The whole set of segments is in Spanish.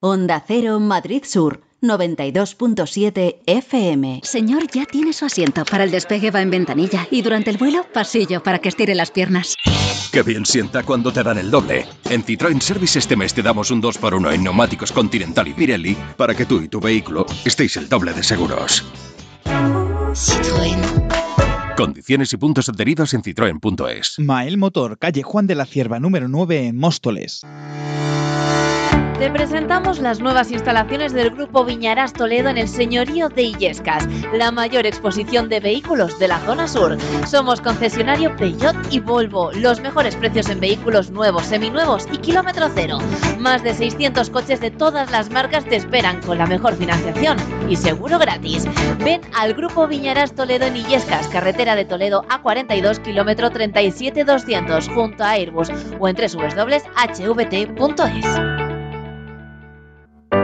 Onda Cero Madrid Sur 92.7 FM. Señor, ya tiene su asiento. Para el despegue va en ventanilla y durante el vuelo, pasillo para que estire las piernas. Qué bien sienta cuando te dan el doble. En Citroën Service este mes te damos un 2x1 en neumáticos Continental y Pirelli para que tú y tu vehículo estéis el doble de seguros. Citroën. Condiciones y puntos adheridos en citroen.es. Mael Motor, calle Juan de la Cierva número 9 en Móstoles. Te presentamos las nuevas instalaciones del Grupo Viñarás Toledo en el Señorío de Illescas, la mayor exposición de vehículos de la zona sur. Somos concesionario Peugeot y Volvo, los mejores precios en vehículos nuevos, seminuevos y kilómetro cero. Más de 600 coches de todas las marcas te esperan con la mejor financiación y seguro gratis. Ven al Grupo Viñarás Toledo en Illescas, carretera de Toledo A42, kilómetro 37200, junto a Airbus o en www.hvt.es.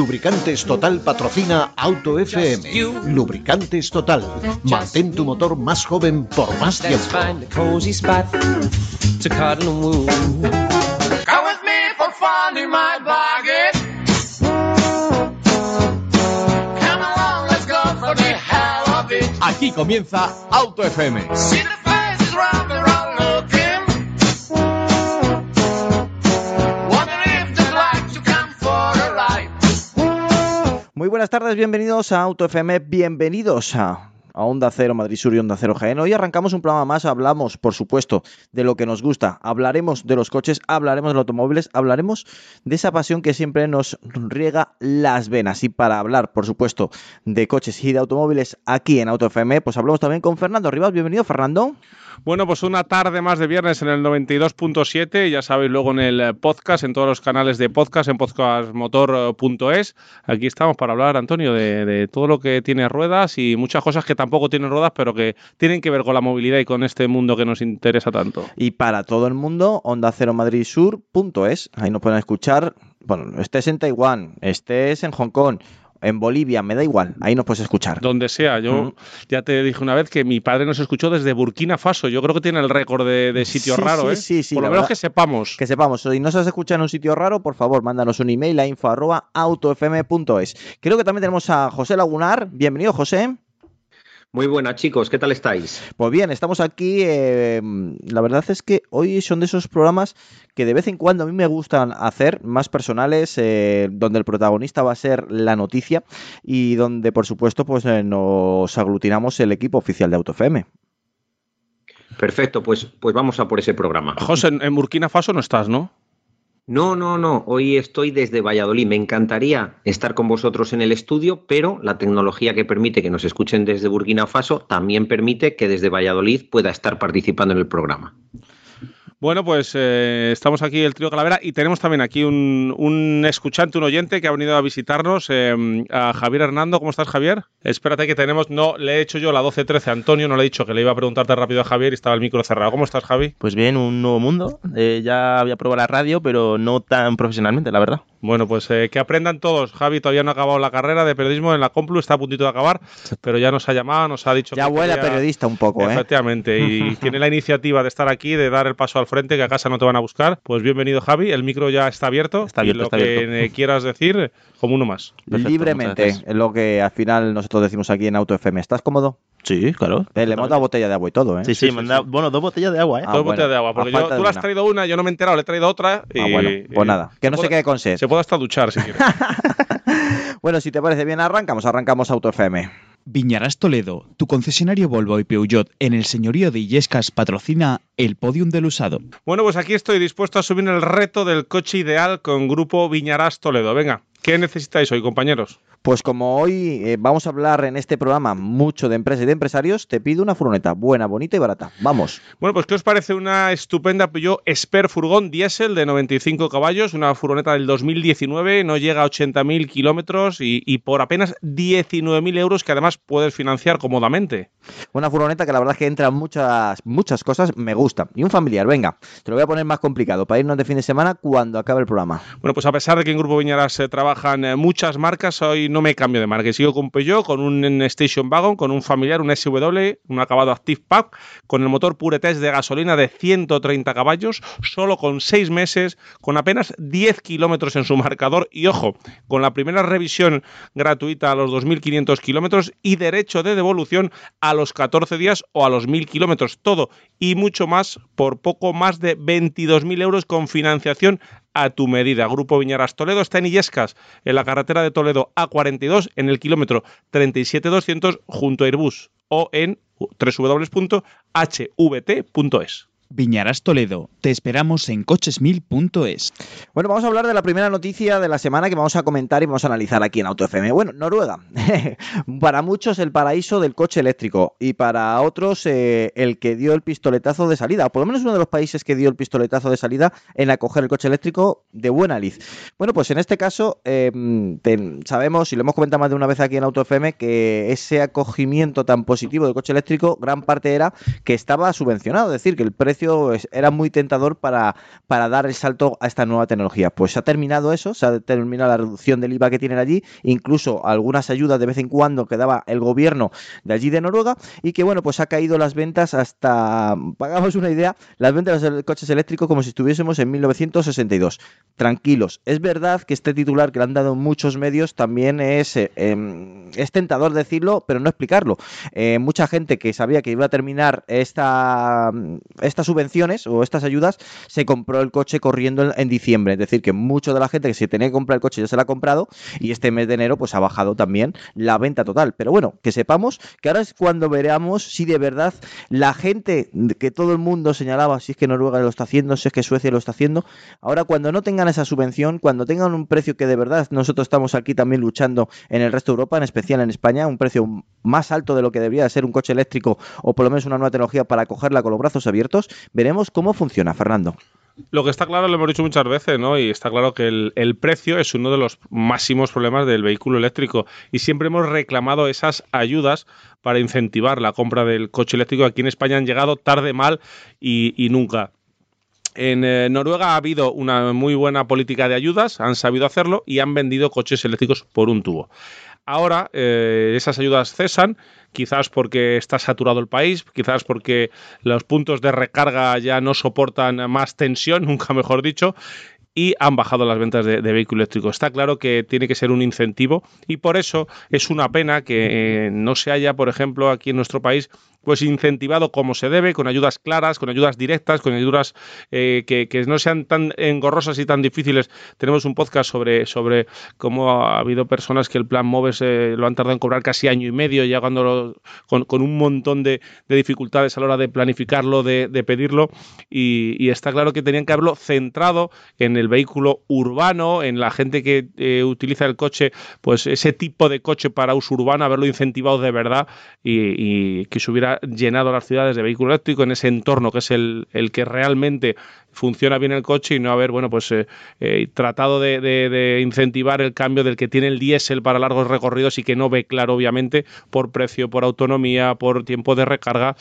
Lubricantes Total patrocina Auto FM. Lubricantes Total. Mantén tu motor más joven por más tiempo. find a cozy spot Muy buenas tardes, bienvenidos a Auto FM, bienvenidos a, a Onda Cero Madrid Sur y Onda Cero Jaén. Hoy arrancamos un programa más, hablamos, por supuesto, de lo que nos gusta, hablaremos de los coches, hablaremos de los automóviles, hablaremos de esa pasión que siempre nos riega las venas. Y para hablar, por supuesto, de coches y de automóviles aquí en Auto FM, pues hablamos también con Fernando Rivas. Bienvenido, Fernando. Bueno, pues una tarde más de viernes en el 92.7, ya sabéis, luego en el eh, podcast, en todos los canales de podcast, en podcastmotor.es. Aquí estamos para hablar, Antonio, de, de todo lo que tiene ruedas y muchas cosas que tampoco tienen ruedas, pero que tienen que ver con la movilidad y con este mundo que nos interesa tanto. Y para todo el mundo, onda cero Madrid Sur.es. Ahí nos pueden escuchar. Bueno, estés en Taiwán, estés en Hong Kong, en Bolivia, me da igual. Ahí nos puedes escuchar. Donde sea, yo Ujú. ya te dije una vez que mi padre nos escuchó desde Burkina Faso. Yo creo que tiene el récord de, de sitio Sí, raro, sí, ¿eh? sí, sí, Por lo menos que sepamos. Que sepamos, si no se has escuchado en un sitio raro, por favor, mándanos un email a info arroba autofm.es. Creo que también tenemos a José Lagunar. Bienvenido, José. Muy buenas chicos, ¿qué tal estáis? Pues bien, estamos aquí. eh, la verdad es que hoy son de esos programas que de vez en cuando a mí me gustan hacer, más personales, eh, donde el protagonista va a ser la noticia y donde, por supuesto, pues eh, nos aglutinamos el equipo oficial de AutoFM. Perfecto, pues, pues vamos a por ese programa. José, en, en Burkina Faso no estás, ¿no? No, no, no, hoy estoy desde Valladolid. Me encantaría estar con vosotros en el estudio, pero la tecnología que permite que nos escuchen desde Burkina Faso también permite que desde Valladolid pueda estar participando en el programa. Bueno, pues eh, estamos aquí el trío Calavera y tenemos también aquí un, un escuchante, un oyente que ha venido a visitarnos, eh, a Javier Hernando. ¿Cómo estás, Javier? Espérate que tenemos, no, le he hecho yo la 12-13 a Antonio, no le he dicho que le iba a preguntarte rápido a Javier y estaba el micro cerrado. ¿Cómo estás, Javi? Pues bien, un nuevo mundo. Eh, ya había probado la radio, pero no tan profesionalmente, la verdad. Bueno, pues eh, que aprendan todos. Javi todavía no ha acabado la carrera de periodismo en la Complu, está a puntito de acabar, pero ya nos ha llamado, nos ha dicho Ya que huele a periodista un poco, ¿eh? Efectivamente, y tiene la iniciativa de estar aquí, de dar el paso al frente, que a casa no te van a buscar. Pues bienvenido, Javi. El micro ya está abierto. Está abierto, y lo está que abierto. quieras decir, como uno más. Perfecto, Libremente, es lo que al final nosotros decimos aquí en AutoFM. ¿Estás cómodo? Sí, claro. Eh, le hemos dado botella de agua y todo, ¿eh? Sí, sí, me han dado- bueno, dos botellas de agua, ¿eh? Ah, Dos bueno, botellas de agua, porque yo, tú le has traído una, yo no me he enterado, le he traído otra. Y, Ah, bueno, pues y- nada, que no se puede- quede con sed. Se puede hasta duchar si quieres. Bueno, si te parece bien, arrancamos, arrancamos AutoFM. Viñarás Toledo, tu concesionario Volvo y Peugeot en el señorío de Illescas patrocina el podium del usado. bueno, pues aquí estoy dispuesto a subir el reto del coche ideal con Grupo Viñarás Toledo. Venga, ¿qué necesitáis hoy, compañeros? Pues como hoy eh, vamos a hablar en este programa mucho de empresas y de empresarios, te pido una furgoneta buena, bonita y barata. Vamos. Bueno, pues ¿qué os parece una estupenda Peugeot Esper Furgón diésel de 95 caballos? Una furgoneta del 2019, no llega a 80.000 kilómetros y, y por apenas 19.000 euros que además puedes financiar cómodamente. Una furgoneta que la verdad es que entra muchas, muchas cosas, me gusta. Y un familiar, venga, te lo voy a poner más complicado para irnos de fin de semana cuando acabe el programa. Bueno, pues a pesar de que en Grupo Viñaras se trabajan eh, muchas marcas, hoy no me cambio de marca. Y Sigo con Peugeot, con un Station Wagon, con un familiar, un SW, un acabado Active Pack, con el motor Pure Test de gasolina de 130 caballos, solo con 6 meses, con apenas 10 kilómetros en su marcador y ojo, con la primera revisión gratuita a los 2.500 kilómetros y derecho de devolución a los 14 días o a los 1.000 kilómetros. Todo y mucho más por poco más de 22.000 euros con financiación a tu medida. Grupo Viñaras Toledo está en Illescas, en la carretera de Toledo A42, en el kilómetro 37200 junto a Airbus o en www.hvt.es. Viñaras Toledo, te esperamos en cochesmil.es. Bueno, vamos a hablar de la primera noticia de la semana que vamos a comentar y vamos a analizar aquí en Auto FM. Bueno, Noruega. para muchos el paraíso del coche eléctrico y para otros eh, el que dio el pistoletazo de salida, o por lo menos uno de los países que dio el pistoletazo de salida en acoger el coche eléctrico de buena lid. Bueno, pues en este caso ten- sabemos, y lo hemos comentado más de una vez aquí en Auto FM, que ese acogimiento tan positivo del coche eléctrico, gran parte era que estaba subvencionado, es decir, que el precio era muy tentador para, para dar el salto a esta nueva tecnología. Pues se ha terminado eso, se ha terminado la reducción del IVA que tienen allí, incluso algunas ayudas de vez en cuando que daba el gobierno de allí de Noruega y que bueno, pues ha caído las ventas hasta, pagamos una idea, las ventas de los coches eléctricos como si estuviésemos en 1962. Tranquilos, es verdad que este titular que le han dado muchos medios también es, eh, em, tentador decirlo, pero no explicarlo. Eh, mucha gente que sabía que iba a terminar esta, estas subvenciones o estas ayudas se compró el coche corriendo en, diciembre. Es decir, que mucho de la gente que se tenía que comprar el coche ya se lo ha comprado y este mes de enero pues ha bajado también la venta total. Pero bueno, que sepamos que ahora es cuando veremos si de verdad la gente que todo el mundo señalaba, si es que Noruega lo está haciendo, si es que Suecia lo está haciendo, ahora cuando no tengan esa subvención, cuando tengan un precio que de verdad nosotros estamos aquí también luchando en el resto de Europa, en especial en España, un precio más alto de lo que debería de ser un coche eléctrico o por lo menos una nueva tecnología para cogerla con los brazos abiertos, veremos cómo funciona, Fernando. Lo que está claro, lo hemos dicho muchas veces, ¿no? Y está claro que el, precio es uno de los máximos problemas del vehículo eléctrico. Y siempre hemos reclamado esas ayudas para incentivar la compra del coche eléctrico. Aquí en España han llegado tarde, mal y, y nunca. En eh, Noruega ha habido una muy buena política de ayudas, han sabido hacerlo y han vendido coches eléctricos por un tubo. Ahora eh, esas ayudas cesan, quizás porque está saturado el país, quizás porque los puntos de recarga ya no soportan más tensión, nunca mejor dicho, y han bajado las ventas de, vehículo eléctrico. Está claro que tiene que ser un incentivo y por eso es una pena que no se haya, por ejemplo, aquí en nuestro país pues incentivado como se debe, con ayudas claras, con ayudas directas, con ayudas eh, que, que, no sean tan engorrosas y tan difíciles. Tenemos un podcast sobre, sobre cómo ha habido personas que el plan MOVES eh, lo han tardado en cobrar casi año y medio, llegándolo con, con un montón de, de, dificultades a la hora de planificarlo, de, de pedirlo, y, está claro que tenían que haberlo centrado en el vehículo urbano, en la gente que eh, utiliza el coche, pues ese tipo de coche para uso urbano, haberlo incentivado de verdad y, y que se hubiera llenado las ciudades de vehículo eléctrico en ese entorno que es el, el que realmente funciona bien el coche y no haber, bueno, pues eh, eh, tratado de, incentivar el cambio del que tiene el diésel para largos recorridos y que no ve claro, obviamente, por precio, por autonomía, por tiempo de recarga.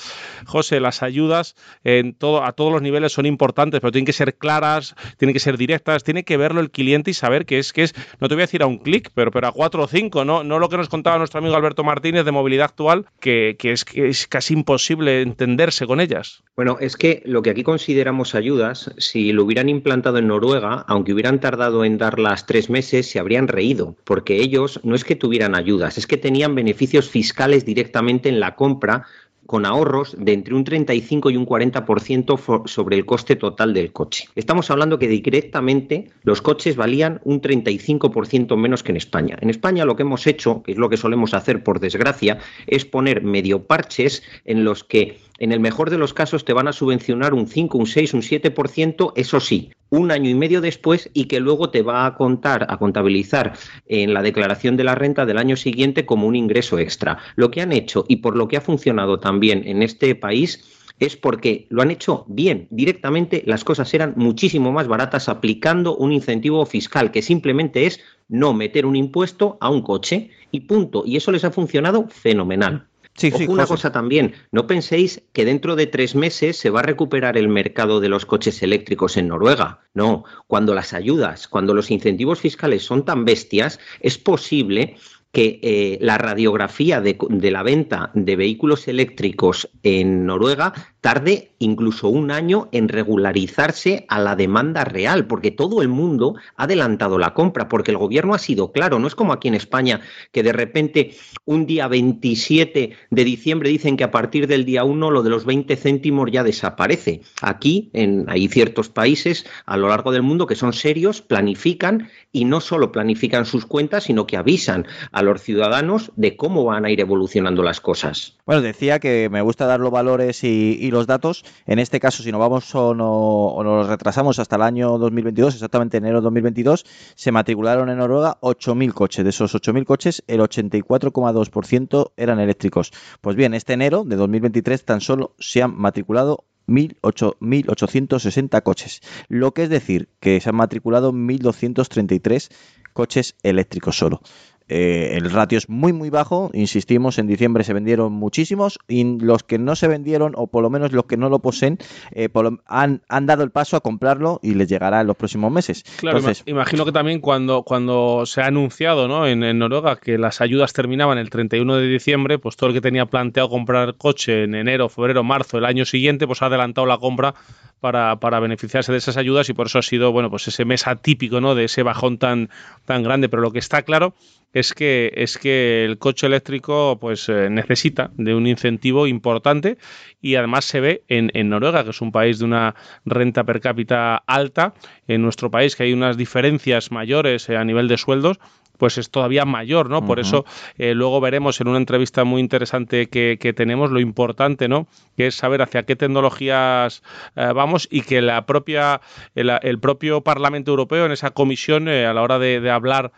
José, las ayudas en todo, a todos los niveles son importantes, pero tienen que ser claras, tienen que ser directas, tiene que verlo el cliente y saber que es, que es, no te voy a decir a un clic, pero, pero a cuatro o cinco, ¿no? No lo que nos contaba nuestro amigo Alberto Martínez de movilidad actual, que, que, es, que es casi imposible entenderse con ellas. Bueno, es que lo que aquí consideramos ayudas si lo hubieran implantado en Noruega, aunque hubieran tardado en darlas tres meses, se habrían reído, porque ellos no es que tuvieran ayudas, es que tenían beneficios fiscales directamente en la compra con ahorros de entre un 35 y un 40% sobre el coste total del coche. Estamos hablando que directamente los coches valían un 35% menos que en España. En España lo que hemos hecho, que es lo que solemos hacer por desgracia, es poner medio parches en los que en el mejor de los casos te van a subvencionar un 5, un 6, un 7%, eso sí, un año y medio después y que luego te va a contar, a contabilizar en la declaración de la renta del año siguiente como un ingreso extra. Lo que han hecho y por lo que ha funcionado también en este país es porque lo han hecho bien. Directamente las cosas eran muchísimo más baratas aplicando un incentivo fiscal que simplemente es no meter un impuesto a un coche y punto. Y eso les ha funcionado fenomenal. Sí, Ojo, una cosa también, no penséis que dentro de tres meses se va a recuperar el mercado de los coches eléctricos en Noruega. No, cuando las ayudas, cuando los incentivos fiscales son tan bestias, es posible que eh, la radiografía de, de, la venta de vehículos eléctricos en Noruega tarde incluso un año en regularizarse a la demanda real, porque todo el mundo ha adelantado la compra, porque el gobierno ha sido claro, no es como aquí en España, que de repente un día 27 de diciembre dicen que a partir del día 1 lo de los 20 céntimos ya desaparece. Aquí en, hay ciertos países a lo largo del mundo que son serios, planifican y no solo planifican sus cuentas, sino que avisan a los ciudadanos de cómo van a ir evolucionando las cosas. Bueno, decía que me gusta dar los valores y, y los datos. En este caso, si nos vamos o, no, o nos retrasamos hasta el año 2022, exactamente enero de 2022, se matricularon en Noruega 8.000 coches. De esos 8.000 coches, el 84,2% eran eléctricos. Pues bien, este enero de 2023 tan solo se han matriculado 1.860 coches, lo que es decir que se han matriculado 1.233 coches eléctricos solo. Eh, el ratio es muy muy bajo, insistimos, en diciembre se vendieron muchísimos y los que no se vendieron o por lo menos los que no lo poseen eh, lo, han, han, dado el paso a comprarlo y les llegará en los próximos meses. Claro, Entonces, imagino que también cuando, cuando se ha anunciado ¿no? en, en, Noruega que las ayudas terminaban el 31 de diciembre, pues todo el que tenía planteado comprar coche en enero, febrero, marzo el año siguiente, pues ha adelantado la compra para, para, beneficiarse de esas ayudas y por eso ha sido bueno pues ese mes atípico ¿no? de ese bajón tan, tan grande. Pero lo que está claro es que, es que el coche eléctrico pues eh, necesita de un incentivo importante y además se ve en, en, Noruega, que es un país de una renta per cápita alta, en nuestro país que hay unas diferencias mayores eh, a nivel de sueldos, pues es todavía mayor, ¿no? Uh -huh. Por eso eh, luego veremos en una entrevista muy interesante que, que, tenemos lo importante, ¿no? Que es saber hacia qué tecnologías eh, vamos y que la propia, el, el, propio Parlamento Europeo en esa comisión eh, a la hora de, de hablar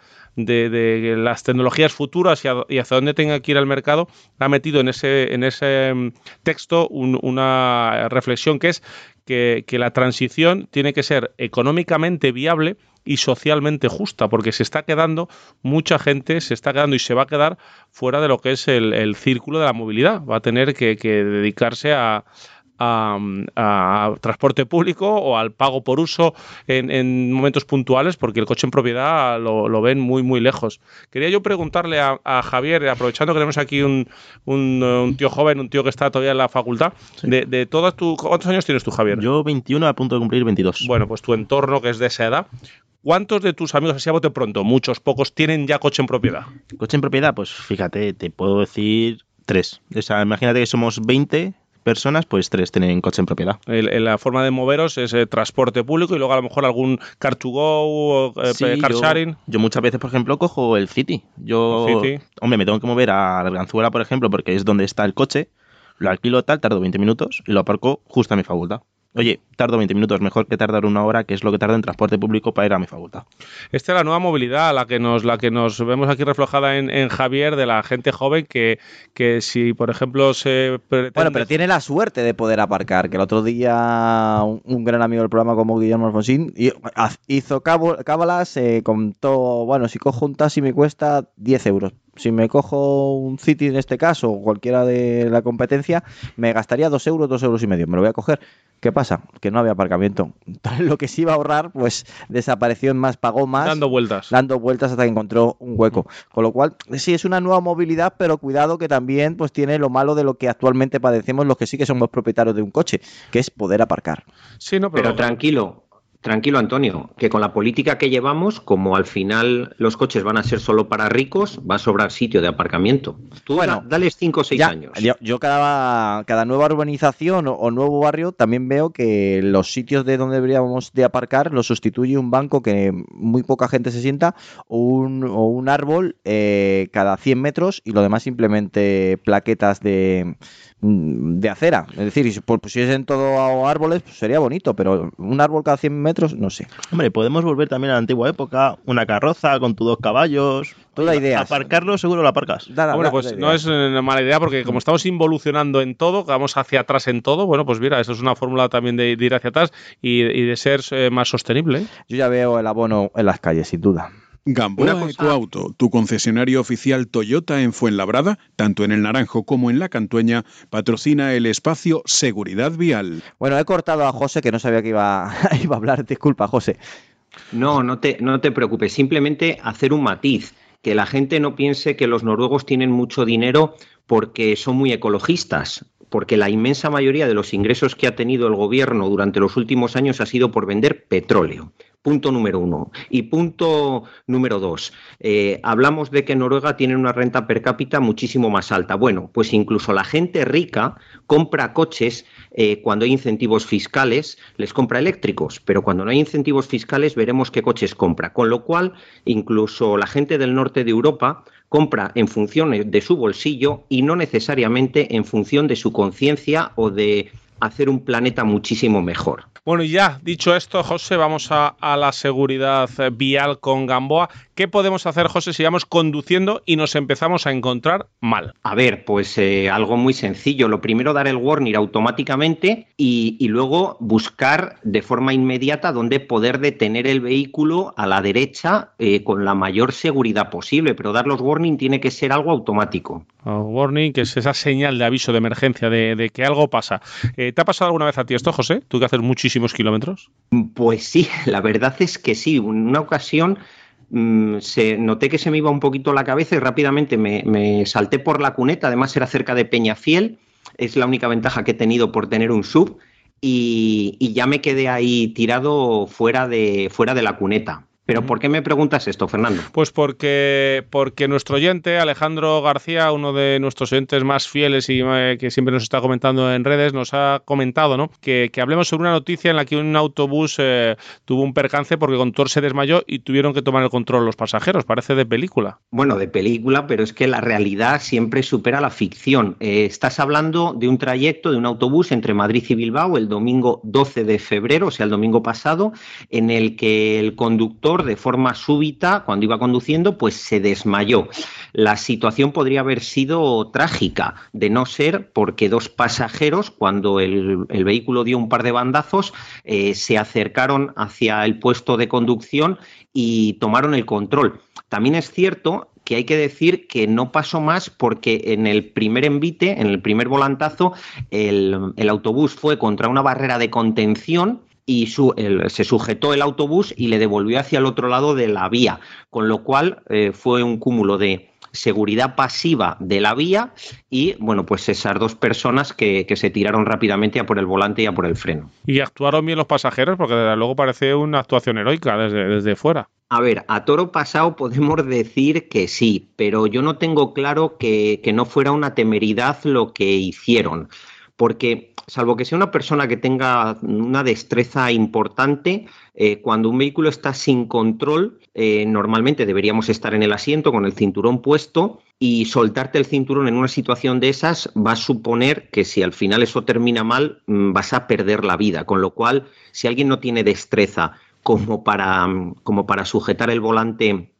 de, las tecnologías futuras y, hacia dónde tenga que ir el mercado, ha metido en ese, en ese mm, texto un, una reflexión que es que, la transición tiene que ser económicamente viable y socialmente justa, porque se está quedando, mucha gente se está quedando y se va a quedar fuera de lo que es el, el círculo de la movilidad. Va a tener que dedicarse a, a, a, transporte público o al pago por uso en, en, momentos puntuales, porque el coche en propiedad lo, lo ven muy, muy lejos. Quería yo preguntarle a, a Javier, aprovechando que tenemos aquí un, un, un, tío joven, un tío que está todavía en la facultad, sí. de, de todas tu, ¿cuántos años tienes tú, Javier? Yo 21 a punto de cumplir 22. Bueno, pues tu entorno, que es de esa edad, ¿Cuántos de tus amigos, así a bote pronto, muchos, pocos, tienen ya coche en propiedad? Coche en propiedad, pues fíjate, te puedo decir tres. O sea, imagínate que somos 20 personas, pues tres tienen coche en propiedad. El, el, la forma de moveros es eh, transporte público y luego a lo mejor algún car to go o eh, sí, car yo, sharing. Yo muchas veces, por ejemplo, cojo el City. Yo, City. hombre, me tengo que mover a Arganzuela, por ejemplo, porque es donde está el coche. Lo alquilo tal, tardo 20 minutos y lo aparco justo a mi facultad. Oye, tardo 20 minutos, mejor que tardar una hora, que es lo que tarda en transporte público para ir a mi facultad. Esta es la nueva movilidad, la que nos, la que nos vemos aquí reflejada en, en Javier, de la gente joven que, que si, por ejemplo, se pretende... Bueno, pero tiene la suerte de poder aparcar, que el otro día un, un gran amigo del programa como Guillermo Alfonsín hizo cábalas, eh, contó, bueno, si cojo un taxi me cuesta 10 euros si me cojo un City en este caso, o cualquiera de la competencia, me gastaría dos euros, dos euros y medio. Me lo voy a coger. ¿Qué pasa? Que no había aparcamiento. Lo que sí iba a ahorrar, pues desapareció en más, pagó más. Dando vueltas. Dando vueltas hasta que encontró un hueco. Con lo cual, sí, es una nueva movilidad, pero cuidado que también pues tiene lo malo de lo que actualmente padecemos los que sí que somos propietarios de un coche, que es poder aparcar. Sí, no, pero, pero tranquilo, Tranquilo, Antonio, que con la política que llevamos, como al final los coches van a ser solo para ricos, va a sobrar sitio de aparcamiento. Tú bueno, dales 5 o 6 años. Yo, yo, cada, cada nueva urbanización o, o, nuevo barrio también veo que los sitios de donde deberíamos de aparcar lo sustituye un banco que muy poca gente se sienta o un, o un árbol eh, cada 100 metros y lo demás simplemente plaquetas de de acera. Es decir, si pusiesen todo árboles, pues sería bonito, pero un árbol cada 100 metros metros, no sé. Hombre, podemos volver también a la antigua época, una carroza con tus dos caballos. Tú da ideas. Aparcarlo seguro lo aparcas. bueno, pues no es una mala idea porque como estamos involucionando en todo, vamos hacia atrás en todo, bueno, pues mira, eso es una fórmula también de, de ir hacia atrás y, y de ser eh, más sostenible. Yo ya veo el abono en las calles, sin duda. Gamboa Ecoauto, tu concesionario oficial Toyota en Fuenlabrada, tanto en el Naranjo como en la Cantueña, patrocina el espacio Seguridad Vial. Bueno, he cortado a José que no sabía que iba, iba a hablar. Disculpa, José. No, no te, no te preocupes. Simplemente hacer un matiz. Que la gente no piense que los noruegos tienen mucho dinero porque son muy ecologistas porque la inmensa mayoría de los ingresos que ha tenido el gobierno durante los últimos años ha sido por vender petróleo. Punto número uno. Y punto número dos. Eh, hablamos de que Noruega tiene una renta per cápita muchísimo más alta. Bueno, pues incluso la gente rica compra coches eh, cuando hay incentivos fiscales, les compra eléctricos, pero cuando no hay incentivos fiscales veremos qué coches compra. Con lo cual, incluso la gente del norte de Europa compra en función de su bolsillo y no necesariamente en función de su conciencia o de hacer un planeta muchísimo mejor. Bueno, y ya dicho esto, José, vamos a, a, la seguridad vial con Gamboa. ¿Qué podemos hacer, José, si vamos conduciendo y nos empezamos a encontrar mal? A ver, pues eh, algo muy sencillo. Lo primero, dar el warning automáticamente y, y, luego buscar de forma inmediata dónde poder detener el vehículo a la derecha eh, con la mayor seguridad posible. Pero dar los warning tiene que ser algo automático. Oh, warning, que es esa señal de aviso de emergencia, de, de que algo pasa. Eh, ¿Te ha pasado alguna vez a ti esto, José? ¿Tú que haces kilómetros? Pues sí, la verdad es que sí. Una ocasión mmm, se, noté que se me iba un poquito la cabeza y rápidamente me, me, salté por la cuneta. Además, era cerca de Peñafiel. Es la única ventaja que he tenido por tener un sub. Y, y ya me quedé ahí tirado fuera de, fuera de la cuneta. ¿Pero por qué me preguntas esto, Fernando? Pues porque, porque nuestro oyente, Alejandro García, uno de nuestros oyentes más fieles y eh, que siempre nos está comentando en redes, nos ha comentado ¿no? que, que hablemos sobre una noticia en la que un autobús eh, tuvo un percance porque el conductor se desmayó y tuvieron que tomar el control los pasajeros. Parece de película. Bueno, de película, pero es que la realidad siempre supera la ficción. Eh, estás hablando de un trayecto de un autobús entre Madrid y Bilbao el domingo 12 de febrero, o sea, el domingo pasado, en el que el conductor de forma súbita, cuando iba conduciendo, pues se desmayó. La situación podría haber sido trágica, de no ser porque dos pasajeros, cuando el, el vehículo dio un par de bandazos, eh, se acercaron hacia el puesto de conducción y tomaron el control. También es cierto que hay que decir que no pasó más porque en el primer envite, en el primer volantazo, el, el autobús fue contra una barrera de contención y su, el, se sujetó el autobús y le devolvió hacia el otro lado de la vía, con lo cual eh, fue un cúmulo de seguridad pasiva de la vía y, bueno, pues esas dos personas que, que, se tiraron rápidamente a por el volante y a por el freno. Y actuaron bien los pasajeros porque desde luego parece una actuación heroica desde, desde fuera. A ver, a toro pasado podemos decir que sí, pero yo no tengo claro que, que no fuera una temeridad lo que hicieron, porque salvo que sea una persona que tenga una destreza importante, eh, cuando un vehículo está sin control, eh, normalmente deberíamos estar en el asiento con el cinturón puesto y soltarte el cinturón en una situación de esas va a suponer que si al final eso termina mal, mmm, vas a perder la vida. Con lo cual, si alguien no tiene destreza como para, como para sujetar el volante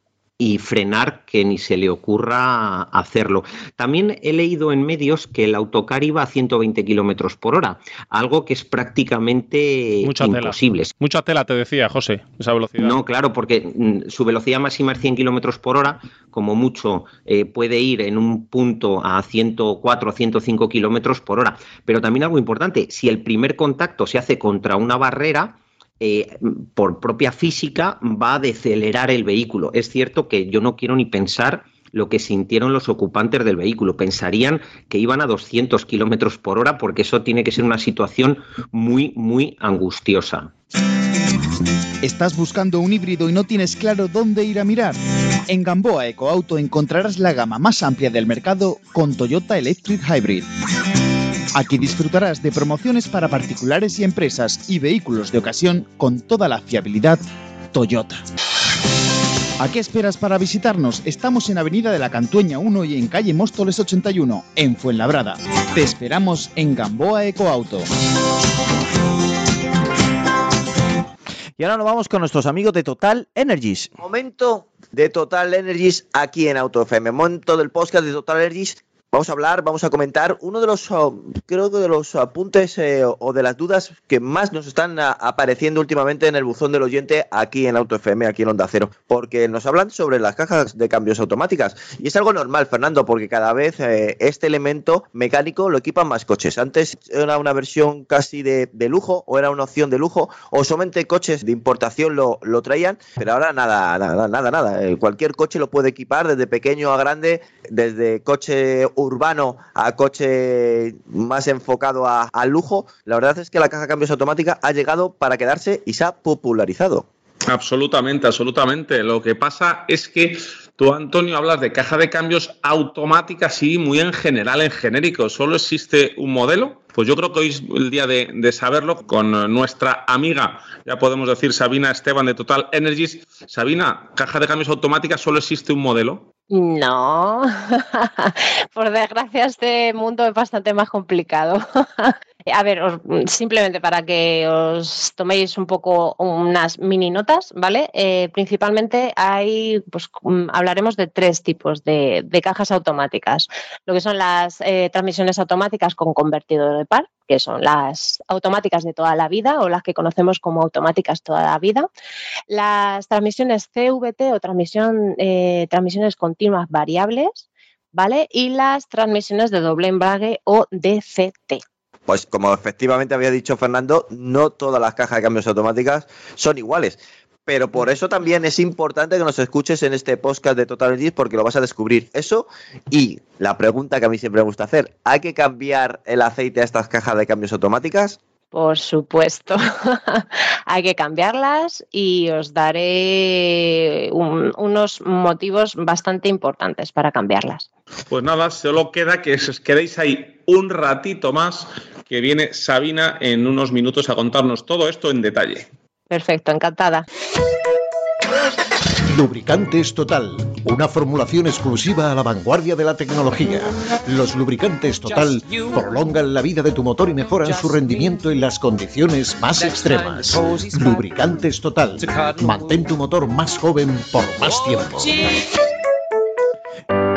y frenar que ni se le ocurra hacerlo. También he leído en medios que el autocar iba a 120 kilómetros por hora, algo que es prácticamente Mucha imposible. Tela. Mucha tela, te decía, José, esa velocidad. No, claro, porque mm, su velocidad máxima es 100 kilómetros por hora, como mucho eh, puede ir en un punto a 104 o 105 kilómetros por hora. Pero también algo importante, si el primer contacto se hace contra una barrera, eh, por propia física va a decelerar el vehículo. Es cierto que yo no quiero ni pensar lo que sintieron los ocupantes del vehículo. Pensarían que iban a 200 kilómetros por hora porque eso tiene que ser una situación muy, muy angustiosa. ¿Estás buscando un híbrido y no tienes claro dónde ir a mirar? En Gamboa Ecoauto encontrarás la gama más amplia del mercado con Toyota Electric Hybrid. Aquí disfrutarás de promociones para particulares y empresas y vehículos de ocasión con toda la fiabilidad Toyota. ¿A qué esperas para visitarnos? Estamos en Avenida de la Cantueña 1 y en calle Móstoles 81, en Fuenlabrada. Te esperamos en Gamboa Ecoauto. Y ahora nos vamos con nuestros amigos de Total Energies. Momento de Total Energies aquí en Auto FM. Momento del podcast de Total Energies Vamos a hablar, vamos a comentar uno de los, uh, creo que de los apuntes eh, o de las dudas que más nos están uh, apareciendo últimamente en el buzón del oyente aquí en Auto FM, aquí en Onda Cero, porque nos hablan sobre las cajas de cambios automáticas y es algo normal, Fernando, porque cada vez eh, este elemento mecánico lo equipan más coches. Antes era una versión casi de, de lujo o era una opción de lujo o solamente coches de importación lo, lo traían, pero ahora nada, nada, nada, nada. Eh, cualquier coche lo puede equipar desde pequeño a grande, desde coche urbano a coche más enfocado a, al lujo, la verdad es que la caja de cambios automática ha llegado para quedarse y se ha popularizado. Absolutamente, absolutamente. Lo que pasa es que tú, Antonio, hablas de caja de cambios automática, sí, muy en general, en genérico. ¿Solo existe un modelo? Pues yo creo que hoy es el día de, saberlo con nuestra amiga, ya podemos decir, Sabina Esteban de Total Energies. Sabina, caja de cambios automática, ¿solo existe un modelo? No, por desgracia este mundo es bastante más complicado. A ver, os- simplemente para que os toméis un poco unas mini notas, ¿vale? Eh, principalmente hay, pues mm, hablaremos de tres tipos de, de cajas automáticas. Lo que son las eh, transmisiones automáticas con convertidor de par, que son las automáticas de toda la vida o las que conocemos como automáticas toda la vida. Las transmisiones CVT o transmisión, eh, transmisiones continuas variables, ¿vale? Y las transmisiones de doble embrague o DCT. Pues como efectivamente había dicho Fernando, no todas las cajas de cambios automáticas son iguales. Pero por eso también es importante que nos escuches en este podcast de Total Energies porque lo vas a descubrir. Eso y la pregunta que a mí siempre me gusta hacer, ¿hay que cambiar el aceite a estas cajas de cambios automáticas? Por supuesto, hay que cambiarlas y os daré un- unos motivos bastante importantes para cambiarlas. Pues nada, solo queda que os quedéis ahí un ratito más, que viene Sabina en unos minutos a contarnos todo esto en detalle. Perfecto, encantada. Lubricantes Total, una formulación exclusiva a la vanguardia de la tecnología. Los lubricantes Total prolongan la vida de tu motor y mejoran su rendimiento en las condiciones más extremas. Lubricantes Total, mantén tu motor más joven por más tiempo.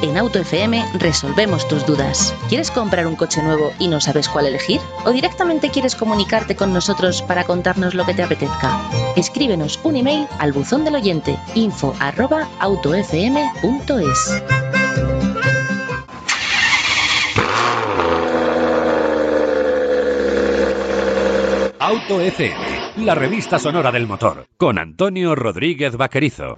En Auto FM resolvemos tus dudas. ¿Quieres comprar un coche nuevo y no sabes cuál elegir? ¿O directamente quieres comunicarte con nosotros para contarnos lo que te apetezca? Escríbenos un email al buzón del oyente info arroba autofm.es. Auto FM, la revista sonora del motor, con Antonio Rodríguez Vaquerizo.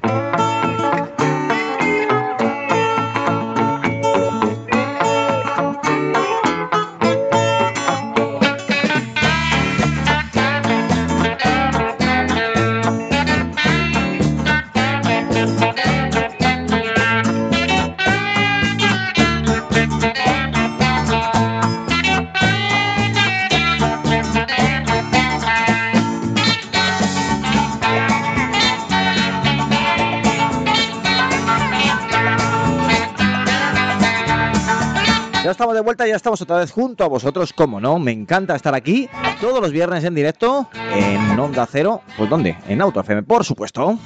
Estamos de vuelta, ya estamos otra vez junto a vosotros, como no, me encanta estar aquí todos los viernes en directo en Onda Cero. ¿Pues dónde? En Auto FM, por supuesto.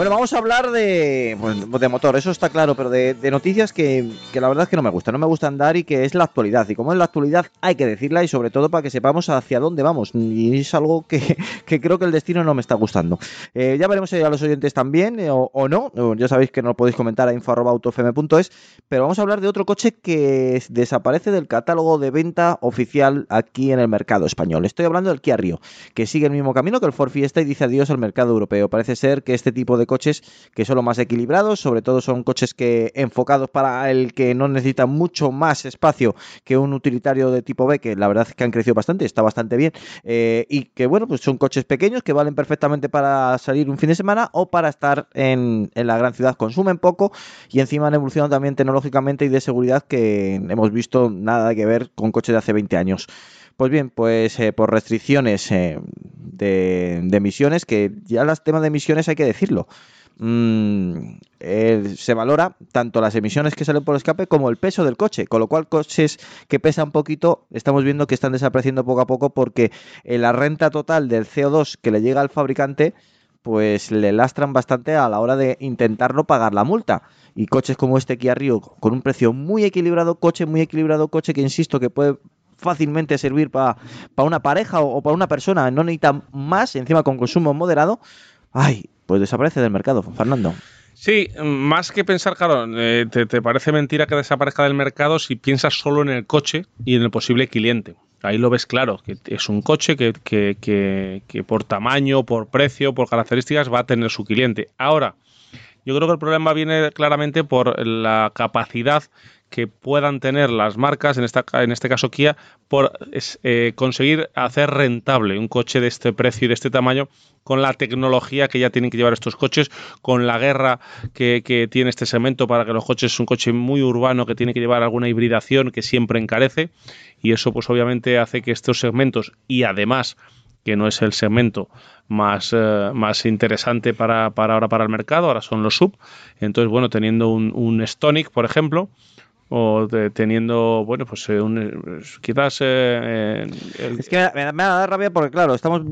Bueno, vamos a hablar de, pues, de motor, eso está claro, pero de, noticias que, que la verdad es que no me gustan. No me gusta andar y que es la actualidad. Y como es la actualidad, hay que decirla y sobre todo para que sepamos hacia dónde vamos. Y es algo que, que creo que el destino no me está gustando. Eh, ya veremos a los oyentes también eh, o, no. Ya sabéis que nos podéis comentar a info.autofm.es. Pero vamos a hablar de otro coche que desaparece del catálogo de venta oficial aquí en el mercado español. Estoy hablando del Kia Rio, que sigue el mismo camino que el Ford Fiesta y dice adiós al mercado europeo. Parece ser que este tipo de coches que son los más equilibrados, sobre todo son coches que enfocados para el que no necesita mucho más espacio que un utilitario de tipo B, que la verdad es que han crecido bastante, está bastante bien, eh, y que bueno, pues son coches pequeños que valen perfectamente para salir un fin de semana o para estar en, en la gran ciudad, consumen poco y encima han evolucionado también tecnológicamente y de seguridad que hemos visto nada que ver con coches de hace 20 años. Pues bien, pues eh, por restricciones eh, de, emisiones, que ya los temas de emisiones hay que decirlo. mm, eh, se valora tanto las emisiones que salen por escape como el peso del coche, con lo cual coches que pesan poquito estamos viendo que están desapareciendo poco a poco porque la renta total del CO2 que le llega al fabricante pues le lastran bastante a la hora de intentar no pagar la multa. Y coches como este Kia Rio, con un precio muy equilibrado, coche muy equilibrado, coche que insisto que puede fácilmente servir para una pareja o, para una persona, no necesita más, encima con consumo moderado, ay, pues desaparece del mercado, Fernando. Sí, más que pensar, claro, eh, te, parece mentira que desaparezca del mercado si piensas solo en el coche y en el posible cliente. Ahí lo ves claro, que es un coche que- que- que por tamaño, por precio, por características va a tener su cliente. Ahora, yo creo que el problema viene claramente por la capacidad que puedan tener las marcas, en, esta, en este caso Kia, por eh, conseguir hacer rentable un coche de este precio y de este tamaño con la tecnología que ya tienen que llevar estos coches, con la guerra que, tiene este segmento para que los coches es un coche muy urbano que tiene que llevar alguna hibridación que siempre encarece y eso pues obviamente hace que estos segmentos y además que no es el segmento más, eh, más interesante para, para ahora para el mercado, ahora son los sub. Entonces, bueno, teniendo un Stonic, por ejemplo, o de- teniendo, bueno, pues eh, un, eh, quizás... eh, el- Es que me, me me da rabia porque, claro, estamos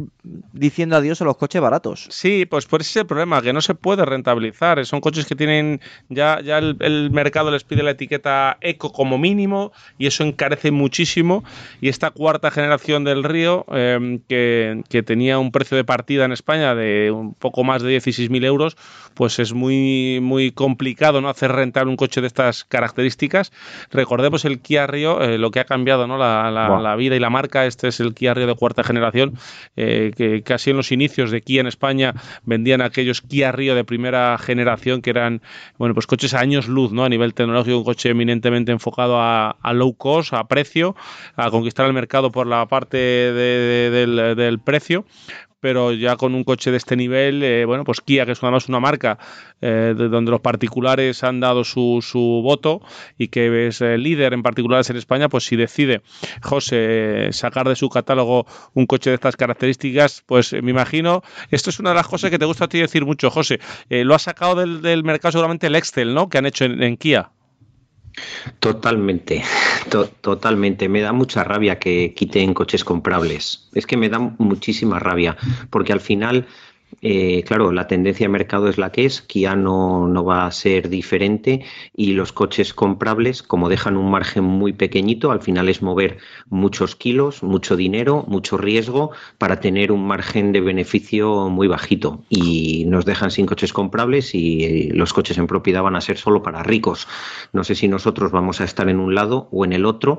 diciendo adiós a los coches baratos. Sí, pues por ese es el problema, que no se puede rentabilizar. Son coches que tienen, ya, ya el, el mercado les pide la etiqueta eco como mínimo y eso encarece muchísimo. Y esta cuarta generación del Río, eh, que, que tenía un precio de partida en España de un poco más de 16.000 euros, pues es muy, muy complicado no hacer rentable un coche de estas características. Recordemos el Kia Río, eh, lo que ha cambiado ¿no? la, la- vida y la marca. Este es el Kia Rio de cuarta generación, eh, que casi en los inicios de Kia en España vendían aquellos Kia Rio de primera generación que eran, bueno, pues coches a años luz, ¿no? A nivel tecnológico, un coche eminentemente enfocado a, a low cost, a precio, a conquistar el mercado por la parte de- de- del, del precio pero ya con un coche de este nivel, eh, bueno, pues Kia, que es además una marca eh, de donde los particulares han dado su, su voto y que es eh, líder en particulares en España, pues si decide José sacar de su catálogo un coche de estas características, pues me imagino, esto es una de las cosas que te gusta a ti decir mucho, José, eh, lo ha sacado del, del mercado seguramente el Excel, ¿no? Que han hecho en, en Kia. Totalmente, to- totalmente. Me da mucha rabia que quiten coches comprables. Es que me da muchísima rabia, porque al final, eh, claro, la tendencia de mercado es la que es, Kia no, no va a ser diferente y los coches comprables, como dejan un margen muy pequeñito, al final es mover muchos kilos, mucho dinero, mucho riesgo para tener un margen de beneficio muy bajito y nos dejan sin coches comprables y eh, los coches en propiedad van a ser solo para ricos. No sé si nosotros vamos a estar en un lado o en el otro,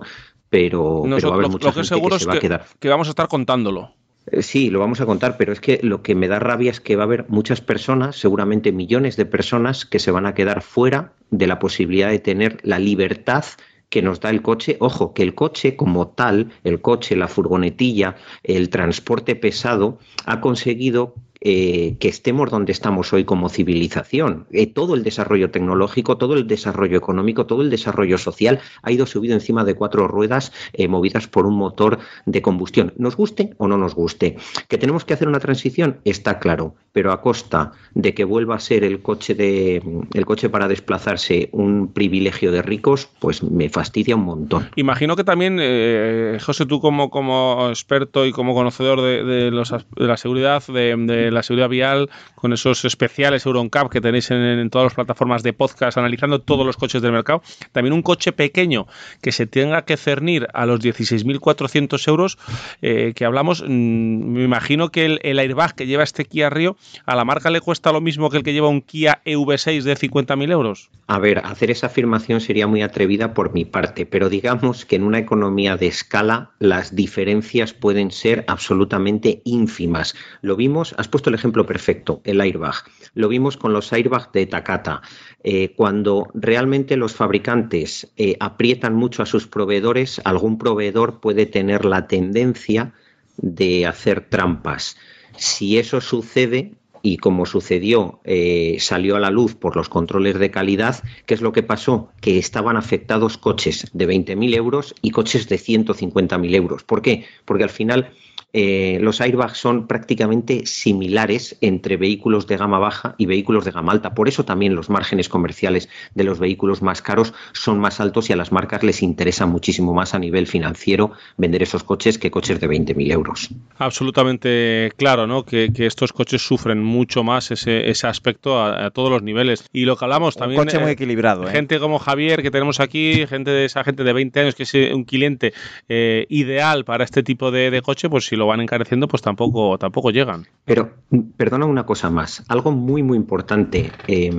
pero, pero va a haber mucha lo que gente seguro que es se va a que, quedar. que vamos a estar contándolo. Eh, Sí, lo vamos a contar, pero es que lo que me da rabia es que va a haber muchas personas, seguramente millones de personas, que se van a quedar fuera de la posibilidad de tener la libertad que nos da el coche. Ojo, que el coche como tal, el coche, la furgonetilla, el transporte pesado, ha conseguido eh, que estemos donde estamos hoy como civilización. Eh, todo el desarrollo tecnológico, todo el desarrollo económico, todo el desarrollo social ha ido subido encima de cuatro ruedas eh, movidas por un motor de combustión. Nos guste o no nos guste. Que tenemos que hacer una transición, está claro, pero a costa de que vuelva a ser el coche de el coche para desplazarse un privilegio de ricos, pues me fastidia un montón. Imagino que también, eh, José, tú como, como experto y como conocedor de, de los de la seguridad, de la seguridad vial, con esos especiales EuronCap que tenéis en, todas las plataformas de podcast, analizando todos los coches del mercado, también un coche pequeño que se tenga que cernir a los 16.400 euros eh, que hablamos, mm, me imagino que el, el airbag que lleva este Kia Rio a la marca le cuesta lo mismo que el que lleva un Kia EV6 de 50.000 euros. A ver, hacer esa afirmación sería muy atrevida por mi parte, pero digamos que en una economía de escala las diferencias pueden ser absolutamente ínfimas. Lo vimos, has puesto el ejemplo perfecto, el airbag. Lo vimos con los airbags de Takata. Eh, cuando realmente los fabricantes eh, aprietan mucho a sus proveedores, algún proveedor puede tener la tendencia de hacer trampas. Si eso sucede, y como sucedió, eh, salió a la luz por los controles de calidad, ¿qué es lo que pasó? Que estaban afectados coches de 20.000 euros y coches de 150.000 euros. ¿Por qué? Porque al final eh, los airbags son prácticamente similares entre vehículos de gama baja y vehículos de gama alta. Por eso también los márgenes comerciales de los vehículos más caros son más altos y a las marcas les interesa muchísimo más a nivel financiero vender esos coches que coches de 20.000 euros. Absolutamente claro, ¿no? Que, que estos coches sufren mucho más ese, ese aspecto a, a todos los niveles. Y lo que hablamos también. Un coche muy eh, equilibrado. ¿eh? Gente como Javier que tenemos aquí, gente de esa gente de 20 años que es un cliente eh, ideal para este tipo de, de coche, pues si lo van encareciendo, pues tampoco, tampoco llegan. Pero, perdona una cosa más, algo muy, muy importante. Eh,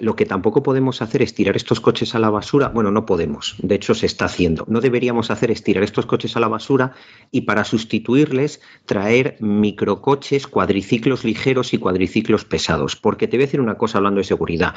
lo que tampoco podemos hacer es tirar estos coches a la basura. Bueno, no podemos, de hecho se está haciendo. No deberíamos hacer es tirar estos coches a la basura y para sustituirles traer microcoches, cuadriciclos ligeros y cuadriciclos pesados. Porque te voy a decir una cosa hablando de seguridad.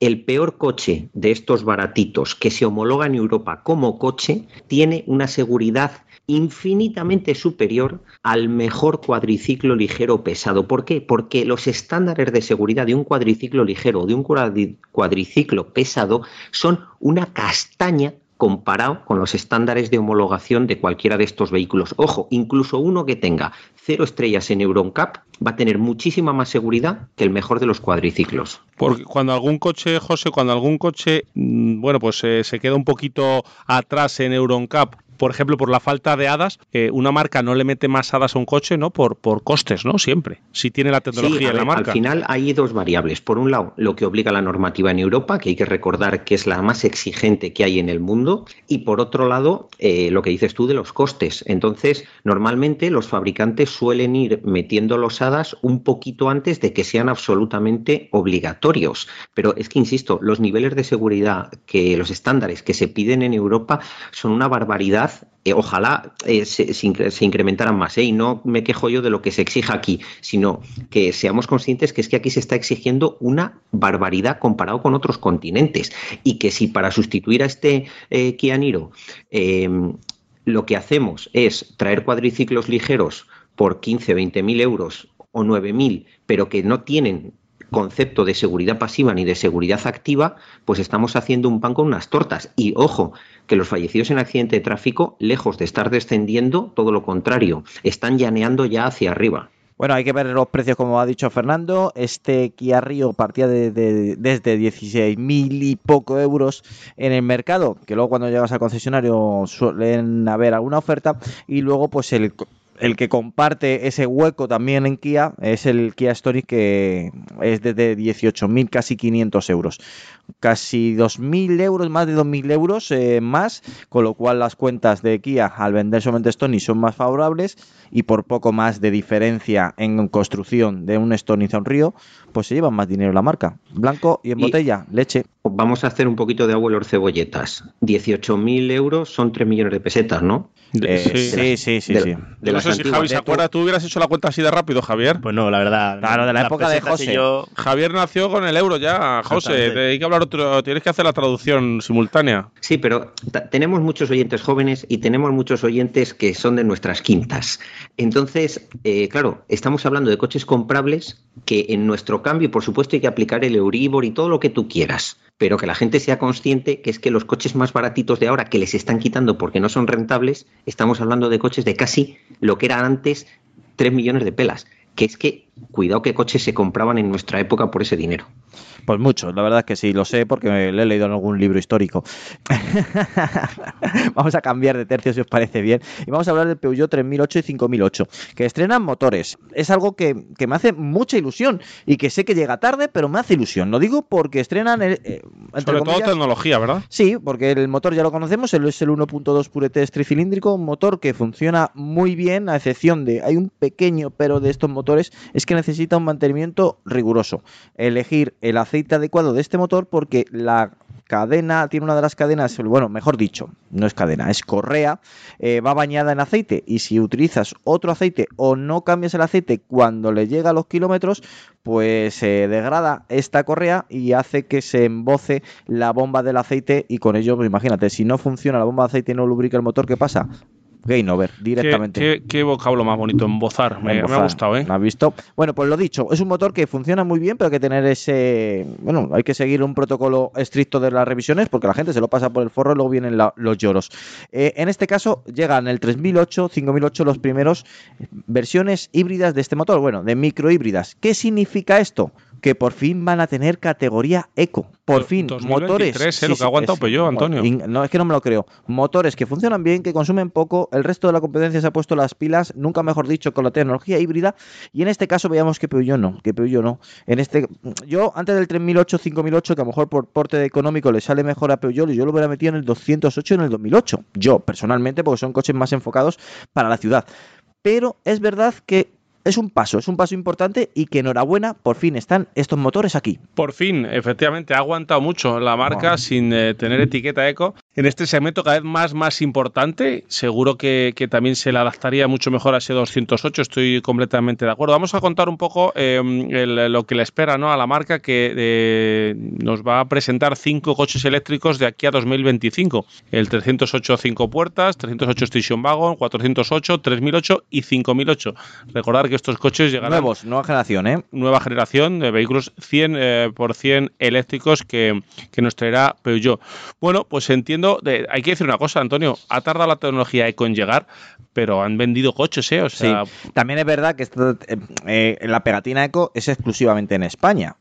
El peor coche de estos baratitos que se homologa en Europa como coche tiene una seguridad infinitamente superior al mejor cuadriciclo ligero pesado. ¿Por qué? Porque los estándares de seguridad de un cuadriciclo ligero o de un cuadri- cuadriciclo pesado son una castaña comparado con los estándares de homologación de cualquiera de estos vehículos. Ojo, incluso uno que tenga cero estrellas en EuronCap va a tener muchísima más seguridad que el mejor de los cuadriciclos. Porque cuando algún coche, José, cuando algún coche, mm, bueno, pues eh, se queda un poquito atrás en EuronCap, por ejemplo, por la falta de hadas, eh, una marca no le mete más hadas a un coche, ¿no? Por, por costes, ¿no? Siempre. Si tiene la tecnología Sí, en la marca. Al final hay dos variables. Por un lado, lo que obliga la normativa en Europa, que hay que recordar que es la más exigente que hay en el mundo, y por otro lado, eh, lo que dices tú de los costes. Entonces, normalmente los fabricantes suelen ir metiendo los hadas un poquito antes de que sean absolutamente obligatorios. Pero es que, insisto, los niveles de seguridad que los estándares que se piden en Europa son una barbaridad. Eh, ojalá eh, se, se incre- se incrementaran más. ¿eh? Y no me quejo yo de lo que se exija aquí, sino que seamos conscientes que es que aquí se está exigiendo una barbaridad comparado con otros continentes. Y que si para sustituir a este eh, Kia Niro eh, lo que hacemos es traer cuadriciclos ligeros por 15, 20 mil euros o 9 mil, pero que no tienen concepto de seguridad pasiva ni de seguridad activa, pues estamos haciendo un pan con unas tortas. Y ojo, que los fallecidos en accidente de tráfico, lejos de estar descendiendo, todo lo contrario, están llaneando ya hacia arriba. Bueno, hay que ver los precios, como ha dicho Fernando. Este Kia Rio partía de, de- desde 16.000 y poco euros en el mercado, que luego cuando llegas al concesionario suelen haber alguna oferta. Y luego, pues el, el que comparte ese hueco también en Kia es el Kia Stonic, que es desde 18.000, casi 500 euros. Casi 2.000 euros, más de 2.000 euros eh, más, con lo cual las cuentas de Kia al vender solamente Stonic son más favorables y por poco más de diferencia en construcción de un a un Río, pues se llevan más dinero la marca. Blanco y en Y- botella, leche. Vamos a hacer un poquito de abuelos cebolletas. 18.000 euros son 3 millones de pesetas, ¿no? Eh, sí, sí, sí, de- sí. de las sé si. Javi se acuerda, tú hubieras hecho la cuenta así de rápido, Javier. Pues no, la verdad. Claro, de la época de José. yo- Javier nació con el euro ya, José. Hablar tienes que hacer la traducción simultánea. Sí, pero tenemos muchos oyentes jóvenes y tenemos muchos oyentes que son de nuestras quintas. Entonces, eh, claro, estamos hablando de coches comprables que en nuestro cambio, por supuesto, hay que aplicar el Euribor y todo lo que tú quieras, pero que la gente sea consciente que es que los coches más baratitos de ahora que les están quitando porque no son rentables, estamos hablando de coches de casi lo que eran antes 3 millones de pelas. Que es que, cuidado qué coches se compraban en nuestra época por ese dinero. Pues muchos, la verdad es que sí, lo sé porque lo he leído en algún libro histórico. vamos a cambiar de tercio si os parece bien. Y vamos a hablar del Peugeot 3008 y 5008, que estrenan motores. Es algo que, que me hace mucha ilusión y que sé que llega tarde, pero me hace ilusión. Lo digo porque estrenan, el, eh, entre Sobre todo tecnología, ¿verdad? Sí, porque el motor ya lo conocemos, el- es el 1.2 Purete tricilíndrico, un motor que funciona muy bien, a excepción de, hay un pequeño pero de estos motores, es que necesita un mantenimiento riguroso. Elegir el aceite adecuado de este motor porque la cadena, tiene una de las cadenas, bueno, mejor dicho, no es cadena, es correa, eh, va bañada en aceite y si utilizas otro aceite o no cambias el aceite cuando le llega a los kilómetros, pues se degrada esta correa y hace que se emboce la bomba del aceite y con ello, pues imagínate, si no funciona la bomba de aceite y no lubrica el motor, ¿qué pasa? Game over, directamente. ¿Qué, qué, qué vocablo más bonito, embozar. Me, me ha gustado, ¿eh? ¿Has visto? Bueno, pues lo dicho, es un motor que funciona muy bien, pero hay que tener ese. Bueno, hay que seguir un protocolo estricto de las revisiones porque la gente se lo pasa por el forro y luego vienen la- los lloros. Eh, en este caso, llegan el 3008, 5008 los primeros versiones híbridas de este motor, bueno, de microhíbridas. ¿Qué significa esto? Que por fin van a tener categoría eco. Por fin, 2023, motores. ¿eh? Lo que ha aguantado es- Peugeot, Antonio. No, es que no me lo creo. Motores que funcionan bien, que consumen poco. El resto de la competencia se ha puesto las pilas, nunca mejor dicho, con la tecnología híbrida. Y en este caso veíamos que Peugeot no, que Peugeot no. En este, yo antes del 3008, 5008, que a lo mejor por porte económico le sale mejor a Peugeot, yo lo hubiera metido en el 208 y en el 2008. Yo, personalmente, porque son coches más enfocados para la ciudad. Pero es verdad que es un paso, es un paso importante y que enhorabuena, por fin están estos motores aquí. Por fin, efectivamente, ha aguantado mucho la marca Wow. sin eh, tener etiqueta eco. En este segmento cada vez más, más importante, seguro que, que también se le adaptaría mucho mejor a ese 208, estoy completamente de acuerdo. Vamos a contar un poco eh, el- lo que le espera ¿no? a la marca que eh, nos va a presentar cinco coches eléctricos de aquí a 2025. El 308 cinco puertas, 308 Station Wagon, 408, 3008 y 5008. Recordar que estos coches llegarán Nuevos, nueva generación, ¿eh? nueva generación de vehículos 100% eh, por 100 eléctricos que, que nos traerá Peugeot. Bueno, pues entiendo, hay que decir una cosa, Antonio, ha tardado la tecnología eco en llegar, pero han vendido coches, ¿eh? Sí. También es verdad que esto, eh, eh, la pegatina eco es exclusivamente en España.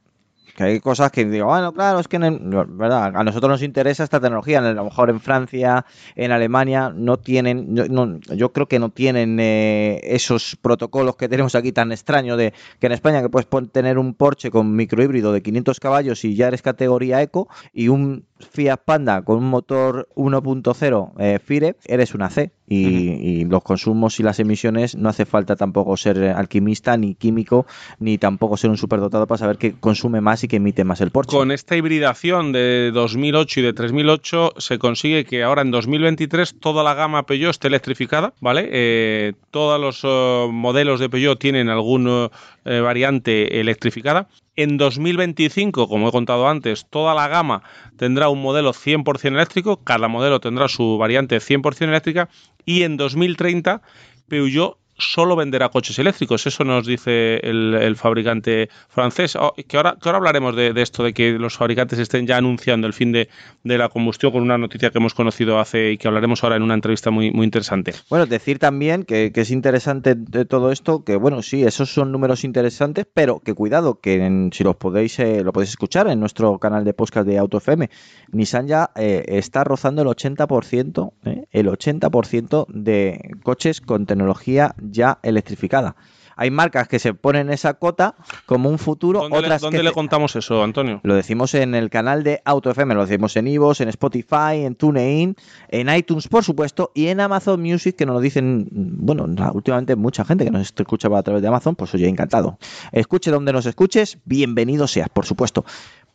Que hay cosas que digo, bueno, claro, es que en el- ¿verdad? a nosotros nos interesa esta tecnología. A lo mejor en Francia, en Alemania, no tienen, yo, no- yo creo que no tienen eh, esos protocolos que tenemos aquí tan extraños de que en España que puedes tener un Porsche con microhíbrido de 500 caballos y ya eres categoría eco y un Fiat Panda con un motor 1.0 eh, FIRE, eres una C. Y, y los consumos y las emisiones no hace falta tampoco ser eh, alquimista ni químico ni tampoco ser un superdotado para saber que consume más y que emite más el Porsche. con esta hibridación de 2008 y de 3008 se consigue que ahora en 2023 toda la gama Peugeot esté electrificada, ¿vale? Eh, todos los eh, modelos de Peugeot tienen alguna variante electrificada. En 2025, como he contado antes, toda la gama tendrá un modelo 100% eléctrico, cada modelo tendrá su variante 100% eléctrica y en 2030 Peugeot solo venderá coches eléctricos. Eso nos dice el, fabricante francés. Oh, que, ahora, que ahora hablaremos de, esto, de que los fabricantes estén ya anunciando el fin de, de la combustión con una noticia que hemos conocido hace y que hablaremos ahora en una entrevista muy, muy interesante. Bueno, decir también que, que es interesante de todo esto, que bueno, sí, esos son números interesantes, pero que cuidado, que en- si los podéis, eh, lo podéis escuchar en nuestro canal de podcast de Auto FM, Nissan ya eh, está rozando el 80%, eh, el 80% de coches con tecnología ya electrificada. Hay marcas que se ponen esa cota como un futuro, ¿Dónde, le, otras dónde que le contamos eso, Antonio? lo decimos en el canal de Auto FM, lo decimos en Ivos, en Spotify, en TuneIn, en iTunes, por supuesto, y en Amazon Music, que nos lo dicen, bueno, últimamente mucha gente que nos escucha a través de Amazon, pues oye, encantado. Escuche donde nos escuches, bienvenido seas, por supuesto.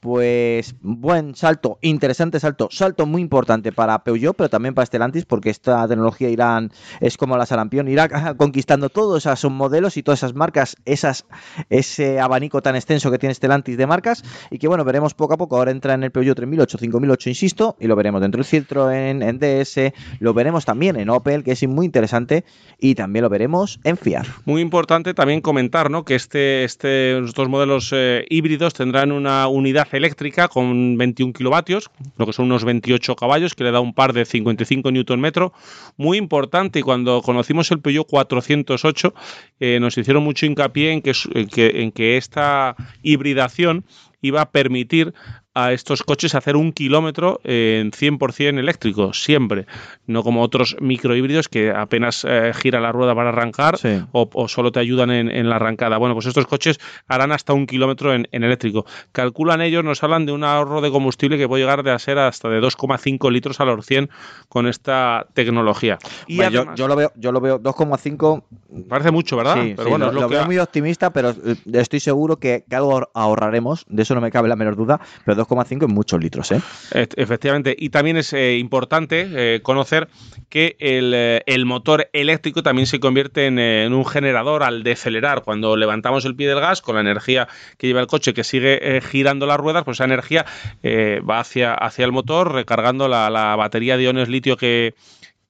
Pues buen salto, interesante salto, salto muy importante para Peugeot, pero también para Stellantis, porque esta tecnología irán, es como la sarampión, irá conquistando todos esos modelos y todas esas marcas, esas, ese abanico tan extenso que tiene Stellantis de marcas, y que bueno, veremos poco a poco, ahora entra en el Peugeot 3008, 5008, insisto, y lo veremos dentro del Citroën, en DS, lo veremos también en Opel, que es muy interesante, y también lo veremos en Fiat. Muy importante también comentar ¿no? que este, este, estos modelos eh, híbridos tendrán una unidad eléctrica con 21 kilovatios, lo que son unos 28 caballos, que le da un par de 55 newton metro. Muy importante, y cuando conocimos el Peugeot 408, eh, nos hicieron mucho hincapié en que, en que esta hibridación iba a permitir a estos coches hacer un kilómetro en 100% eléctrico, siempre, no como otros microhíbridos que apenas eh, gira la rueda para arrancar o, o solo te ayudan en, en la arrancada. Bueno, pues estos coches harán hasta un kilómetro en, en eléctrico. Calculan ellos, nos hablan de un ahorro de combustible que puede llegar de a ser hasta de 2,5 litros a los 100 con esta tecnología. Y Bueno, yo- además- yo, lo veo, yo lo veo 2,5 Parece mucho, ¿verdad? Sí, Pero sí, bueno, lo, es lo lo que veo ha- muy optimista, pero eh, estoy seguro que, que algo ahor- ahorraremos, de eso no me cabe la menor duda, pero 2,5 en muchos litros. ¿eh? Efectivamente, y también es eh, importante eh, conocer que el, eh, el motor eléctrico también se convierte en, un generador al decelerar. Cuando levantamos el pie del gas, con la energía que lleva el coche que sigue girando las ruedas, pues esa energía va hacia, hacia el motor recargando la, la batería de iones litio que,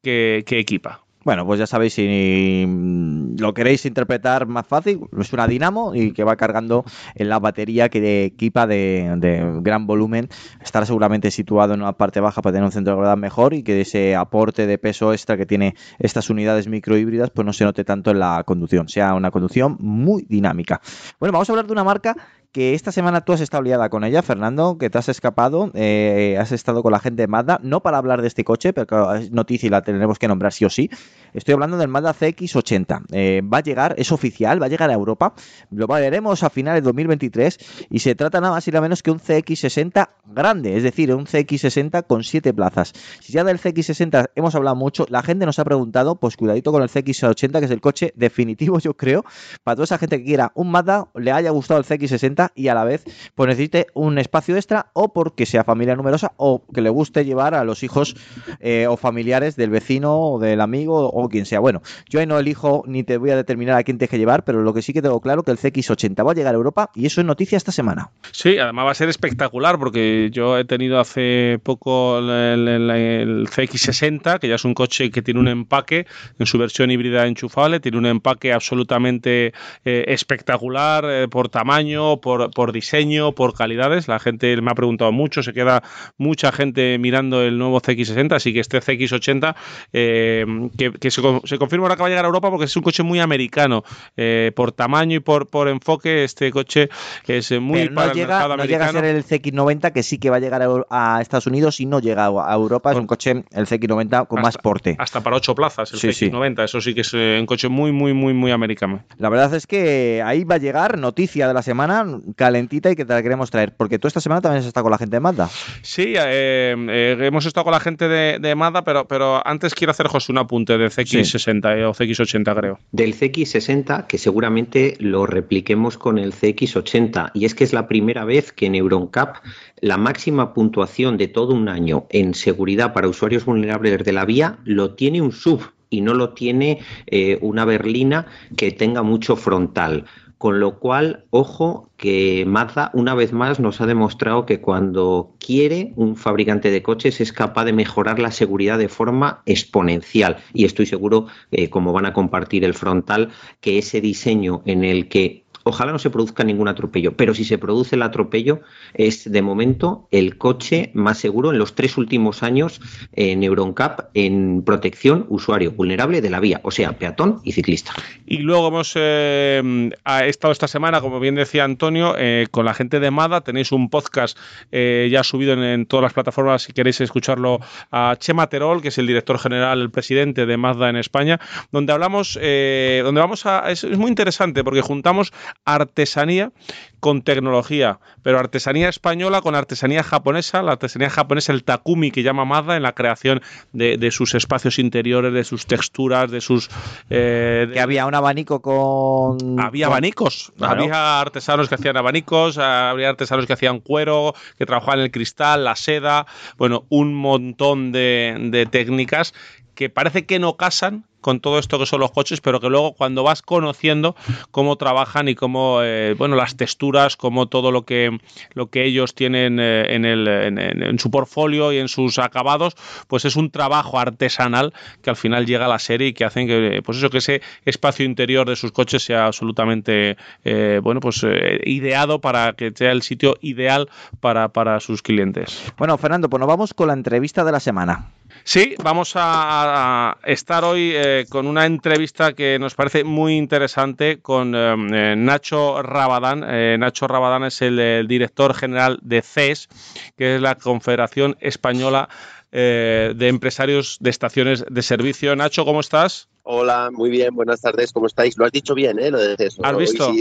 que- que equipa. Bueno, pues ya sabéis, si mm, lo queréis interpretar más fácil, es una dinamo y que va cargando en la batería que equipa de, gran volumen. Estará seguramente situado en una parte baja para tener un centro de gravedad mejor y que ese aporte de peso extra que tiene estas unidades microhíbridas pues no se note tanto en la conducción, sea una conducción muy dinámica. Bueno, vamos a hablar de una marca que esta semana tú has estado liada con ella, Fernando, que te has escapado, eh, has estado con la gente de Mazda, no para hablar de este coche, pero claro, es noticia y la tenemos que nombrar sí o sí. Estoy hablando del Mazda CX80. Eh, va a llegar, es oficial, va a llegar a Europa, lo veremos a finales de 2023 y se trata nada más y nada menos que un CX60 grande, es decir, un CX60 con 7 plazas. Si ya del CX60 hemos hablado mucho, la gente nos ha preguntado, pues cuidadito con el CX80, que es el coche definitivo, yo creo, para toda esa gente que quiera un Mazda, le haya gustado el CX60 y a la vez pues necesite un espacio extra o porque sea familia numerosa o que le guste llevar a los hijos eh, o familiares del vecino o del amigo o quien sea. Bueno, yo ahí no elijo ni te voy a determinar a quién te que llevar, pero lo que sí que tengo claro que el CX80 va a llegar a Europa y eso es noticia esta semana. Sí, además va a ser espectacular porque yo he tenido hace poco el, el- el CX60, que ya es un coche que tiene un empaque en su versión híbrida enchufable, tiene un empaque absolutamente eh, espectacular eh, por tamaño, por, por diseño, por calidades. La gente me ha preguntado mucho, se queda mucha gente mirando el nuevo CX60, así que este CX80 eh, que se, con- se confirma ahora que va a llegar a Europa porque es un coche muy americano. Eh, por tamaño y por, por enfoque, este coche es eh, muy Pero para no el llega, mercado no llega a ser el CX90 que sí que va a llegar a, Estados Unidos y no llega a Europa. Es un coche, el CX90 con más porte. Hasta para ocho plazas, el Sí, sí. CX90. Eso sí que es eh, un coche muy, muy, muy, muy americano. La verdad es que ahí va a llegar noticia de la semana calentita y que te la queremos traer. Porque tú esta semana también has estado con la gente de Mazda. Sí, eh, eh, hemos estado con la gente de, de Mazda, pero, pero antes quiero hacer, José, un apunte de CX60 eh, o CX80, creo. Del CX60, que seguramente lo repliquemos con el CX80, y es que es la primera vez que en EuronCap la máxima puntuación de todo un año en seguridad para usuarios vulnerables de la vía lo tiene un sub y no lo tiene eh, una berlina que tenga mucho frontal. Con lo cual, ojo que Mazda una vez más nos ha demostrado que cuando quiere un fabricante de coches es capaz de mejorar la seguridad de forma exponencial. Y estoy seguro, eh, como van a compartir el frontal, que ese diseño en el que ojalá no se produzca ningún atropello, pero si se produce el atropello es de momento el coche más seguro en los tres últimos años en EuronCap en protección usuario vulnerable de la vía, o sea, peatón y ciclista. Y luego hemos eh, estado esta semana, como bien decía Antonio, eh, con la gente de Mazda. Tenéis un podcast eh, ya subido en, todas las plataformas si queréis escucharlo a Chema Terol, que es el director general, el presidente de Mazda en España, donde hablamos, eh, donde vamos a. Es muy interesante porque juntamos artesanía con tecnología, pero artesanía española con artesanía japonesa, la artesanía japonesa, el takumi que llama Mazda en la creación de, de sus espacios interiores, de sus texturas, de sus... eh, Que había un abanico con... había abanicos, Claro. había artesanos que hacían abanicos, había artesanos que hacían cuero, que trabajaban el cristal, la seda, bueno, un montón de, de técnicas que parece que no casan con todo esto que son los coches, pero que luego cuando vas conociendo cómo trabajan y cómo, eh, bueno, las texturas, como todo lo que, lo que ellos tienen eh, en, el, en su portfolio y en sus acabados, pues es un trabajo artesanal que al final llega a la serie y que hacen que, pues eso, que ese espacio interior de sus coches sea absolutamente, eh, bueno, pues eh, ideado para que sea el sitio ideal para, para sus clientes. Bueno, Fernando, pues nos vamos con la entrevista de la semana. Sí, vamos a, estar hoy eh, con una entrevista que nos parece muy interesante con eh, eh, Nacho Rabadán. Nacho Rabadán es el, director general de CES, que es la Confederación Española de Empresarios de Estaciones de Servicio. Nacho, ¿cómo estás? Hola, muy bien, buenas tardes, ¿cómo estáis? Lo has dicho bien, ¿eh? Lo de eso. ¿Has visto?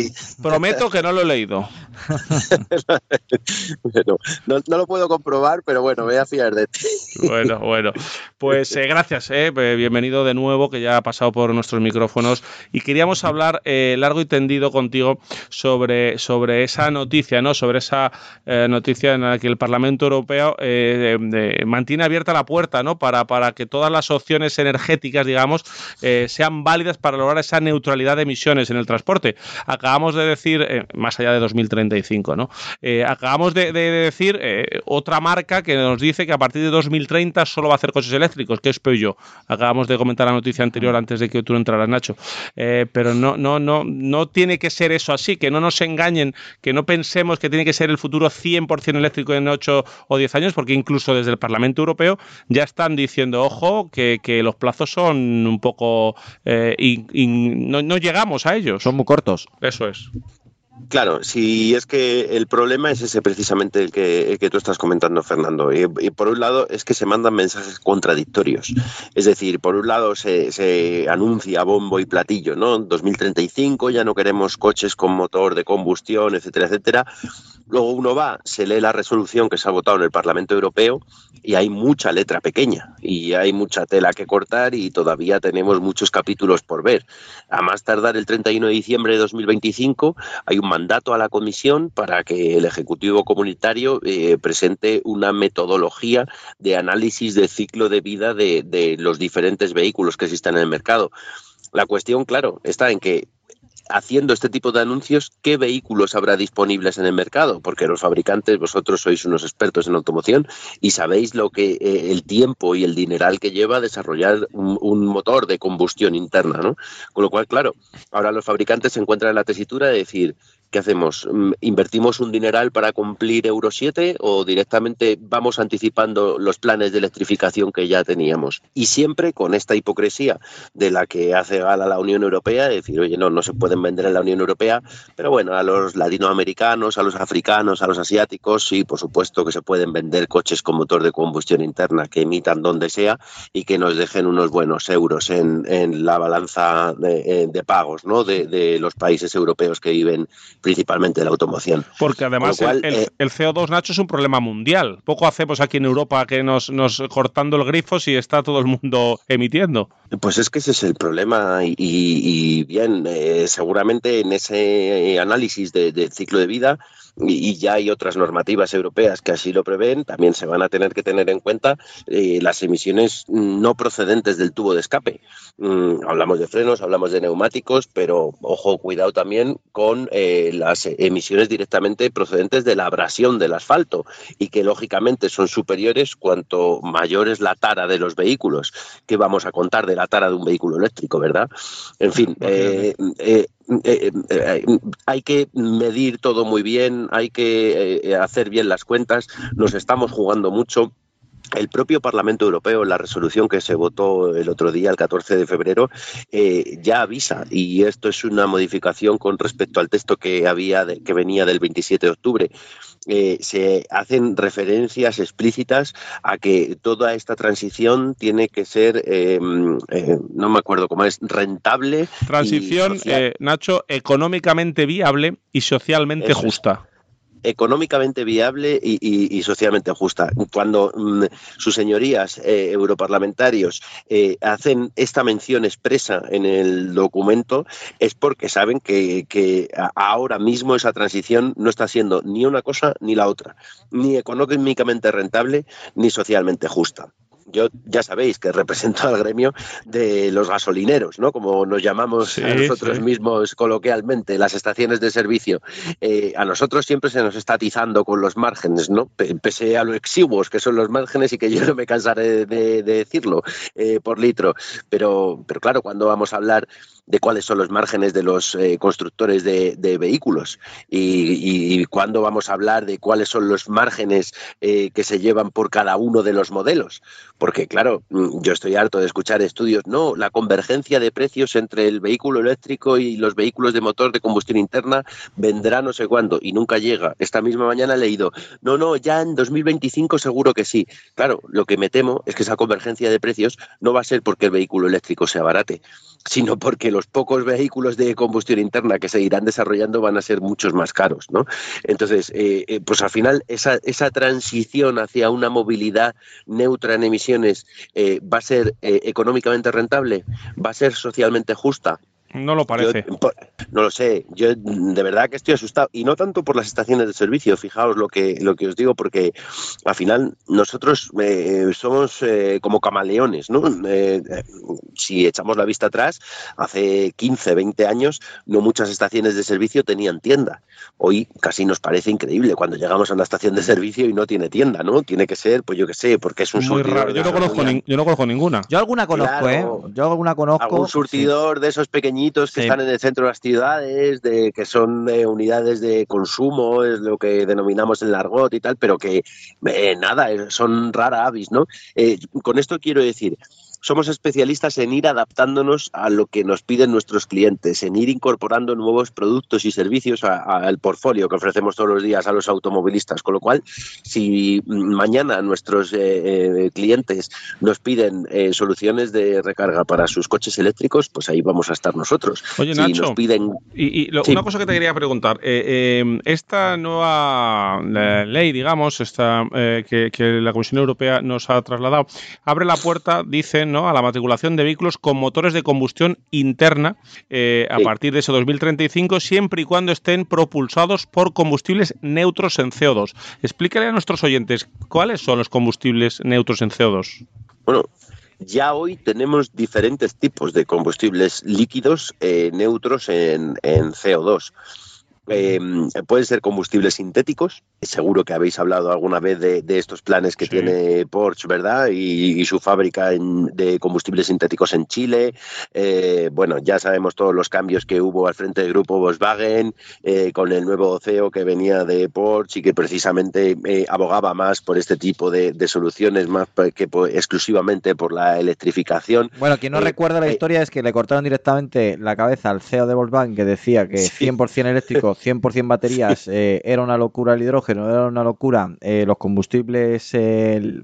Prometo que no lo he leído. bueno, no, no, lo puedo comprobar, pero bueno, voy a fiar de ti. bueno, bueno. Pues eh, gracias, eh. bienvenido de nuevo, que ya ha pasado por nuestros micrófonos. Y queríamos hablar eh, largo y tendido contigo sobre, sobre esa noticia, ¿no? Sobre esa eh, noticia en la que el Parlamento Europeo mantiene abierta la puerta, ¿no? Para, para que todas las opciones energéticas, digamos, eh, sean válidas para lograr esa neutralidad de emisiones en el transporte. Acabamos de decir, eh, más allá de 2035, ¿no? Eh, acabamos de, decir otra marca que nos dice que a partir de 2030 solo va a hacer coches eléctricos, que es Peugeot. Acabamos de comentar la noticia anterior antes de que tú entraras, Nacho. pero no, no, no, no tiene que ser eso así, que no nos engañen, que no pensemos que tiene que ser el futuro 100% eléctrico en 8 o 10 años, porque incluso desde el Parlamento Europeo ya están diciendo, ojo, que, que los plazos son un poco eh, y, no, llegamos a ellos. Son muy cortos. Eso es. Claro, si es que el problema es ese precisamente el que, que tú estás comentando, Fernando. Y, por un lado es que se mandan mensajes contradictorios. Es decir, por un lado se, se, anuncia bombo y platillo, ¿no? 2035 ya no queremos coches con motor de combustión, etcétera, etcétera. Luego uno va, se lee la resolución que se ha votado en el Parlamento Europeo y hay mucha letra pequeña y hay mucha tela que cortar y todavía tenemos muchos capítulos por ver. A más tardar el 31 de diciembre de 2025 hay un mandato a la Comisión para que el Ejecutivo Comunitario eh, presente una metodología de análisis del ciclo de vida de, de los diferentes vehículos que existen en el mercado. La cuestión, claro, está en que haciendo este tipo de anuncios, ¿qué vehículos habrá disponibles en el mercado? Porque los fabricantes, vosotros sois unos expertos en automoción y sabéis lo que eh, el tiempo y el dineral que lleva desarrollar un, un, motor de combustión interna, ¿no? Con lo cual, claro, ahora los fabricantes se encuentran en la tesitura de decir, ¿qué hacemos? Mm, ¿Invertimos un dineral para cumplir Euro 7 o directamente vamos anticipando los planes de electrificación que ya teníamos? Y siempre con esta hipocresía de la que hace gala la Unión Europea, de decir, oye, no, no se pueden vender en la Unión Europea, pero bueno, a los latinoamericanos, a los africanos, a los asiáticos, sí, por supuesto que se pueden vender coches con motor de combustión interna que emitan donde sea y que nos dejen unos buenos euros en, la balanza de, eh, pagos ¿no? de los países europeos que viven principalmente de la automoción. Porque además cual, el, eh, el, CO2, Nacho, es un problema mundial. Poco hacemos aquí en Europa que nos, nos cortando el grifo si está todo el mundo emitiendo. Pues es que ese es el problema y, y bien, eh, seguramente en ese análisis de, de ciclo de vida y ya hay otras normativas europeas que así lo prevén, también se van a tener que tener en cuenta eh, las emisiones no procedentes del tubo de escape. Mm, hablamos de frenos, hablamos de neumáticos, pero ojo, cuidado también con eh, las emisiones directamente procedentes de la abrasión del asfalto y que lógicamente son superiores cuanto mayor es la tara de los vehículos. que vamos a contar de la tara de un vehículo eléctrico, verdad? En fin, eh, eh, eh, eh, hay que medir todo muy bien, hay que eh, hacer bien las cuentas, nos estamos jugando mucho. El propio Parlamento Europeo, en la resolución que se votó el otro día, el 14 de febrero, eh, ya avisa, y esto es una modificación con respecto al texto que había de, que venía del 27 de octubre. Eh, se hacen referencias explícitas a que toda esta transición tiene que ser, eh, eh, no me acuerdo cómo es, rentable. Transición, Nacho, económicamente viable y socialmente Eso justa. Es económicamente viable y, socialmente justa. Cuando mmm, sus señorías eh, europarlamentarios eh, hacen esta mención expresa en el documento es porque saben que, ahora mismo esa transición no está siendo ni una cosa ni la otra, ni económicamente rentable ni socialmente justa yo ya sabéis que represento al gremio de los gasolineros, ¿no? Como nos llamamos sí, a nosotros sí. mismos coloquialmente, las estaciones de servicio. Eh, a nosotros siempre se nos está atizando con los márgenes, ¿no? Pese a lo exiguos que son los márgenes y que yo no me cansaré de, de decirlo eh, por litro. Pero, pero claro, cuando vamos a hablar de cuáles son los márgenes de los eh, constructores de, de vehículos y, y, cuándo vamos a hablar de cuáles son los márgenes eh, que se llevan por cada uno de los modelos. Porque, claro, mm, yo estoy harto de escuchar estudios, no, la convergencia de precios entre el vehículo eléctrico y los vehículos de motor de combustión interna vendrá no sé cuándo y nunca llega. Esta misma mañana he leído, no, no, ya en 2025 seguro que sí. Claro, lo que me temo es que esa convergencia de precios no va a ser porque el vehículo eléctrico sea barate, sino porque los pocos vehículos de combustión interna que se irán desarrollando van a ser muchos más caros, ¿no? Entonces, eh, eh, pues al final esa, esa, transición hacia una movilidad neutra en emisiones eh, va a ser eh, económicamente rentable, va a ser socialmente justa. No lo parece. Yo, no lo sé. Yo de verdad que estoy asustado. Y no tanto por las estaciones de servicio, fijaos lo que, lo que os digo, porque al final nosotros eh, somos eh, como camaleones, ¿no? Eh, si echamos la vista atrás, hace 15, 20 años, no muchas estaciones de servicio tenían tienda. Hoy casi nos parece increíble cuando llegamos a una estación de servicio y no tiene tienda, ¿no? Tiene que ser, pues yo qué sé, porque es un Muy raro. Yo no, conozco ni, yo no conozco ninguna. Yo alguna conozco, Claro. ¿eh? Yo alguna conozco. algún surtidor de esos pequeñitos que Sí. están en el centro de las ciudades, de que son eh, unidades de consumo, es lo que denominamos el argot y tal, pero que eh, nada, son rara avis, ¿no? Eh, con esto quiero decir, somos especialistas en ir adaptándonos a lo que nos piden nuestros clientes, en ir incorporando nuevos productos y servicios al portfolio que ofrecemos todos los días a los automovilistas. Con lo cual, si mañana nuestros eh, eh, clientes nos piden eh, soluciones de recarga para sus coches eléctricos, pues ahí vamos a estar nosotros. Oye, si Nacho, nos piden Y, y lo- Sí. una cosa que te quería preguntar, eh, eh, esta nueva ley, digamos, esta, eh, que, que la Comisión Europea nos ha trasladado, abre la puerta, dicen, ¿no? a la matriculación de vehículos con motores de combustión interna eh, a Sí. partir de ese 2035, siempre y cuando estén propulsados por combustibles neutros en CO2. Explícale a nuestros oyentes cuáles son los combustibles neutros en CO2. Bueno, ya hoy tenemos diferentes tipos de combustibles líquidos eh, neutros en, en CO2. Eh, pueden ser combustibles sintéticos. Seguro que habéis hablado alguna vez de, de estos planes que tiene Porsche, ¿verdad? Y, y su fábrica en- de combustibles sintéticos en Chile. Eh, bueno, ya sabemos todos los cambios que hubo al frente del grupo Volkswagen eh, con el nuevo CEO que venía de Porsche y que precisamente eh, abogaba más por este tipo de, de soluciones más que exclusivamente por la electrificación. Bueno, quien no Eh, recuerda la historia es que le cortaron directamente la cabeza al CEO de Volkswagen que decía que 100% eléctrico, 100% baterías, eh, era una locura el hidrógeno, era una locura eh, los combustibles, eh, el,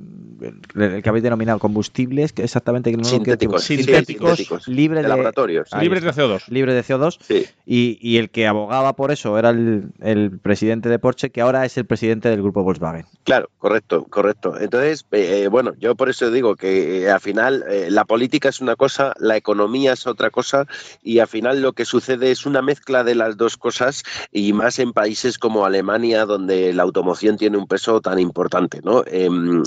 el que habéis denominado combustibles, que exactamente que no lo quiero decir, Sintéticos, sí, sintéticos, sintéticos, libres de laboratorios. Libres de CO2. libres de CO2 y, y el que abogaba por eso era el, el presidente de Porsche, que ahora es el presidente del grupo Volkswagen. Claro, correcto, correcto. Entonces, eh, eh, bueno, yo por eso digo que eh, al final eh, la política es una cosa, la economía es otra cosa y al final lo que sucede es una mezcla de las dos cosas y más en países como Alemania donde la automoción tiene un peso tan importante, ¿no? Em,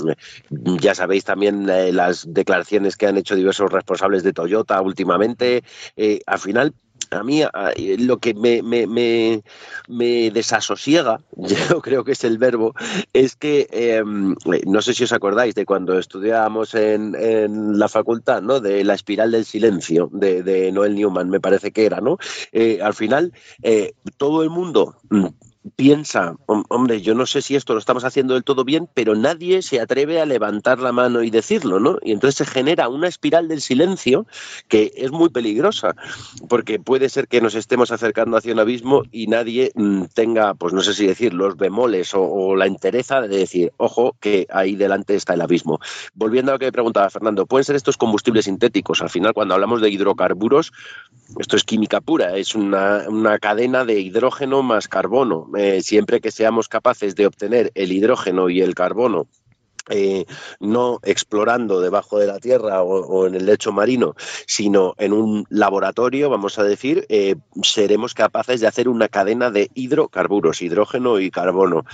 ya sabéis también eh, las declaraciones que han hecho diversos responsables de Toyota últimamente. Eh, al final a mí lo que me, me, me, me desasosiega, yo creo que es el verbo, es que eh, no sé si os acordáis de cuando estudiábamos en, la facultad, ¿no? De la espiral del silencio de, de Noel Newman, me parece que era, ¿no? Eh, al final, eh, todo el mundo mm, piensa, "Hom- hombre, yo no sé si esto lo estamos haciendo del todo bien, pero nadie se atreve a levantar la mano y decirlo, ¿no? Y entonces se genera una espiral del silencio que es muy peligrosa, porque puede ser que nos estemos acercando hacia un abismo y nadie mm, tenga, pues no sé si decir, los bemoles o, la entereza de decir, ojo, que ahí delante está el abismo. Volviendo a lo que me preguntaba Fernando, ¿pueden ser estos combustibles sintéticos? Al final, cuando hablamos de hidrocarburos, esto es química pura, es una cadena de hidrógeno más carbono. Eh, siempre que seamos capaces de obtener el hidrógeno y el carbono eh, no explorando debajo de la tierra o, en el lecho marino, sino en un laboratorio, vamos a decir, eh, seremos capaces de hacer una cadena de hidrocarburos, hidrógeno y carbono.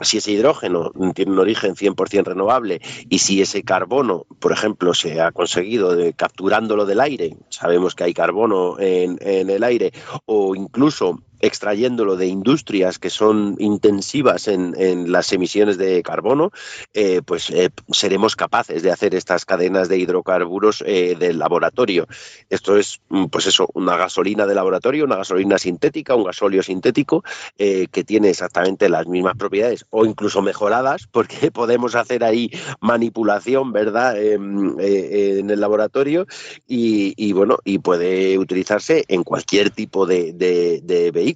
Si ese hidrógeno tiene un origen 100% renovable y si ese carbono, por ejemplo, se ha conseguido capturándolo del aire, sabemos que hay carbono en el aire, o incluso extrayéndolo de industrias que son intensivas en, las emisiones de carbono, eh, pues eh, seremos capaces de hacer estas cadenas de hidrocarburos eh, del laboratorio. Esto es, mm, pues eso, una gasolina de laboratorio, una gasolina sintética, un gasóleo sintético eh, que tiene exactamente las mismas propiedades o incluso mejoradas, porque podemos hacer ahí manipulación, ¿verdad?, Em, en el laboratorio y, y, bueno, y puede utilizarse en cualquier tipo de, de- de vehículo.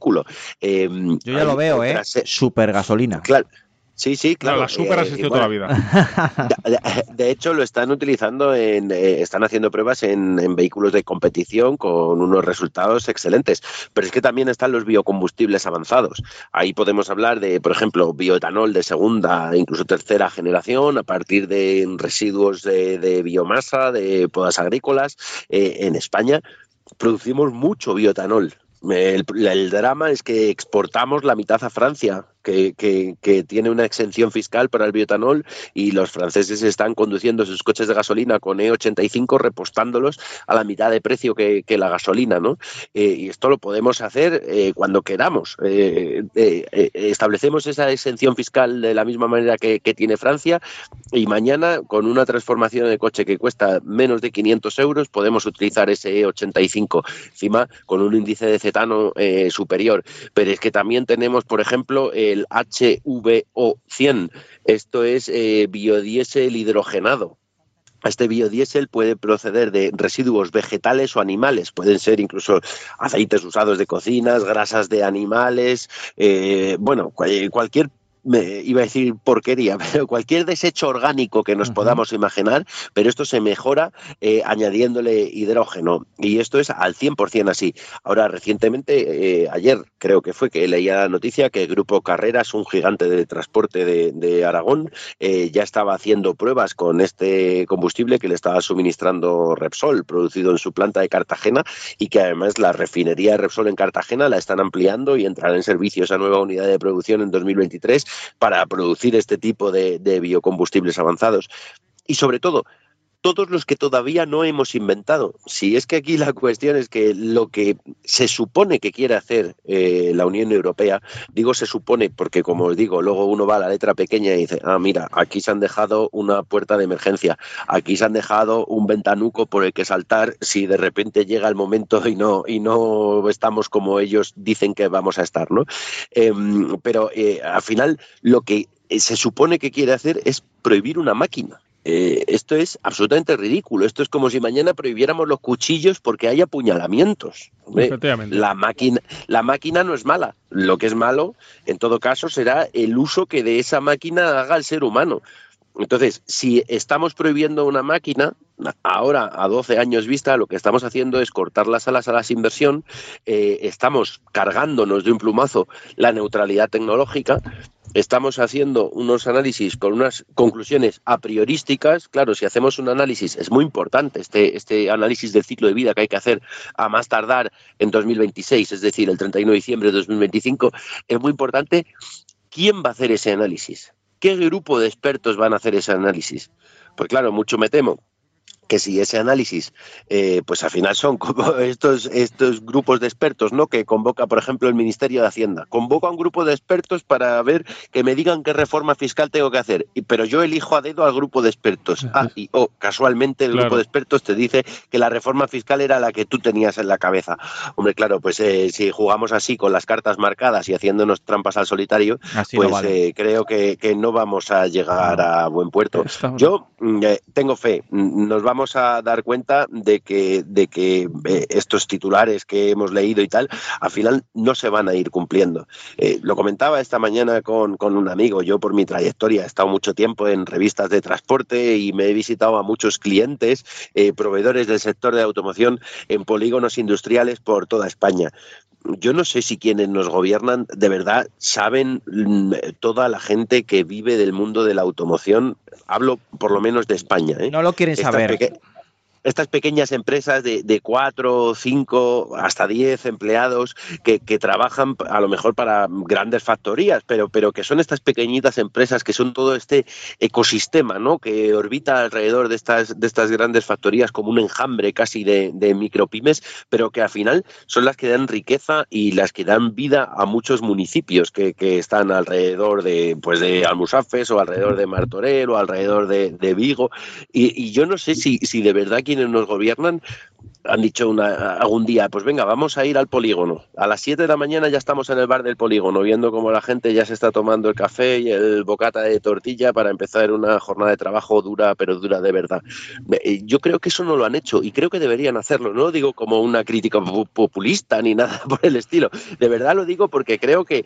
Em, Yo ya lo veo, ¿eh? Super gasolina. Claro. Sí, sí, claro. la super ha eh, existido bueno, toda la vida. de, de hecho, lo están utilizando en, eh, están haciendo pruebas en, en vehículos de competición con unos resultados excelentes. Pero es que también están los biocombustibles avanzados. Ahí podemos hablar de, por ejemplo, bioetanol de segunda, incluso tercera generación, a partir de residuos de, de biomasa, de podas agrícolas. Eh, en España producimos mucho bioetanol. El, el drama es que exportamos la mitad a Francia, que, que- tiene una exención fiscal para el bioetanol y los franceses están conduciendo sus coches de gasolina con E85 repostándolos a la mitad de precio que, la gasolina, ¿no? Eh, y esto lo podemos hacer eh, cuando queramos. Eh, eh, establecemos esa exención fiscal de la misma manera que, que tiene Francia y mañana con una transformación de coche que cuesta menos de 500 euros podemos utilizar ese E85 encima con un índice de cetano superior. Pero es que también tenemos, por ejemplo, el HVO100. Esto es eh, biodiesel hidrogenado. Este biodiesel puede proceder de residuos vegetales o animales, pueden ser incluso aceites usados de cocinas, grasas de animales, eh, bueno, cual- cualquier me iba a decir porquería, pero cualquier desecho orgánico que nos podamos imaginar, pero esto se mejora eh, añadiéndole hidrógeno y esto es al 100% así. Ahora, recientemente, eh, ayer creo que fue que leía la noticia que el Grupo Carreras, un gigante de transporte de, de Aragón, eh, ya estaba haciendo pruebas con este combustible que le estaba suministrando Repsol, producido en su planta de Cartagena y que además la refinería de Repsol en Cartagena la están ampliando y entrará en servicio esa nueva unidad de producción en 2023 para producir este tipo de, biocombustibles avanzados. Y sobre todo, todos los que todavía no hemos inventado. Si es que aquí la cuestión es que lo que se supone que quiere hacer eh, la Unión Europea, digo se supone porque como os digo, luego uno va a la letra pequeña y dice, ah, mira, aquí se han dejado una puerta de emergencia, aquí se han dejado un ventanuco por el que saltar si de repente llega el momento y no, y no estamos como ellos dicen que vamos a estar, ¿no? Em, pero eh, al final lo que eh, se supone que quiere hacer es prohibir una máquina. Eh, esto es absolutamente ridículo. Esto es como si mañana prohibiéramos los cuchillos porque hay apuñalamientos. La máquina, la máquina no es mala. Lo que es malo, en todo caso, será el uso que de esa máquina haga el ser humano. Entonces, si estamos prohibiendo una máquina, ahora a 12 años vista, lo que estamos haciendo es cortar las alas a la inversión, eh, estamos cargándonos de un plumazo la neutralidad tecnológica, estamos haciendo unos análisis con unas conclusiones a priorísticas. Claro, si hacemos un análisis, es muy importante este, este análisis del ciclo de vida que hay que hacer a más tardar en 2026, es decir, el 31 de diciembre de 2025, es muy importante quién va a hacer ese análisis. ¿Qué grupo de expertos van a hacer ese análisis? Pues claro, mucho me temo que si ese análisis, eh, pues al final son como estos, estos grupos de expertos, ¿no? Que convoca, por ejemplo, el Ministerio de Hacienda. Convoca a un grupo de expertos para ver que me digan qué reforma fiscal tengo que hacer. Y, pero yo elijo a dedo al grupo de expertos. Ah, y oh, casualmente el Claro. grupo de expertos te dice que la reforma fiscal era la que tú tenías en la cabeza. Hombre, claro, pues eh, si jugamos así con las cartas marcadas y haciéndonos trampas al solitario, Así no pues vale. eh, creo que, que no vamos a llegar a buen puerto. Yo mm, eh, tengo fe, nos vamos a dar cuenta de que, de que eh, estos titulares que hemos leído y tal, al final no se van a ir cumpliendo. Eh, lo comentaba esta mañana con, con un amigo, yo por mi trayectoria he estado mucho tiempo en revistas de transporte y me he visitado a muchos clientes, eh, proveedores del sector de automoción en polígonos industriales por toda España yo no sé si quienes nos gobiernan de verdad saben mm, toda la gente que vive del mundo de la automoción. Hablo por lo menos de España. ¿eh? No lo quieren Estas saber. Estas pequeñas empresas de, de cuatro, cinco, hasta diez empleados que, que trabajan a lo mejor para grandes factorías, pero, pero que son estas pequeñitas empresas que son todo este ecosistema ¿no? que orbita alrededor de estas, de estas grandes factorías como un enjambre casi de, de micropymes, pero que al final son las que dan riqueza y las que dan vida a muchos municipios que, que están alrededor de, pues de Almusafes o alrededor de Martorell o alrededor de, Vigo. Y, yo no sé si, si de verdad quienes nos gobiernan han dicho una, algún día, pues venga, vamos a ir al polígono. A las 7 de la mañana ya estamos en el bar del polígono, viendo cómo la gente ya se está tomando el café y el bocata de tortilla para empezar una jornada de trabajo dura, pero dura de verdad. Eh, Yo creo que eso no lo han hecho y creo que deberían hacerlo. No lo digo como una crítica pu- populista ni nada por el estilo. De verdad lo digo porque creo que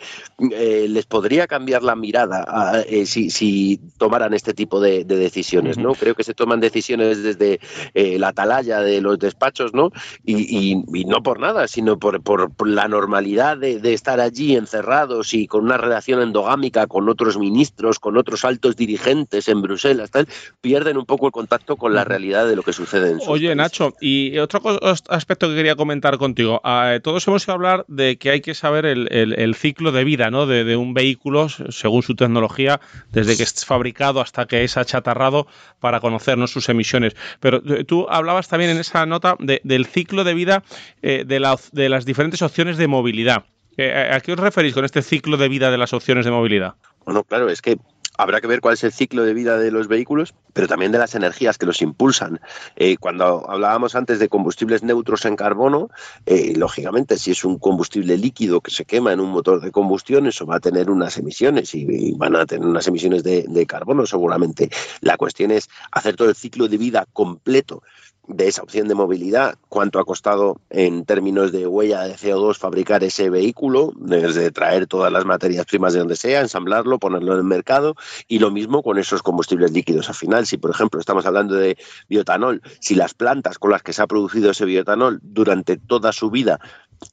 eh, les podría cambiar la mirada a- eh, si, si tomaran este tipo de, de decisiones. ¿no? Creo que se toman decisiones desde eh, la atalaya de los despachos, ¿no? Y, y- y no por nada, sino por, por- por la normalidad de, de estar allí encerrados y con una relación endogámica con otros ministros, con otros altos dirigentes en Bruselas, tal, pierden un poco el contacto con la realidad de lo que sucede en su Oye, Nacho, y otro aspecto que quería comentar contigo. Ah, todos hemos ido a hablar de que hay que saber el, el- el ciclo de vida ¿no? de, de un vehículo según su tecnología, desde que es fabricado hasta que es achatarrado para conocer ¿no? sus emisiones. Pero eh, tú hablabas también en esa nota de- del ciclo de vida eh, de, las diferentes opciones de movilidad. Eh, ¿A a qué os referís con este ciclo de vida de las opciones de movilidad? Bueno, claro, es que habrá que ver cuál es el ciclo de vida de los vehículos, pero también de las energías que los impulsan. Eh, cuando hablábamos antes de combustibles neutros en carbono, eh, lógicamente, si es un combustible líquido que se quema en un motor de combustión, eso va a tener unas emisiones y, van a tener unas emisiones de carbono seguramente. La cuestión es hacer todo el ciclo de vida completo de esa opción de movilidad, cuánto ha costado en términos de huella de CO2 fabricar ese vehículo, desde traer todas las materias primas de donde sea, ensamblarlo, ponerlo en el mercado, y lo mismo con esos combustibles líquidos. Al final, si por ejemplo estamos hablando de bioetanol, si las plantas con las que se ha producido ese bioetanol durante toda su vida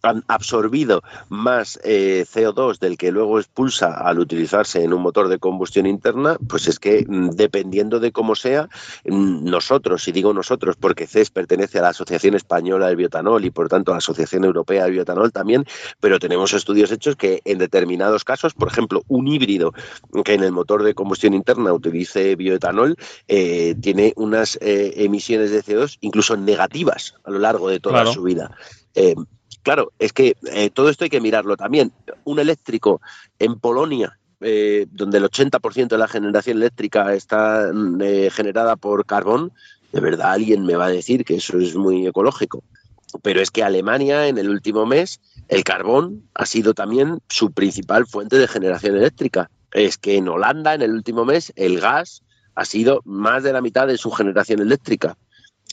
han absorbido más eh, CO2 del que luego expulsa al utilizarse en un motor de combustión interna, pues es que mm, dependiendo de cómo sea, mm, nosotros, y digo nosotros porque CES pertenece a la Asociación Española del Biotanol y por tanto a la Asociación Europea del Biotanol también, pero tenemos estudios hechos que en determinados casos, por ejemplo, un híbrido que en el motor de combustión interna utilice bioetanol, eh, tiene unas eh, emisiones de CO2 incluso negativas a lo largo de toda Claro. su vida. Eh, Claro, es que eh, todo esto hay que mirarlo también. Un eléctrico en Polonia, eh, donde el 80% de la generación eléctrica está mm, eh, generada por carbón, de verdad alguien me va a decir que eso es muy ecológico. Pero es que Alemania en el último mes, el carbón ha sido también su principal fuente de generación eléctrica. Es que en Holanda en el último mes el gas ha sido más de la mitad de su generación eléctrica.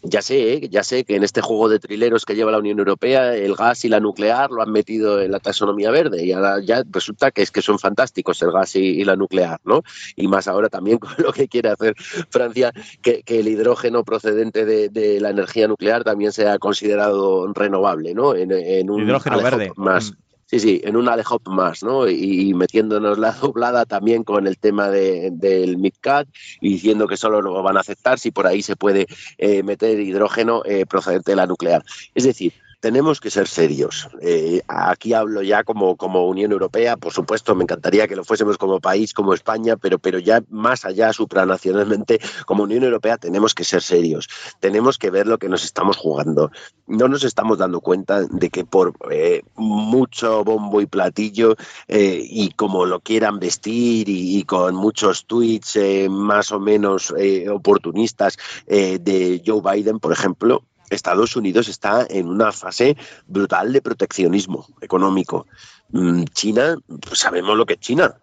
Ya sé, ¿eh? ya sé que en este juego de trileros que lleva la Unión Europea, el gas y la nuclear lo han metido en la taxonomía verde y ahora ya resulta que es que son fantásticos el gas y, y la nuclear, ¿no? Y más ahora también con lo que quiere hacer Francia, que, que el hidrógeno procedente de, de la energía nuclear también sea considerado renovable, ¿no? En, en un Hidrógeno verde. más. Sí, sí, en un alejop más, ¿no? Y, metiéndonos la doblada también con el tema de- del MidCat y diciendo que solo lo van a aceptar si por ahí se puede eh, meter hidrógeno eh, procedente de la nuclear. Es decir, tenemos que ser serios. Eh, aquí hablo ya como, como Unión Europea, por supuesto, me encantaría que lo fuésemos como país, como España, pero, pero ya más allá, supranacionalmente, como Unión Europea, tenemos que ser serios. Tenemos que ver lo que nos estamos jugando. No nos estamos dando cuenta de que por eh, mucho bombo y platillo eh, y como lo quieran vestir y, con muchos tweets más o menos oportunistas de Joe Biden, por ejemplo, Estados Unidos está en una fase brutal de proteccionismo económico. Mm, China, pues sabemos lo que es China.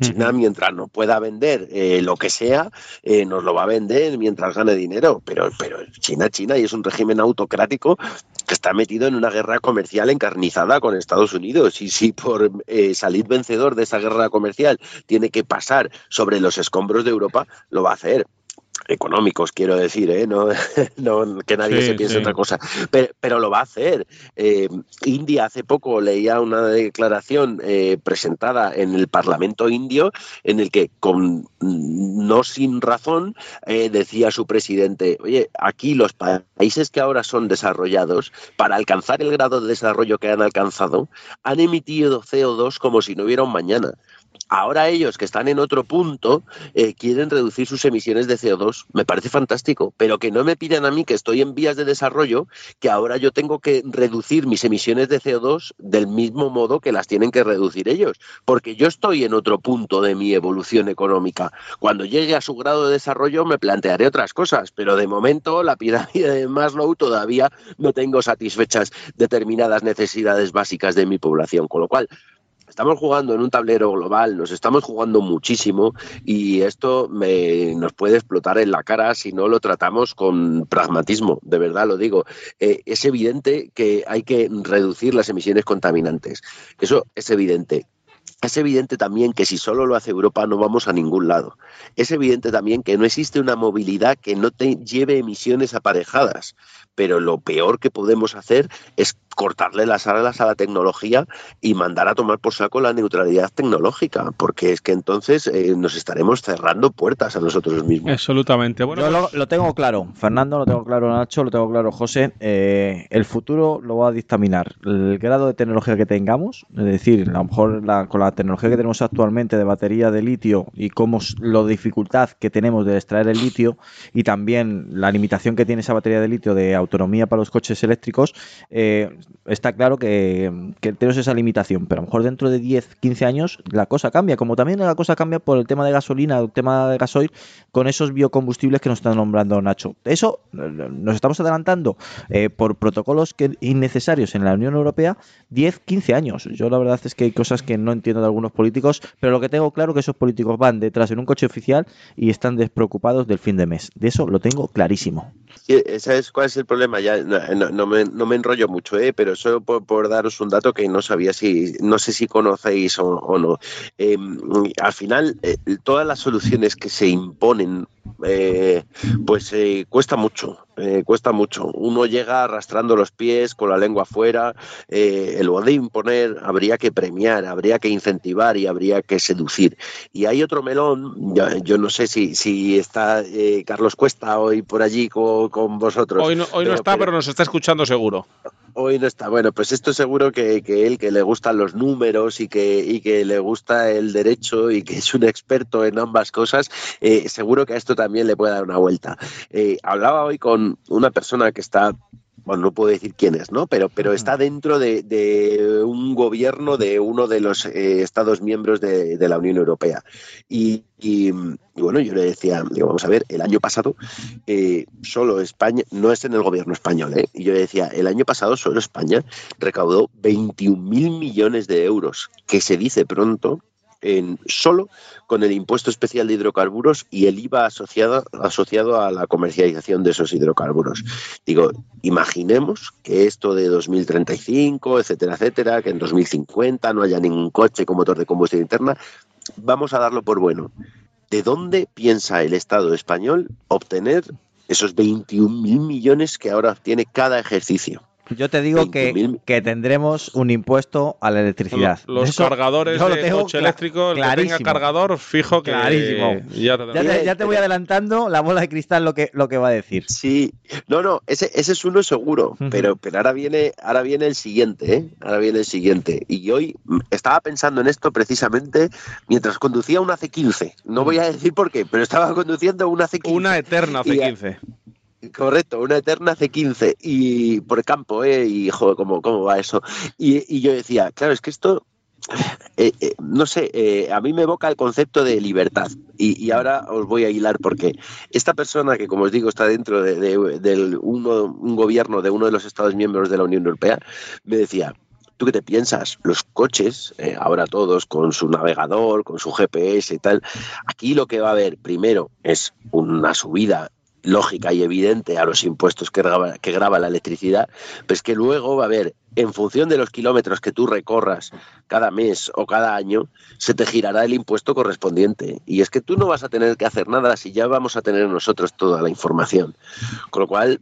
China, mientras no pueda vender eh, lo que sea, eh, nos lo va a vender mientras gane dinero. Pero, pero China, China, y es un régimen autocrático que está metido en una guerra comercial encarnizada con Estados Unidos. Y si por eh, salir vencedor de esa guerra comercial tiene que pasar sobre los escombros de Europa, lo va a hacer económicos, quiero decir, ¿eh? no, no que nadie Sí, se piense sí. otra cosa, pero, pero lo va a hacer. Eh, India hace poco leía una declaración eh, presentada en el Parlamento indio en el que, con no sin razón, eh, decía su presidente, oye, aquí los pa- países que ahora son desarrollados, para alcanzar el grado de desarrollo que han alcanzado, han emitido CO2 como si no hubiera un mañana. Ahora ellos que están en otro punto eh, quieren reducir sus emisiones de CO2. Me parece fantástico, pero que no me pidan a mí que estoy en vías de desarrollo, que ahora yo tengo que reducir mis emisiones de CO2 del mismo modo que las tienen que reducir ellos, porque yo estoy en otro punto de mi evolución económica. Cuando llegue a su grado de desarrollo me plantearé otras cosas, pero de momento la pirámide de Maslow todavía no tengo satisfechas determinadas necesidades básicas de mi población, con lo cual Estamos jugando en un tablero global, nos estamos jugando muchísimo y esto me- nos puede explotar en la cara si no lo tratamos con pragmatismo, de verdad lo digo. Eh, es evidente que hay que reducir las emisiones contaminantes, eso es evidente. Es evidente también que si solo lo hace Europa no vamos a ningún lado. Es evidente también que no existe una movilidad que no te lleve emisiones aparejadas. Pero lo peor que podemos hacer es cortarle las alas a la tecnología y mandar a tomar por saco la neutralidad tecnológica, porque es que entonces eh, nos estaremos cerrando puertas a nosotros mismos. Absolutamente. Bueno, Yo lo, lo tengo claro, Fernando, lo tengo claro, Nacho, lo tengo claro, José. Eh, el futuro lo va a dictaminar el grado de tecnología que tengamos, es decir, a lo mejor la- con la tecnología que tenemos actualmente de batería de litio y cómo la dificultad que tenemos de extraer el litio y también la limitación que tiene esa batería de litio de autonomía para los coches eléctricos, eh, está claro que, tenemos esa limitación, pero a lo mejor dentro de 10, 15 años la cosa cambia, como también la cosa cambia por el tema de gasolina, el tema de gasoil, con esos biocombustibles que nos está nombrando Nacho. Eso eh, nos estamos adelantando eh, por protocolos innecesarios en la Unión Europea 10, 15 años. Yo la verdad es que hay cosas que no entiendo de algunos políticos, pero lo que tengo claro es que esos políticos van detrás en un coche oficial y están despreocupados del fin de mes. De eso lo tengo clarísimo. Sí, ¿Sabes cuál es el problema? Ya no me, no me enrollo mucho, ¿eh? Pero solo por, por daros un dato que no sabía si, no sé si conocéis o, o no. Eh, al final, eh, todas las soluciones que se imponen, eh, pues eh, cuesta mucho, eh, cuesta mucho. Uno llega arrastrando los pies, con la lengua afuera. En lugar de imponer, habría que premiar, habría que incentivar y habría que seducir. Y hay otro melón, yo, yo no sé si, si está Carlos Cuesta hoy por allí con, con vosotros. hoy no, hoy no está, pero nos está escuchando seguro. Hoy no está. Bueno, pues esto seguro que, que él, que le gustan los números y que, y que le gusta el derecho y que es un experto en ambas cosas, eh, seguro que a esto también le puede dar una vuelta. Eh, hablaba hoy con una persona que está bueno, no puedo decir quién es, ¿no? Pero, pero está dentro de, de un gobierno de uno de los eh, Estados miembros de, de la Unión Europea. Y, y, y bueno, yo le decía, digo, vamos a ver, el año pasado eh, solo España, no es en el gobierno español, ¿eh? Y yo le decía, el año pasado solo España recaudó 21 mil millones de euros, que se dice pronto, en solo con el impuesto especial de hidrocarburos y el IVA asociado, asociado a la comercialización de esos hidrocarburos. Digo, imaginemos que esto de 2035, etcétera, etcétera, que en 2050 no haya ningún coche con motor de combustión interna, vamos a darlo por bueno. ¿De dónde piensa el Estado español obtener esos 21 mil millones que ahora tiene cada ejercicio? Yo te digo que, que tendremos un impuesto a la electricidad. Los Eso cargadores lo de coche eléctrico, el que tenga cargador, fijo que Clarísimo. ya te- Ya te, ya te voy adelantando la bola de cristal lo que, lo que va a decir. Sí, no, no, ese, ese es uno seguro, pero, pero ahora viene, ahora viene el siguiente, ¿eh? Ahora viene el siguiente. Y hoy estaba pensando en esto precisamente mientras conducía una C15. No voy a decir por qué, pero estaba conduciendo una C15. Una eterna Y, eh, C15. Correcto, una eterna C15 y por el campo, ¿eh? Y joder, ¿cómo, cómo va eso? Y, yo decía, claro, es que esto, eh, eh, no sé, eh, a mí me evoca el concepto de libertad. Y, ahora os voy a hilar porque esta persona que, como os digo, está dentro de, de- uno, un gobierno de uno de los Estados miembros de la Unión Europea, me decía, ¿Tú qué te piensas? Los coches, ahora todos con su navegador, con su GPS y tal, aquí lo que va a haber primero es una subida lógica y evidente a los impuestos que graba, que graba la electricidad, pues que luego va a haber, en función de los kilómetros que tú recorras cada mes o cada año, se te girará el impuesto correspondiente. Y es que tú no vas a tener que hacer nada si ya vamos a tener nosotros toda la información. Con lo cual,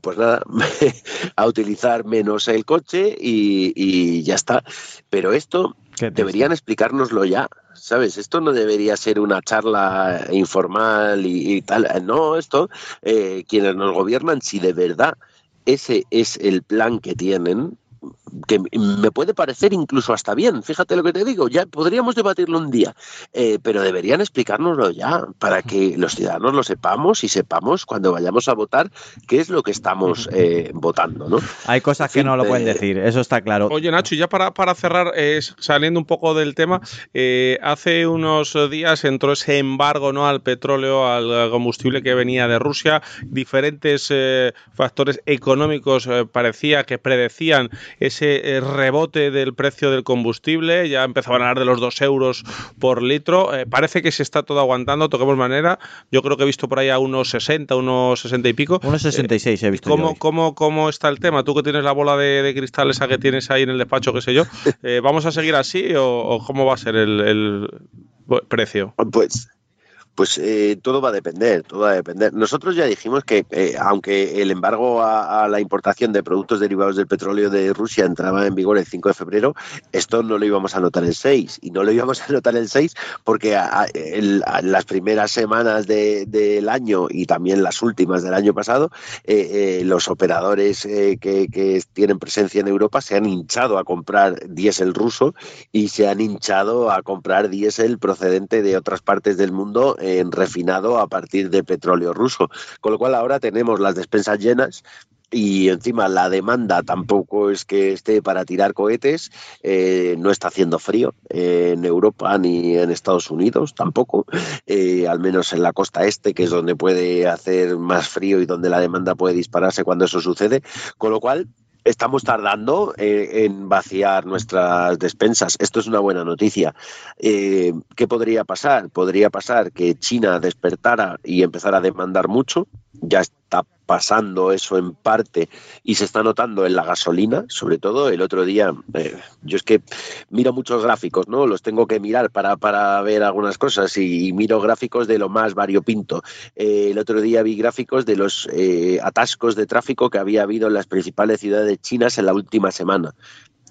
pues nada, a utilizar menos el coche y, y ya está. Pero esto deberían explicárnoslo ya. ¿Sabes? Esto no debería ser una charla informal y, tal. No, esto, eh, quienes nos gobiernan, si de verdad ese es el plan que tienen, que me puede parecer incluso hasta bien, fíjate lo que te digo, ya podríamos debatirlo un día, eh, pero deberían explicárnoslo ya para que los ciudadanos lo sepamos y sepamos cuando vayamos a votar qué es lo que estamos eh, votando, ¿no? Hay cosas que no lo pueden eh, decir, eso está claro. Oye, Nacho, ya para, para cerrar, eh, saliendo un poco del tema, eh, hace unos días entró ese embargo ¿no? al petróleo, al combustible que venía de Rusia. Diferentes eh, factores económicos eh, parecía que predecían ese eh, rebote del precio del combustible. Ya empezaban a hablar de los 2 euros por litro. Eh, parece que se está todo aguantando, toquemos manera. Yo creo que he visto por ahí a unos 60, unos 60 y pico. Unos 66 he visto yo ¿Cómo, hoy. cómo, ¿Cómo está el tema? Tú que tienes la bola de, de cristal esa que tienes ahí en el despacho, qué sé yo, eh, ¿vamos a seguir así o, o cómo va a ser el, el precio? Pues, pues eh, todo va a depender, todo va a depender. Nosotros ya dijimos que eh, aunque el embargo a, la importación de productos derivados del petróleo de Rusia entraba en vigor el 5 de febrero, esto no lo íbamos a notar el 6. Y no lo íbamos a notar el 6 porque las primeras semanas de- del año y también las últimas del año pasado, eh, eh, los operadores eh, que, que tienen presencia en Europa se han hinchado a comprar diésel ruso y se han hinchado a comprar diésel procedente de otras partes del mundo en refinado a partir de petróleo ruso. Con lo cual ahora tenemos las despensas llenas y encima la demanda tampoco es que esté para tirar cohetes, eh, no está haciendo frío eh, en Europa ni en Estados Unidos tampoco, eh, al menos en la costa este, que es donde puede hacer más frío y donde la demanda puede dispararse cuando eso sucede, con lo cual estamos tardando eh, en vaciar nuestras despensas. Esto es una buena noticia. Eh, ¿Qué podría pasar? Podría pasar que China despertara y empezara a demandar mucho. Ya está pasando eso en parte y se está notando en la gasolina, sobre todo el otro día. eh, yo es que miro muchos gráficos, ¿no? Los tengo que mirar para, para ver algunas cosas y, miro gráficos de lo más variopinto. Eh, el otro día vi gráficos de los eh, atascos de tráfico que había habido en las principales ciudades chinas en la última semana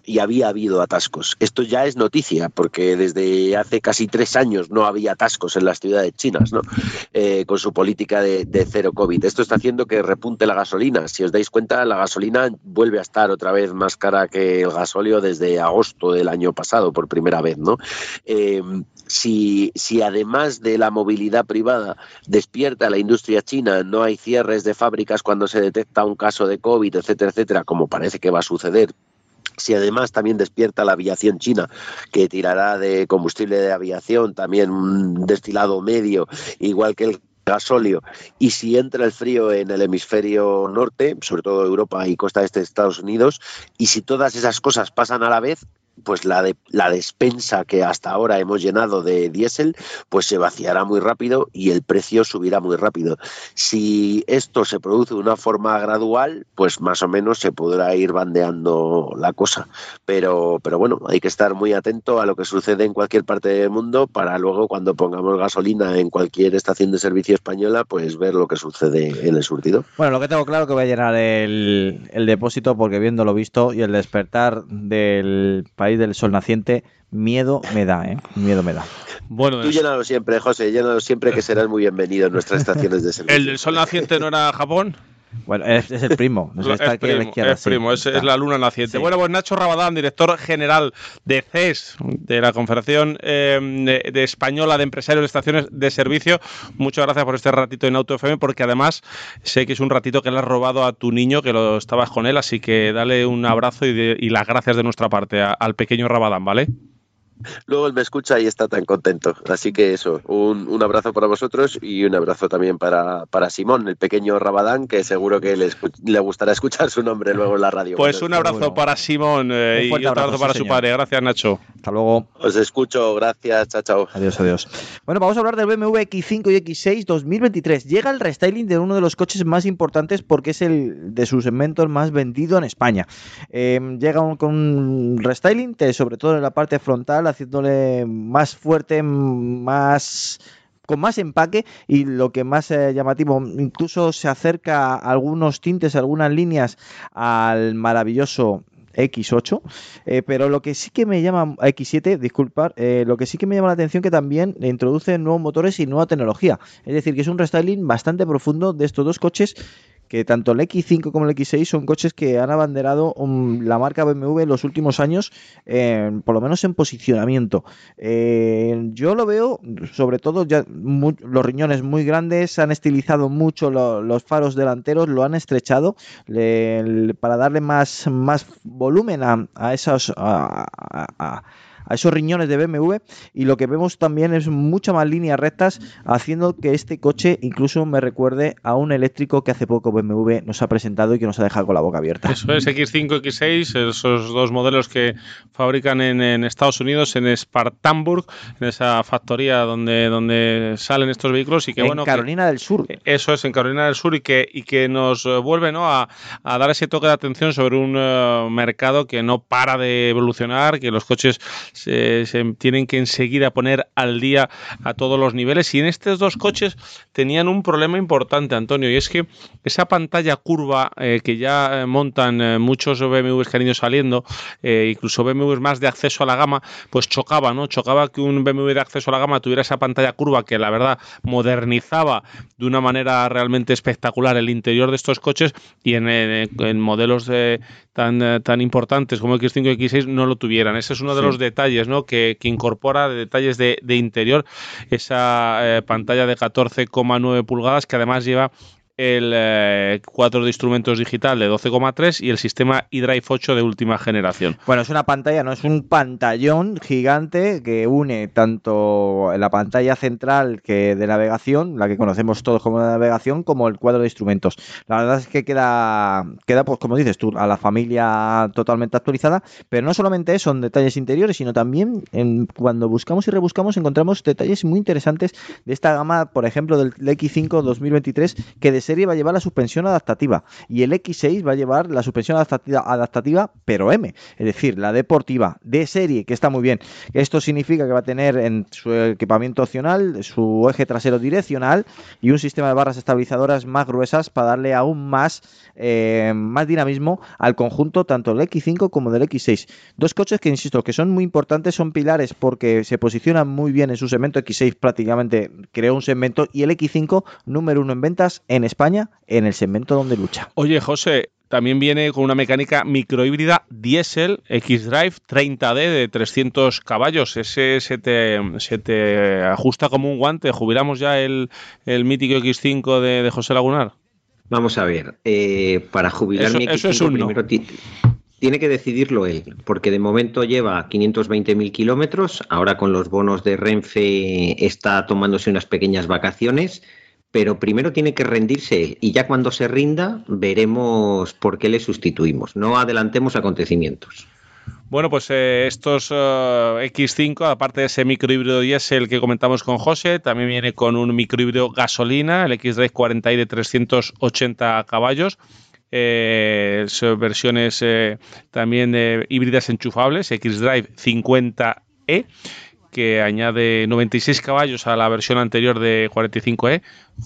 y había habido atascos. Esto ya es noticia, porque desde hace casi tres años no había atascos en las ciudades chinas, ¿no? Eh, con su política de, cero COVID. Esto está haciendo que repunte la gasolina. Si os dais cuenta, la gasolina vuelve a estar otra vez más cara que el gasóleo desde agosto del año pasado, por primera vez, ¿no? Eh, si, si además de la movilidad privada despierta la industria china, no hay cierres de fábricas cuando se detecta un caso de COVID, etcétera, etcétera, como parece que va a suceder si además también despierta la aviación china, que tirará de combustible de aviación, también un destilado medio, igual que el gasóleo, y si entra el frío en el hemisferio norte, sobre todo Europa y costa este de Estados Unidos, y si todas esas cosas pasan a la vez, pues la, de, la despensa que hasta ahora hemos llenado de diésel, pues se vaciará muy rápido y el precio subirá muy rápido. Si esto se produce de una forma gradual, pues más o menos se podrá ir bandeando la cosa. Pero, pero bueno, hay que estar muy atento a lo que sucede en cualquier parte del mundo para luego cuando pongamos gasolina en cualquier estación de servicio española, pues ver lo que sucede en el surtido. Bueno, lo que tengo claro que voy a llenar el, el depósito porque viendo lo visto y el despertar del país del sol naciente, miedo me da, ¿eh? Miedo me da. Bueno, Tú llénalo siempre, José, llénalo siempre que serás muy bienvenido en nuestras estaciones de servicio. ¿El del sol naciente no era Japón? Bueno, es, es el primo. No sé, Es está aquí a la primo, izquierda, es, sí. primo, es- es la luna naciente. Bueno, pues Nacho Rabadán, director general de CES, de la Confederación eh, de, de Española de Empresarios de Estaciones de Servicio. Muchas gracias por este ratito en Auto FM, porque además sé que es un ratito que le has robado a tu niño, que lo estabas con él, así que dale un abrazo y, de- y las gracias de nuestra parte a- al pequeño Rabadán, ¿vale? Luego él me escucha y está tan contento. Así que eso, un, un abrazo para vosotros y un abrazo también para, para Simón, el pequeño Rabadán, que seguro que le, le gustará escuchar su nombre luego en la radio. Pues un abrazo para Simón eh, Un y fuerte otro abrazo, abrazo para sí, su señor. padre. Gracias, Nacho. Hasta luego. Os escucho, gracias, chao, chao. Adiós, adiós. Bueno, vamos a hablar del BMW X5 y X6 2023. Llega el restyling de uno de los coches más importantes porque es el de su segmento el más vendido en España. Eh, llega un- con un restyling, sobre todo en la parte frontal, haciéndole más fuerte, más con más empaque y lo que más eh, llamativo, incluso se acerca a algunos tintes, algunas líneas al maravilloso X8, eh, pero lo que sí que me llama, X7, disculpar, eh, lo que sí que me llama la atención que también introduce nuevos motores y nueva tecnología. Es decir, que es un restyling bastante profundo de estos dos coches que tanto el X5 como el X6 son coches que han abanderado um, la marca BMW en los últimos años, eh, por lo menos en posicionamiento. Eh, yo lo veo, sobre todo, ya los riñones muy grandes, han estilizado mucho lo- los faros delanteros, lo han estrechado para darle más, más volumen a, a esos... a- esos riñones de BMW y lo que vemos también es mucha más líneas rectas haciendo que este coche incluso me recuerde a un eléctrico que hace poco BMW nos ha presentado y que nos ha dejado con la boca abierta. Eso es X5, X6, esos dos modelos que fabrican en, en Estados Unidos, en Spartanburg, en esa factoría donde, donde salen estos vehículos y que en bueno. que- Carolina del Sur. Eso es, en Carolina del Sur y que, y que nos vuelve ¿no? a, a dar ese toque de atención sobre un eh, mercado que no para de evolucionar, que los coches se, se tienen que enseguida poner al día a todos los niveles. Y en estos dos coches tenían un problema importante, Antonio, y es que esa pantalla curva eh, que ya eh, montan eh, muchos BMWs que han ido saliendo, eh, incluso BMWs más de acceso a la gama, pues chocaba, ¿no? Chocaba que un BMW de acceso a la gama tuviera esa pantalla curva que la verdad modernizaba de una manera realmente espectacular el interior de estos coches y en, en- en modelos de- tan, tan importantes como X5 y X6 no lo tuvieran. Ese es uno de Sí. los detalles ¿no? que, incorpora, de detalles de, de interior, esa eh, pantalla de 14,9 pulgadas que además lleva el eh, cuadro de instrumentos digital de 12,3 y el sistema eDrive 8 de última generación. Bueno, es una pantalla, no es un pantallón gigante que une tanto la pantalla central que de navegación, la que conocemos todos como navegación, como el cuadro de instrumentos. La verdad es que queda, queda pues como dices tú, a la familia totalmente actualizada, pero no solamente eso, en detalles interiores, sino también en, cuando buscamos y rebuscamos encontramos detalles muy interesantes de esta gama, por ejemplo, del X5 2023, que serie va a llevar la suspensión adaptativa y el X6 va a llevar la suspensión adaptativa, adaptativa pero M, es decir, la deportiva de serie, que está muy bien. Esto significa que va a tener en su equipamiento opcional su eje trasero direccional y un sistema de barras estabilizadoras más gruesas para darle aún más, eh, más dinamismo al conjunto tanto del X5 como del X6. Dos coches que, insisto, que son muy importantes, son pilares porque se posicionan muy bien en su segmento. X6 prácticamente creó un segmento y el X5 número uno en ventas en España en el segmento donde lucha. Oye, José, también viene con una mecánica microhíbrida diésel X-Drive 30D de 300 caballos. Ese se te, se te ajusta como un guante. ¿Jubilamos ya el, el mítico X5 de, de José Lagunar? Vamos a ver, eh, para jubilar Eso- mi eso es X5 un no. primero ti- tiene que decidirlo él, porque de momento lleva 520.000 kilómetros, ahora con los bonos de Renfe está tomándose unas pequeñas vacaciones, pero primero tiene que rendirse y ya cuando se rinda veremos por qué le sustituimos. No adelantemos acontecimientos. Bueno, pues eh, estos eh, X5, aparte de ese microhíbrido diésel que comentamos con José, también viene con un microhíbrido gasolina, el X-Drive 40i de 380 caballos. eh, son versiones eh, también eh, híbridas enchufables, X-Drive 50e, que añade 96 caballos a la versión anterior de 45e,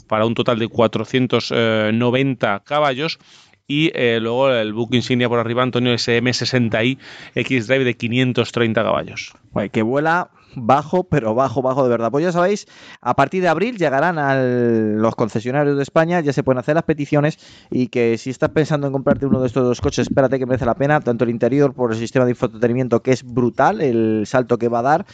para un total de 490 caballos. Y eh, luego el buque insignia por arriba, Antonio SM60i X-Drive de 530 caballos. Que vuela bajo, pero bajo, bajo de verdad. Pues ya sabéis, a partir de abril llegarán a los concesionarios de España, ya se pueden hacer las peticiones y que si estás pensando en comprarte uno de estos dos coches, espérate que merece la pena, tanto el interior por el sistema de infotenimiento que es brutal, el salto que va a dar,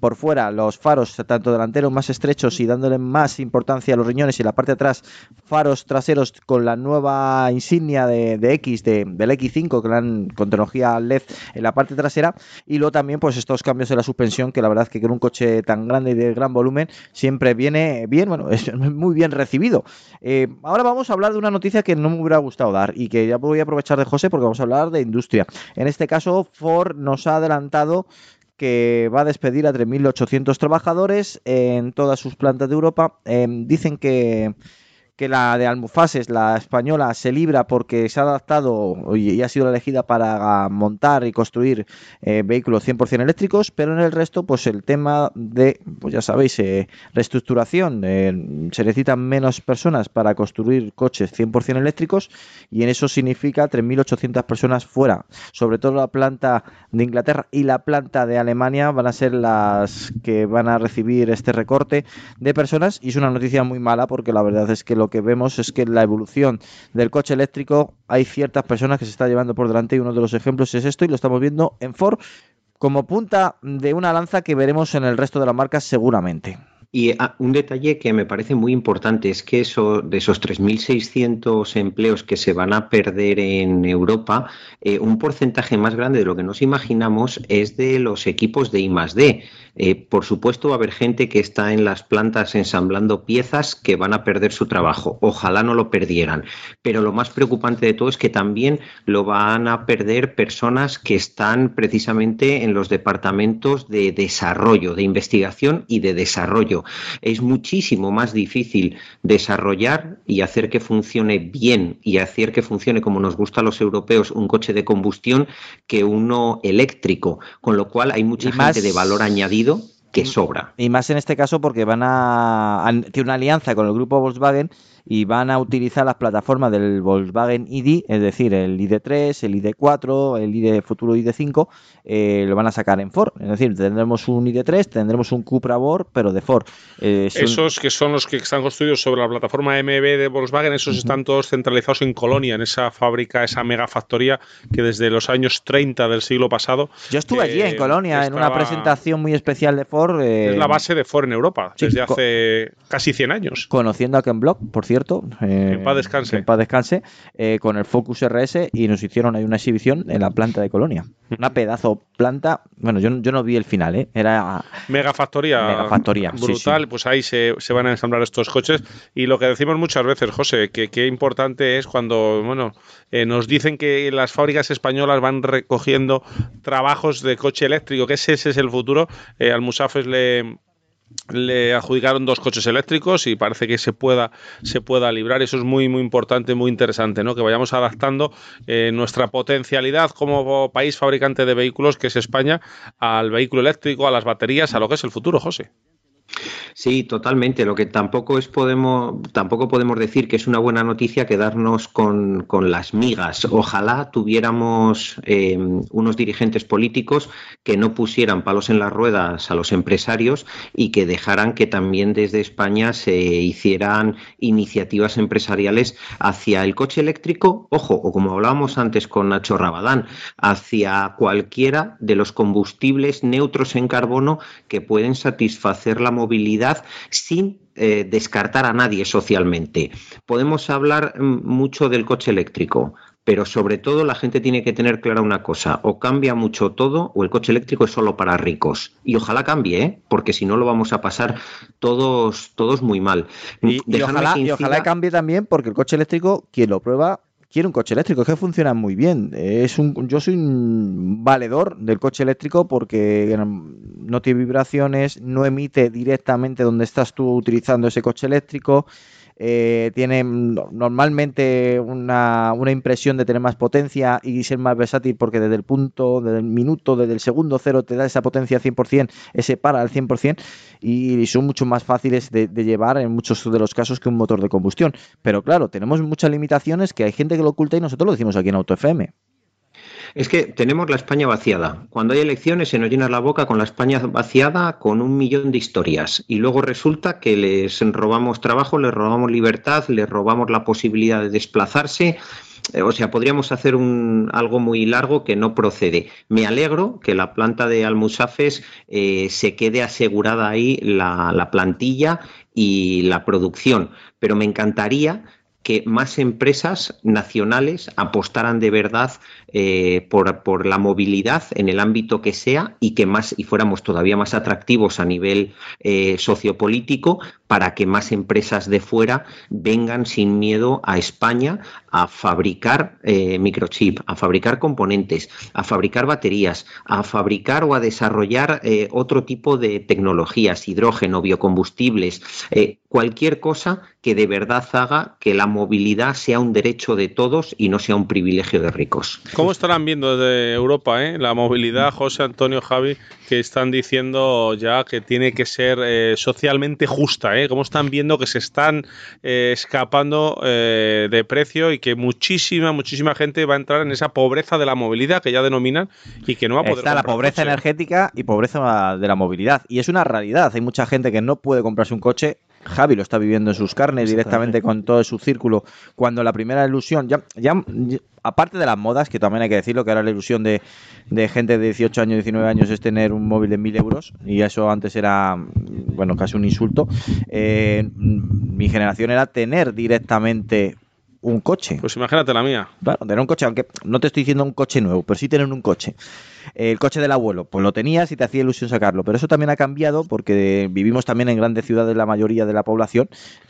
por fuera los faros, tanto delanteros más estrechos y dándole más importancia a los riñones y la parte de atrás, faros traseros con la nueva insignia de, X, de, del X5, que dan con tecnología LED en la parte trasera. Y luego también, pues estos cambios en la suspensión, que la verdad que con un coche tan grande y de gran volumen, siempre viene bien, bueno, es muy bien recibido. Eh, ahora vamos a hablar de una noticia que no me hubiera gustado dar y que ya voy a aprovechar de José porque vamos a hablar de industria. En este caso, Ford nos ha adelantado que va a despedir a 3.800 trabajadores en todas sus plantas de Europa. Eh, dicen que que la de Almufases, la española, se libra porque se ha adaptado y ha sido elegida para montar y construir eh, vehículos 100% eléctricos, pero en el resto, pues el tema de, pues ya sabéis, eh, reestructuración, eh, se necesitan menos personas para construir coches 100% eléctricos y en eso significa 3.800 personas fuera, sobre todo la planta de Inglaterra y la planta de Alemania van a ser las que van a recibir este recorte de personas y es una noticia muy mala porque la verdad es que lo que vemos es que la evolución del coche eléctrico hay ciertas personas que se está llevando por delante y uno de los ejemplos es esto y lo estamos viendo en Ford como punta de una lanza que veremos en el resto de las marcas seguramente. Y ah, un detalle que me parece muy importante es que eso, de esos 3.600 empleos que se van a perder en Europa, eh, un porcentaje más grande de lo que nos imaginamos es de los equipos de I +D. Eh, por supuesto, va a haber gente que está en las plantas ensamblando piezas que van a perder su trabajo. Ojalá no lo perdieran. Pero lo más preocupante de todo es que también lo van a perder personas que están precisamente en los departamentos de desarrollo, de investigación y de desarrollo. Es muchísimo más difícil desarrollar y hacer que funcione bien y hacer que funcione como nos gusta a los europeos un coche de combustión que uno eléctrico. Con lo cual hay mucha gente de valor añadido que sobra. Y más en este caso porque van a, han- tiene una alianza con el grupo Volkswagen y van a utilizar las plataformas del Volkswagen ID, es decir, el ID3, el ID4, el ID futuro ID5, eh, lo van a sacar en Ford. Es decir, tendremos un ID3, tendremos un Cupra Born, pero de Ford. Eh, Esos que son los que están construidos sobre la plataforma MB de Volkswagen, esos están todos centralizados en Colonia, en esa fábrica, esa megafactoría que desde los años 30 del siglo pasado. Yo estuve allí en Colonia en una presentación muy especial de Ford. eh, Es la base de Ford en Europa, sí, desde hace casi 100 años. Conociendo a Ken Block, por cierto. Eh, En paz descanse. en paz descanse, eh, con el Focus RS y nos hicieron ahí una exhibición en la planta de Colonia. Una pedazo planta. Bueno, yo, yo no vi el final, ¿eh? Era Megafactoría. Megafactoría, sí, Brutal, pues ahí se, se van a ensamblar estos coches. Y lo que decimos muchas veces, José, que qué importante es cuando, bueno, eh, nos dicen que las fábricas españolas van recogiendo trabajos de coche eléctrico, que ese, ese es el futuro. Al Musafes le le adjudicaron dos coches eléctricos y parece que se pueda se pueda librar. Eso es muy muy importante muy interesante no que vayamos adaptando eh, nuestra potencialidad como país fabricante de vehículos que es España al vehículo eléctrico a las baterías a lo que es el futuro José Sí, totalmente. Lo que tampoco es podemos, tampoco podemos decir que es una buena noticia quedarnos con, con las migas. Ojalá tuviéramos eh, unos dirigentes políticos que no pusieran palos en las ruedas a los empresarios y que dejaran que también desde España se hicieran iniciativas empresariales hacia el coche eléctrico, ojo, o como hablábamos antes con Nacho Rabadán, hacia cualquiera de los combustibles neutros en carbono que pueden satisfacer la movilidad sin eh, descartar a nadie socialmente. Podemos hablar mm, mucho del coche eléctrico, pero sobre todo la gente tiene que tener clara una cosa, o cambia mucho todo o el coche eléctrico es solo para ricos. Y ojalá cambie, ¿eh? porque si no lo vamos a pasar todos, todos muy mal. Y, ojalá, y ojalá cambie también porque el coche eléctrico, quien lo prueba, quiere un coche eléctrico, es que funciona muy bien. Es un, yo soy un valedor del coche eléctrico porque no tiene vibraciones, no emite directamente donde estás tú utilizando ese coche eléctrico. Eh, tiene no- normalmente una, impresión de tener más potencia y ser más versátil porque desde el punto, desde el minuto, desde el segundo cero te da esa potencia 100%, ese para al 100% y son mucho más fáciles de, de llevar en muchos de los casos que un motor de combustión. Pero claro, tenemos muchas limitaciones que hay gente que lo oculta y nosotros lo decimos aquí en Auto FM. Es que tenemos la España vaciada. Cuando hay elecciones se nos llena la boca con la España vaciada con un millón de historias. Y luego resulta que les robamos trabajo, les robamos libertad, les robamos la posibilidad de desplazarse. eh, o sea, podríamos hacer un, algo muy largo que no procede. Me alegro que la planta de Almusafes eh, se quede asegurada ahí la, la plantilla y la producción, pero me encantaría que más empresas nacionales apostaran de verdad eh, por, la movilidad en el ámbito que sea y que más y fuéramos todavía más atractivos a nivel eh, sociopolítico para que más empresas de fuera vengan sin miedo a España a fabricar eh, microchip, a fabricar componentes, a fabricar baterías, a fabricar o a desarrollar eh, otro tipo de tecnologías, hidrógeno, biocombustibles, cualquier cosa que de verdad haga que la movilidad sea un derecho de todos y no sea un privilegio de ricos. ¿Cómo estarán viendo desde Europa la movilidad, José Antonio Javi, que están diciendo ya que tiene que ser socialmente justa? ¿Cómo están viendo que se están escapando de precio y que muchísima, muchísima gente va a entrar en esa pobreza de la movilidad que ya denominan y que no va a poder. Está la pobreza energética y pobreza de la movilidad. Y es una realidad. Hay mucha gente que no puede comprarse un coche Javi lo está viviendo en sus carnes directamente con todo su círculo. Cuando la primera ilusión, ya, ya, aparte de las modas, que también hay que decirlo, que ahora la ilusión de, de gente de 18 años, 19 años es tener un móvil de 1000 euros, y eso antes era, bueno, casi un insulto. Eh, mi generación era tener directamente un coche. Pues imagínate la mía. Claro, tener un coche, aunque no te estoy diciendo un coche nuevo, pero sí tener un coche. El coche del abuelo, pues lo tenías y te hacía ilusión sacarlo. Pero eso también ha cambiado porque vivimos también en grandes ciudades la mayoría de la población.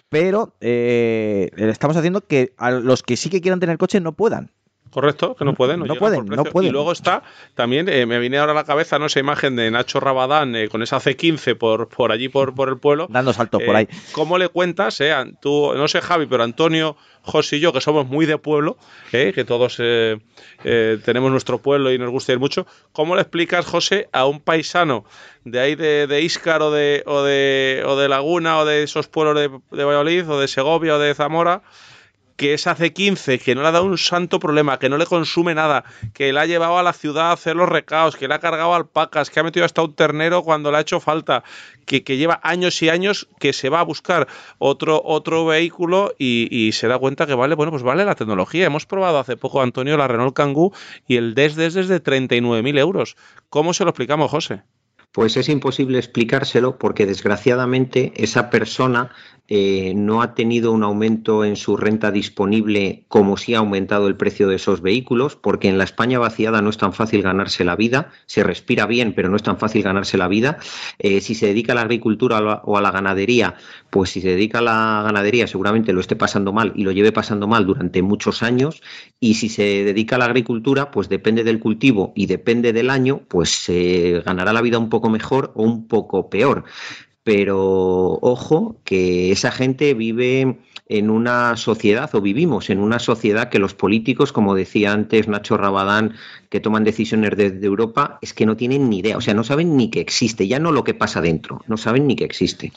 Pero eh, estamos haciendo que a los que sí que quieran tener coche no puedan. Correcto, que no pueden. No, no pueden, no pueden. Y luego está también, eh, me viene ahora a la cabeza ¿no? esa imagen de Nacho Rabadán eh, con esa C15 por, por allí, por, por el pueblo. Dando saltos por ahí. ¿Cómo le cuentas? Eh, tú, no sé, Javi, pero Antonio, José y yo, que somos muy de pueblo, que todos tenemos nuestro pueblo y nos gusta ir mucho, ¿cómo le explicas, José, a un paisano de ahí de, de Íscar o de, o, de, o de Laguna o de esos pueblos de, de Valladolid o de Segovia o de Zamora? Que es hace 15, que no le ha dado un santo problema, que no le consume nada, que le ha llevado a la ciudad a hacer los recaos, que le ha cargado alpacas, que ha metido hasta un ternero cuando le ha hecho falta, que, que lleva años y años que se va a buscar otro, otro vehículo y, se da cuenta que vale, bueno, pues vale la tecnología. Hemos probado hace poco, Antonio, la Renault Kangoo y el DES es de 39.000 euros. ¿Cómo se lo explicamos, José? Pues es imposible explicárselo porque desgraciadamente esa persona eh, no ha tenido un aumento en su renta disponible como si ha aumentado el precio de esos vehículos, porque en la España vaciada no es tan fácil ganarse la vida, se respira bien, pero no es tan fácil ganarse la vida. Eh, si se dedica a la agricultura o a la ganadería, pues si se dedica a la ganadería seguramente lo esté pasando mal y lo lleve pasando mal durante muchos años, y si se dedica a la agricultura, pues depende del cultivo y depende del año, pues se ganará la vida un poco mejor o un poco peor. Pero ojo que esa gente vive en una sociedad o vivimos en una sociedad que los políticos, como decía antes Nacho Rabadán, que toman decisiones desde Europa, es que no tienen ni idea, o sea, no saben ni que existe, ya no lo que pasa dentro, no saben ni que existe.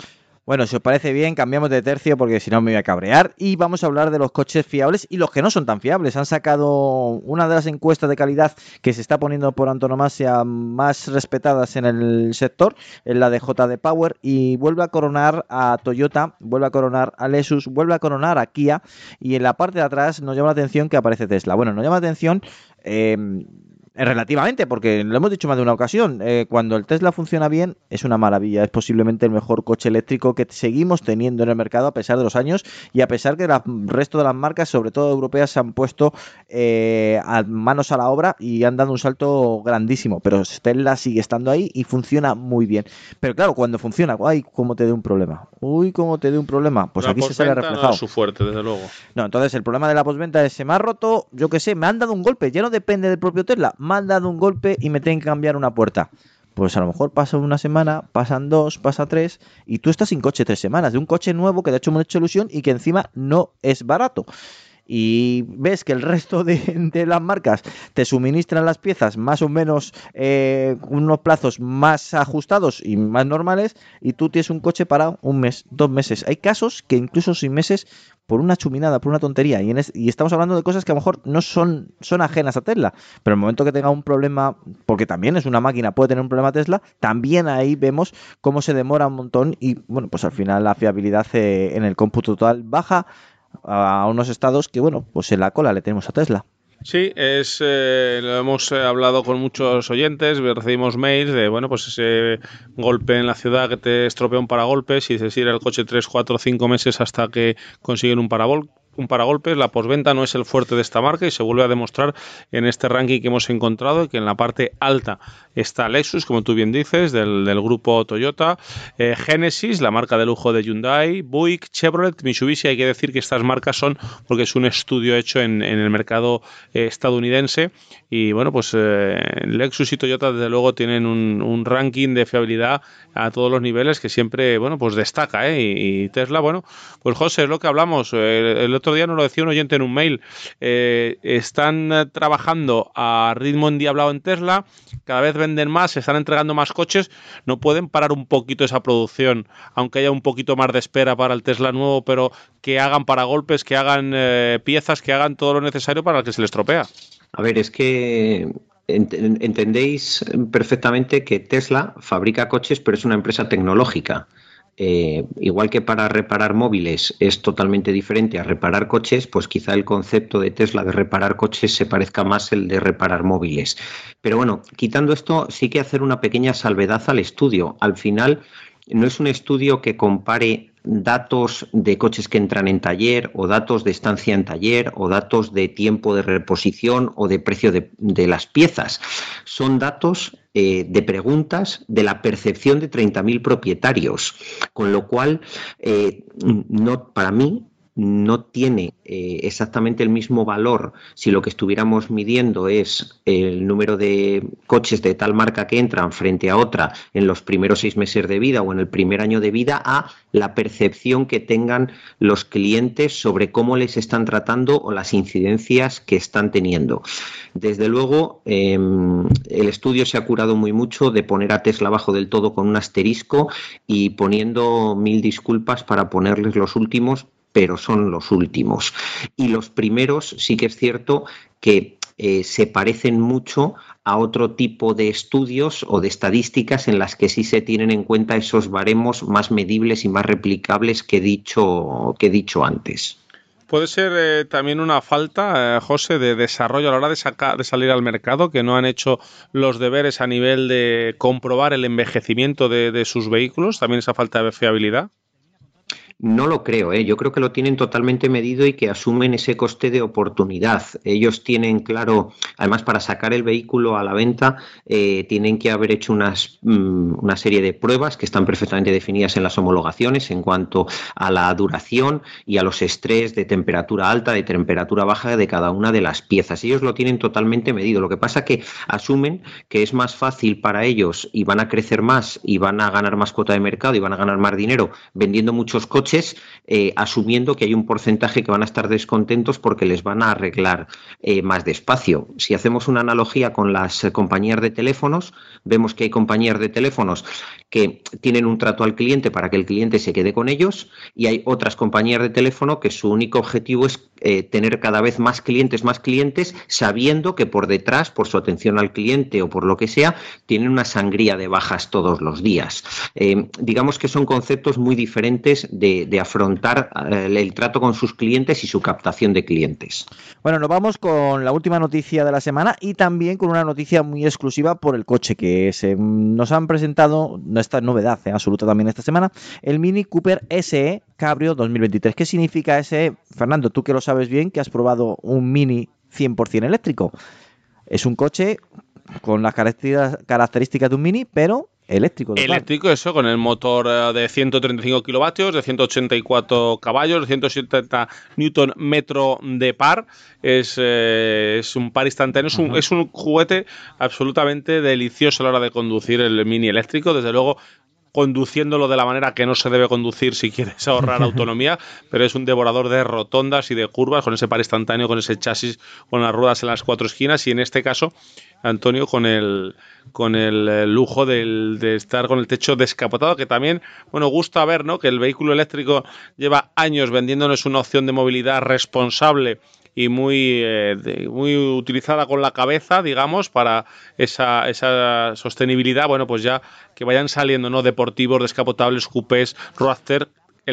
Bueno, si os parece bien, cambiamos de tercio porque si no me voy a cabrear y vamos a hablar de los coches fiables y los que no son tan fiables. Han sacado una de las encuestas de calidad que se está poniendo por antonomasia más respetadas en el sector, en la de JD Power, y vuelve a coronar a Toyota, vuelve a coronar a Lexus, vuelve a coronar a Kia y en la parte de atrás nos llama la atención que aparece Tesla. Bueno, nos llama la atención... Eh, Relativamente, porque lo hemos dicho más de una ocasión, eh, cuando el Tesla funciona bien es una maravilla, es posiblemente el mejor coche eléctrico que seguimos teniendo en el mercado a pesar de los años y a pesar que el resto de las marcas, sobre todo europeas, se han puesto eh, a manos a la obra y han dado un salto grandísimo, pero Tesla sigue estando ahí y funciona muy bien. Pero claro, cuando funciona, ¡ay, cómo te dé un problema! ¡Uy, cómo te dé un problema! Pues la aquí se sale reflejado. No es su fuerte, desde luego. No, entonces el problema de la postventa es se me ha roto, yo qué sé, me han dado un golpe, ya no depende del propio Tesla me han dado un golpe y me tienen que cambiar una puerta. Pues a lo mejor pasa una semana, pasan dos, pasa tres, y tú estás sin coche tres semanas, de un coche nuevo que de hecho me ha hecho ilusión y que encima no es barato. Y ves que el resto de, las marcas te suministran las piezas más o menos eh, unos plazos más ajustados y más normales, y tú tienes un coche para un mes, dos meses. Hay casos que incluso sin meses por una chuminada, por una tontería. Y, en es, y, estamos hablando de cosas que a lo mejor no son, son ajenas a Tesla. Pero en el momento que tenga un problema, porque también es una máquina, puede tener un problema Tesla, también ahí vemos cómo se demora un montón y bueno, pues al final la fiabilidad eh, en el cómputo total baja a unos estados que, bueno, pues en la cola le tenemos a Tesla. Sí, es, eh, lo hemos eh, hablado con muchos oyentes, recibimos mails de, bueno, pues ese golpe en la ciudad que te estropea un paragolpes y dices ir al coche 3, 4, 5 meses hasta que consiguen un paragol un paragolpes, la posventa no es el fuerte de esta marca y se vuelve a demostrar en este ranking que hemos encontrado que en la parte alta está Lexus, como tú bien dices, del, grupo Toyota, eh, Genesis, la marca de lujo de Hyundai, Buick, Chevrolet, Mitsubishi, hay que decir que estas marcas son porque es un estudio hecho en, el mercado eh, estadounidense. Y bueno, pues eh, Lexus y Toyota desde luego tienen un, ranking de fiabilidad a todos los niveles que siempre, bueno, pues destaca, y, Tesla, bueno, pues José, es lo que hablamos, el otro día nos lo decía un oyente en un mail. Eh, están eh, trabajando a ritmo endiablado en Tesla, cada vez venden más, se están entregando más coches, no pueden parar un poquito esa producción, aunque haya un poquito más de espera para el Tesla nuevo, pero que hagan para golpes, que hagan eh, piezas, que hagan todo lo necesario para que se les tropea. A ver, es que entendéis perfectamente que Tesla fabrica coches, pero es una empresa tecnológica. Eh, igual que para reparar móviles es totalmente diferente a reparar coches, pues quizá el concepto de Tesla de reparar coches se parezca más el de reparar móviles. Pero bueno, quitando esto, sí que hacer una pequeña salvedad al estudio. Al final, no es un estudio que compare datos de coches que entran en taller o datos de estancia en taller o datos de tiempo de reposición o de precio de, de las piezas. Son datos eh, de preguntas de la percepción de 30.000 propietarios, con lo cual, eh, no, para mí, no tiene eh, exactamente el mismo valor si lo que estuviéramos midiendo es el número de coches de tal marca que entran frente a otra en los primeros seis meses de vida o en el primer año de vida a la percepción que tengan los clientes sobre cómo les están tratando o las incidencias que están teniendo. Desde luego, em, el estudio se ha curado muy mucho de poner a Tesla abajo del todo con un asterisco y poniendo mil disculpas para ponerles los últimos pero son los últimos. Y los primeros sí que es cierto que eh, se parecen mucho a otro tipo de estudios o de estadísticas en las que sí se tienen en cuenta esos baremos más medibles y más replicables que he dicho, que he dicho antes. Puede ser eh, también una falta, eh, José, de desarrollo a la hora de, de salir al mercado, que no han hecho los deberes a nivel de comprobar el envejecimiento de sus vehículos, también esa falta de fiabilidad. No lo creo, ¿eh? yo creo que lo tienen totalmente medido y que asumen ese coste de oportunidad. Ellos tienen claro, además para sacar el vehículo a la venta, eh, tienen que haber hecho unas, mm, una serie de pruebas que están perfectamente definidas en las homologaciones en cuanto a la duración y a los estrés de temperatura alta, de temperatura baja de cada una de las piezas. Ellos lo tienen totalmente medido. Lo que pasa que asumen que es más fácil para ellos y van a crecer más y van a ganar más cuota de mercado y van a ganar más dinero vendiendo muchos coches eh, asumiendo que hay un porcentaje que van a estar descontentos porque les van a arreglar eh, más despacio. Si hacemos una analogía con las eh, compañías de teléfonos, vemos que hay compañías de teléfonos que tienen un trato al cliente para que el cliente se quede con ellos y hay otras compañías de teléfono que su único objetivo es tener cada vez más clientes, más clientes, sabiendo que por detrás, por su atención al cliente o por lo que sea, tienen una sangría de bajas todos los días. digamos que son conceptos muy diferentes de de, afrontar eh, el, trato con sus clientes y su captación de clientes. Bueno, nos vamos con la última noticia de la semana y también con una noticia muy exclusiva por el coche que se, nos han presentado, esta novedad eh, absoluta también esta semana, el Mini Cooper SE Cabrio 2023. ¿Qué significa SE? Fernando, tú que lo sabes bien, que has probado un Mini 100% eléctrico. Es un coche con las características de un Mini, pero eléctrico. Eléctrico, eso, con el motor eh, de 135 kilovatios, de 184 caballos, de 170 newton metro de par. Es, eh, es un par instantáneo, es un, es un juguete absolutamente delicioso a la hora de conducir el mini eléctrico. Desde luego, conduciéndolo de la manera que no se debe conducir si quieres ahorrar autonomía, pero es un devorador de rotondas y de curvas con ese par instantáneo, con ese chasis, con las ruedas en las cuatro esquinas y en este caso, Antonio, con el, con el eh, lujo de estar con el techo descapotado, que también, bueno, gusta ver, ¿no? Que el vehículo eléctrico lleva años vendiéndonos una opción de movilidad responsable y muy, eh, muy utilizada con la cabeza, digamos, para esa, esa sostenibilidad. Bueno, pues ya que vayan saliendo, ¿no? Deportivos, descapotables, coupés, roadster.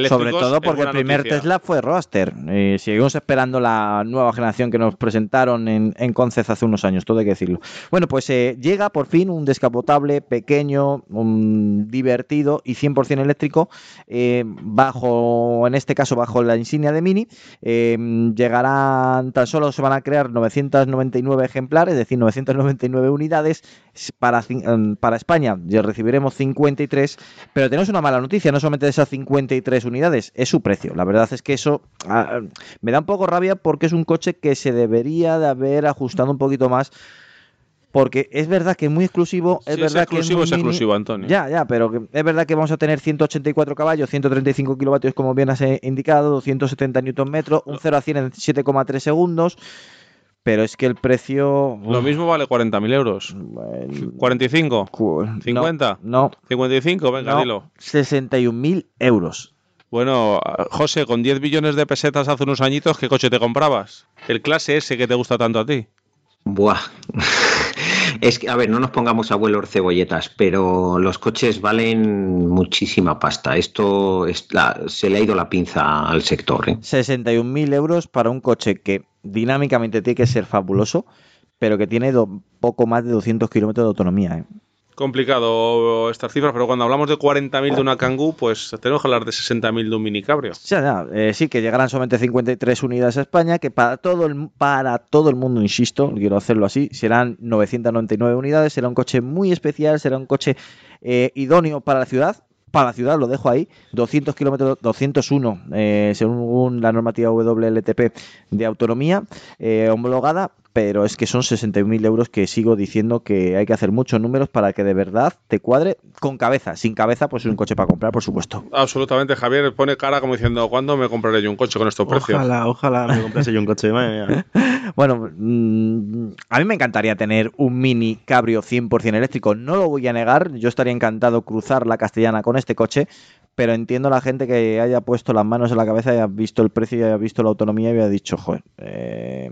Sobre todo porque el primer noticia. Tesla fue Roadster. Eh, seguimos esperando la nueva generación que nos presentaron en, en Concept hace unos años, todo hay que decirlo. Bueno, pues eh, llega por fin un descapotable pequeño, divertido y 100% eléctrico, eh, bajo, en este caso, bajo la insignia de Mini. Eh, llegarán, tan solo se van a crear 999 ejemplares, es decir, 999 unidades. Para, em, para España ya recibiremos 53, pero tenemos una mala noticia, no solamente de esas 53 unidades, es su precio. La verdad es que eso ah, me da un poco rabia porque es un coche que se debería de haber ajustado un poquito más. Porque es verdad que es muy exclusivo, es verdad es que exclusivo, muy es exclusivo, Antonio. Ya, ya, pero que es verdad que vamos a tener 184 caballos, 135 kilovatios, como bien has eh, indicado, 270 newton metros, un 0 a 100 en 7,3 segundos. Pero es que el precio. Lo mismo vale 40.000 euros. 45. 50. No. 55, venga, No, dilo. 61.000 euros. Bueno, José, con 10 billones de pesetas hace unos añitos, ¿qué coche te comprabas? El clase S que te gusta tanto a ti. Buah. Es que, a ver, no nos pongamos abuelos cebolletas, pero los coches valen muchísima pasta. Esto es la- se le ha ido la pinza al sector. ¿eh? 61.000 euros para un coche que dinámicamente tiene que ser fabuloso, pero que tiene poco más de 200 kilómetros de autonomía. ¿eh? Complicado estas cifras, pero cuando hablamos de 40.000 de una Kangoo, pues tenemos que hablar de 60.000 de un mini cabrio. Ya, ya, eh, sí, que llegarán solamente 53 unidades a España, que para todo el, para todo el mundo, insisto, quiero hacerlo así, serán 999 unidades, será un coche muy especial, será un coche eh, idóneo para la ciudad. Para la ciudad, lo dejo ahí, 200 kilómetros, 201, eh, según la normativa WLTP de autonomía eh, homologada, pero es que son 61.000 euros que sigo diciendo que hay que hacer muchos números para que de verdad te cuadre con cabeza. Sin cabeza, pues es un coche para comprar, por supuesto. Absolutamente, Javier pone cara como diciendo, ¿cuándo me compraré yo un coche con estos precios? Ojalá, ojalá me comprase yo un coche. madre mía. Bueno, mm, a mí me encantaría tener un mini cabrio 100% eléctrico, no lo voy a negar, yo estaría encantado cruzar la castellana con este coche, pero entiendo la gente que haya puesto las manos en la cabeza haya visto el precio y haya visto la autonomía y haya dicho, joder, eh,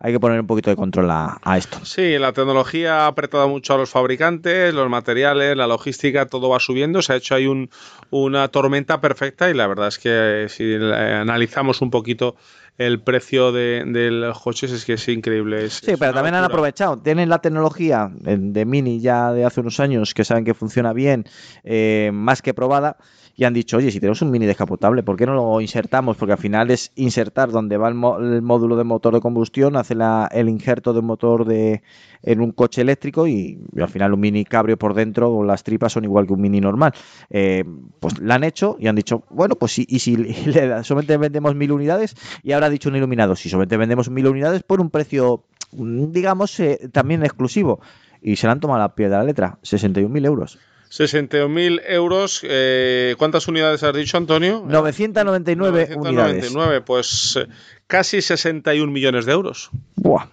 hay que poner un poquito de control a, a esto. Sí, la tecnología ha apretado mucho a los fabricantes, los materiales, la logística, todo va subiendo. Se ha hecho ahí un- una tormenta perfecta y la verdad es que eh, si eh, analizamos un poquito el precio de, de los coches es que es increíble. Es- Sí, es pero también han aprovechado. Tienen la tecnología de, de Mini ya de hace unos años que saben que funciona bien, eh, más que probada, y han dicho, oye, si tenemos un Mini descapotable, ¿por qué no lo insertamos? Porque al final es insertar donde va el, módulo de motor de combustión, hace la- el injerto de motor de, en un coche eléctrico y, al final un Mini cabrio por dentro o las tripas son igual que un Mini normal. Eh, pues la han hecho y han dicho, bueno, pues sí, y si le solamente vendemos mil unidades, y ahora ha dicho un iluminado, si solamente vendemos mil unidades por un precio, digamos, eh, también exclusivo. Y se le han tomado la pie de la letra, 61.000 euros. 61.000 euros. eh, ¿Cuántas unidades has dicho, Antonio? 999 unidades. 999, pues eh, casi 61 millones de euros. Buah.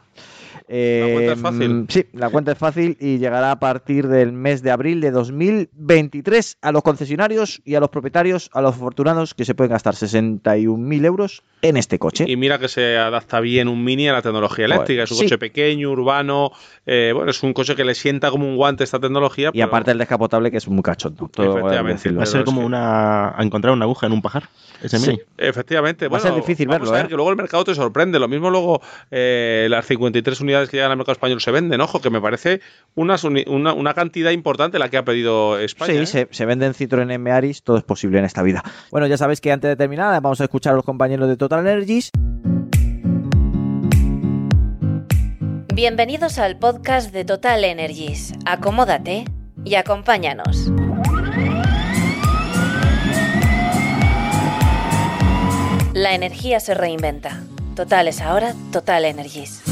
La cuenta es Eh, fácil. Sí, la cuenta es fácil y llegará a partir del mes de abril de 2023 a los concesionarios y a los propietarios, a los afortunados que se pueden gastar 61.000 euros en este coche. Y mira que se adapta bien un Mini a la tecnología Joder, eléctrica. Es un sí. coche pequeño, urbano. eh, bueno, es un coche que le sienta como un guante esta tecnología. Y aparte el descapotable que es muy cachondo. todo Efectivamente, decirlo. Va a ser como una. a encontrar una aguja en un pajar. Ese Sí. Mini. Efectivamente. Va a ser difícil vamos verlo, a ver ¿eh? que luego el mercado te sorprende. Lo mismo luego eh, las 53 unidades que llegan al mercado español se venden. Ojo, que me parece una, una cantidad importante la que ha pedido España. Sí, ¿eh? se, se venden Citroën M Aris, todo es posible en esta vida. Bueno, ya sabéis que antes de terminar vamos a escuchar a los compañeros de Total Energies. Bienvenidos al podcast de Total Energies. Acomódate y acompáñanos. La energía se reinventa. Total es ahora Total Energies.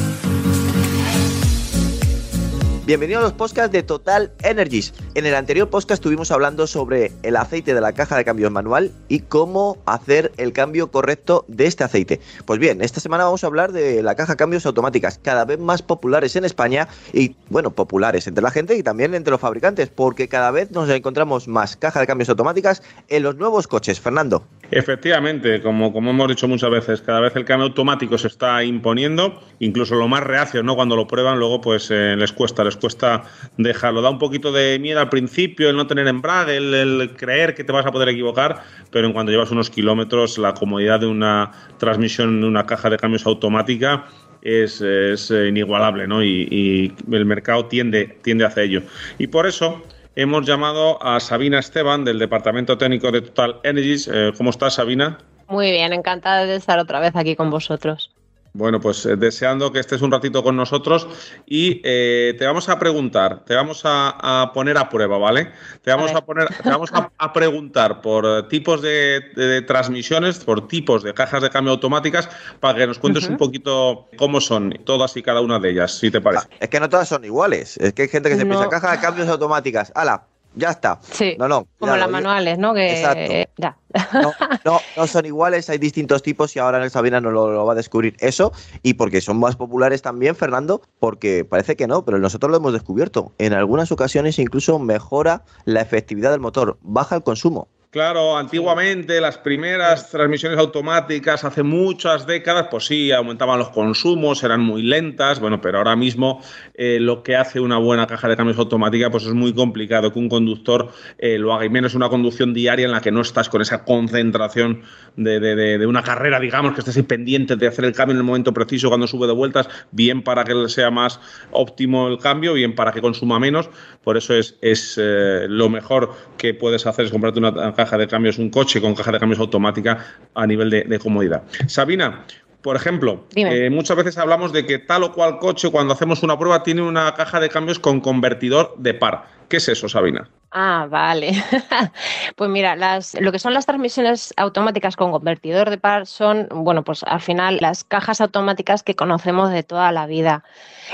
Bienvenido a los podcasts de Total Energies. En el anterior podcast estuvimos hablando sobre el aceite de la caja de cambios manual y cómo hacer el cambio correcto de este aceite. Pues bien, esta semana vamos a hablar de la caja de cambios automáticas, cada vez más populares en España y, bueno, populares entre la gente y también entre los fabricantes, porque cada vez nos encontramos más caja de cambios automáticas en los nuevos coches. Fernando. Efectivamente, como, como hemos dicho muchas veces, cada vez el cambio automático se está imponiendo, incluso los más reacios, ¿no? Cuando lo prueban, luego pues eh, les cuesta, les cuesta dejarlo. Da un poquito de miedo al principio el no tener embrague, el, creer que te vas a poder equivocar, pero en cuanto llevas unos kilómetros, la comodidad de una transmisión en una caja de cambios automática es, es, eh, inigualable, ¿no? Y, y, el mercado tiende, tiende hacia ello. Y por eso hemos llamado a Sabina Esteban del Departamento Técnico de Total Energies. Eh, ¿Cómo estás, Sabina? Muy bien, encantada de estar otra vez aquí con vosotros. Bueno, pues eh, deseando que estés un ratito con nosotros y eh, te vamos a preguntar, te vamos a, a, poner a prueba, ¿vale? Te vamos a, poner, te vamos a, a preguntar por tipos de, de, de, transmisiones, por tipos de cajas de cambio automáticas, para que nos cuentes uh -huh. un poquito cómo son todas y cada una de ellas, si te parece. Ah, es que no todas son iguales, es que hay gente que se no. piensa caja de cambios automáticas. ¡Hala! Ya está. Sí. No, no. Como las manuales, ¿no? Que... Exacto. Ya. No, no, no, son iguales, hay distintos tipos y ahora Sabina nos lo, lo, va a descubrir eso y porque son más populares también, Fernando, porque parece que no, pero nosotros lo hemos descubierto. En algunas ocasiones incluso mejora la efectividad del motor, baja el consumo. Claro, antiguamente las primeras transmisiones automáticas, hace muchas décadas, pues sí, aumentaban los consumos, eran muy lentas, bueno, pero ahora mismo eh, lo que hace una buena caja de cambios automática, pues es muy complicado que un conductor eh, lo haga, y menos una conducción diaria en la que no estás con esa concentración de, de, de, una carrera, digamos, que estés pendiente de hacer el cambio en el momento preciso cuando sube de vueltas, bien para que sea más óptimo el cambio, bien para que consuma menos, por eso es, es eh, lo mejor que puedes hacer es comprarte una caja de cambios, un coche con caja de cambios automática a nivel de, de comodidad. Sabina, por ejemplo, eh, muchas veces hablamos de que tal o cual coche, cuando hacemos una prueba, tiene una caja de cambios con convertidor de par. ¿Qué es eso, Sabina? Ah, vale. pues mira, lo que son las transmisiones automáticas con convertidor de par son, bueno, pues al final las cajas automáticas que conocemos de toda la vida.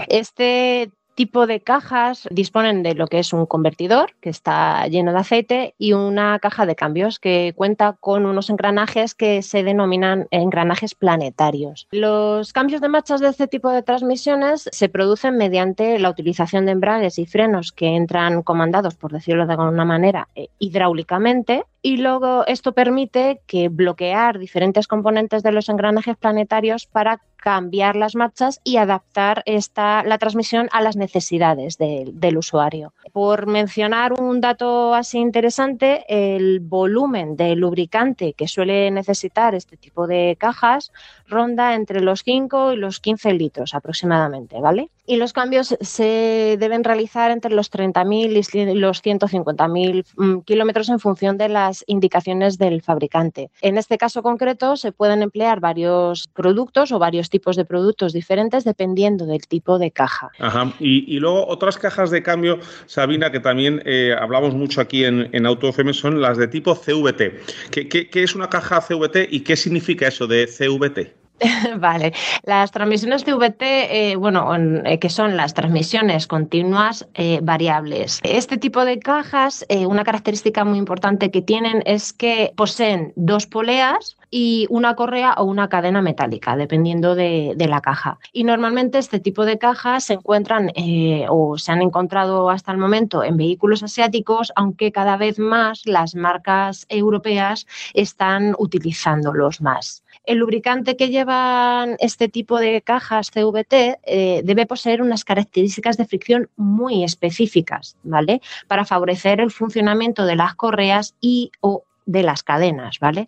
Este tipo de cajas disponen de lo que es un convertidor que está lleno de aceite y una caja de cambios que cuenta con unos engranajes que se denominan engranajes planetarios. Los cambios de marchas de este tipo de transmisiones se producen mediante la utilización de embragues y frenos que entran comandados, por decirlo de alguna manera, eh, hidráulicamente y luego esto permite que bloquear diferentes componentes de los engranajes planetarios para cambiar las marchas y adaptar esta, la transmisión a las necesidades de, del usuario. Por mencionar un dato así interesante, el volumen de lubricante que suele necesitar este tipo de cajas ronda entre los 5 y los 15 litros aproximadamente, ¿vale? Y los cambios se deben realizar entre los 30.000 y los 150.000 kilómetros en función de las indicaciones del fabricante. En este caso concreto se pueden emplear varios productos o varios tipos de productos diferentes dependiendo del tipo de caja. Ajá. Y, luego otras cajas de cambio, Sabina, que también eh, hablamos mucho aquí en, en son las de tipo CVT. ¿Qué, qué, qué es una caja CVT y qué significa eso de CVT? Vale, las transmisiones CVT, eh, bueno, eh, que son las transmisiones continuas eh, variables. Este tipo de cajas, una característica muy importante que tienen es que poseen dos poleas y una correa o una cadena metálica, dependiendo de, de la caja. Y normalmente este tipo de cajas se encuentran o se han encontrado hasta el momento en vehículos asiáticos, aunque cada vez más las marcas europeas están utilizándolos más. El lubricante que llevan este tipo de cajas CVT eh, debe poseer unas características de fricción muy específicas, ¿vale? Para favorecer el funcionamiento de las correas y o de las cadenas, ¿vale?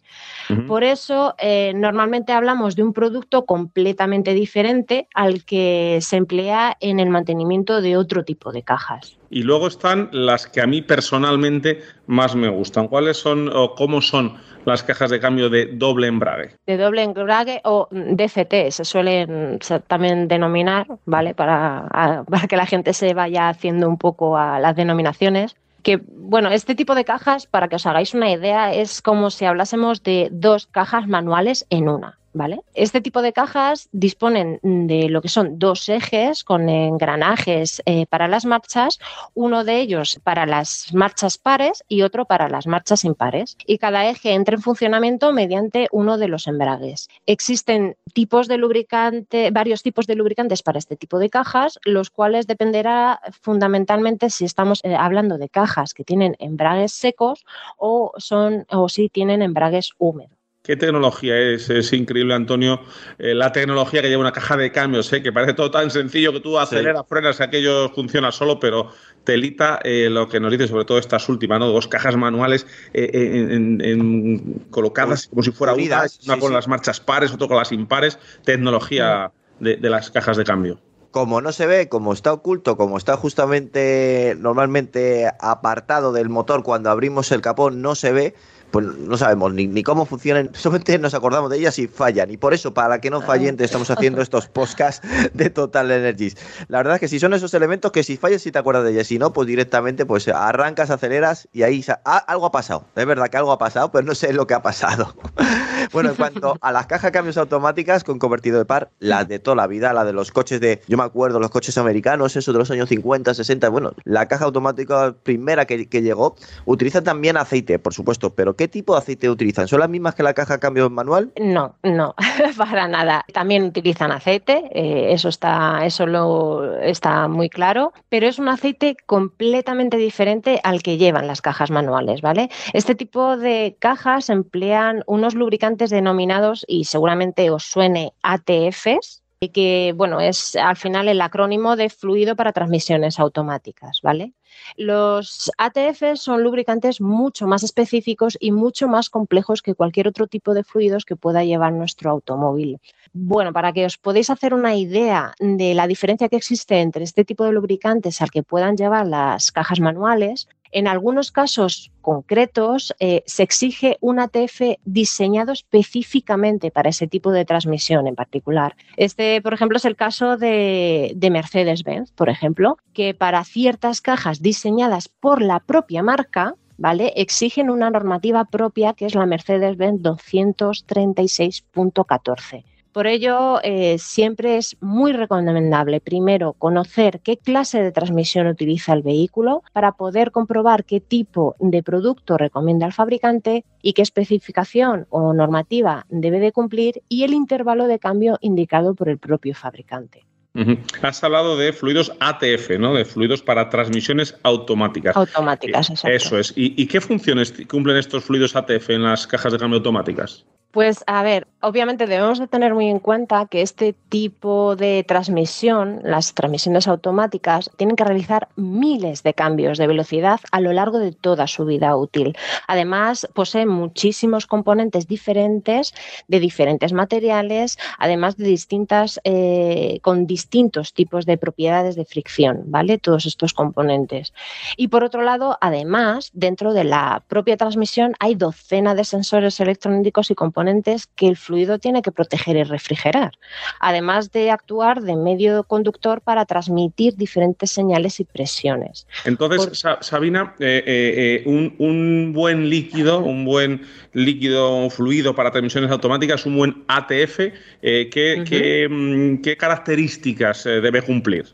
Uh -huh. Por eso, eh, normalmente hablamos de un producto completamente diferente al que se emplea en el mantenimiento de otro tipo de cajas. Y luego están las que a mí personalmente más me gustan. ¿Cuáles son o cómo son las cajas de cambio de doble embrague? De doble embrague o DCT se suelen también denominar, ¿vale? Para, para que la gente se vaya haciendo un poco a las denominaciones que, bueno, este tipo de cajas, para que os hagáis una idea, es como si hablásemos de dos cajas manuales en una. Este tipo de cajas disponen de lo que son dos ejes con engranajes eh, para las marchas, uno de ellos para las marchas pares y otro para las marchas impares. Y cada eje entra en funcionamiento mediante uno de los embragues. Existen tipos de lubricante, varios tipos de lubricantes para este tipo de cajas, los cuales dependerá fundamentalmente si estamos eh, hablando de cajas que tienen embragues secos o son o si tienen embragues húmedos. ¿Qué tecnología es? Es increíble, Antonio, eh, la tecnología que lleva una caja de cambios, ¿eh? que parece todo tan sencillo que tú aceleras, frenas, aquello funciona solo, pero telita eh, lo que nos dice, sobre todo estas últimas, ¿no? Dos cajas manuales eh, en- en- colocadas como si fuera una, Unidas, una sí, con sí. las marchas pares, otra con las impares, tecnología de, de las cajas de cambio. como no se ve, como está oculto, como está justamente normalmente apartado del motor cuando abrimos el capó, no se ve, pues no sabemos ni, ni cómo funcionan, solamente nos acordamos de ellas y fallan. Y por eso, para que no fallen, te estamos haciendo estos podcasts de Total Energies. La verdad es que si son esos elementos que si fallas, si te acuerdas de ellas, si no, pues directamente pues arrancas, aceleras y ahí ah, algo ha pasado. Es verdad que algo ha pasado, pero no sé lo que ha pasado. Bueno, en cuanto a las cajas de cambios automáticas con convertido de par, las de toda la vida, la de los coches de, yo me acuerdo, los coches americanos, eso de los años 50, 60, bueno, la caja automática primera que, que llegó, utilizan también aceite, por supuesto, pero ¿qué tipo de aceite utilizan? ¿Son las mismas que la caja de cambios manual? No, no, para nada. También utilizan aceite, eh, eso está, eso lo está muy claro, pero es un aceite completamente diferente al que llevan las cajas manuales, ¿vale? Este tipo de cajas emplean unos lubricantes denominados y seguramente os suene ATFs, que bueno, es al final el acrónimo de fluido para transmisiones automáticas, ¿vale? Los ATF son lubricantes mucho más específicos y mucho más complejos que cualquier otro tipo de fluidos que pueda llevar nuestro automóvil. Bueno, para que os podáis hacer una idea de la diferencia que existe entre este tipo de lubricantes al que puedan llevar las cajas manuales, en algunos casos concretos eh, se exige un ATF diseñado específicamente para ese tipo de transmisión en particular. Este, por ejemplo, es el caso de, de Mercedes-Benz, por ejemplo, que para ciertas cajas diseñadas por la propia marca, ¿vale? Exigen una normativa propia que es la Mercedes-Benz 236.14. Por ello, eh, siempre es muy recomendable, primero, conocer qué clase de transmisión utiliza el vehículo para poder comprobar qué tipo de producto recomienda el fabricante y qué especificación o normativa debe de cumplir y el intervalo de cambio indicado por el propio fabricante. Has hablado de fluidos ATF, ¿no? De fluidos para transmisiones automáticas. Automáticas, Eh, exacto. Eso es. ¿Y, y qué funciones cumplen estos fluidos ATF en las cajas de cambio automáticas? Pues a ver, obviamente debemos de tener muy en cuenta que este tipo de transmisión, las transmisiones automáticas, tienen que realizar miles de cambios de velocidad a lo largo de toda su vida útil. Además, poseen muchísimos componentes diferentes de diferentes materiales, además de distintas, eh, con distintos tipos de propiedades de fricción, ¿vale? Todos estos componentes. Y por otro lado, además, dentro de la propia transmisión hay docena de sensores electrónicos y componentes que el fluido tiene que proteger y refrigerar, además de actuar de medio conductor para transmitir diferentes señales y presiones. Entonces, Sa- Sabina, eh, eh, eh, un, un buen líquido, un buen líquido fluido para transmisiones automáticas, un buen ATF, eh, ¿qué, qué, mm, qué características debe cumplir?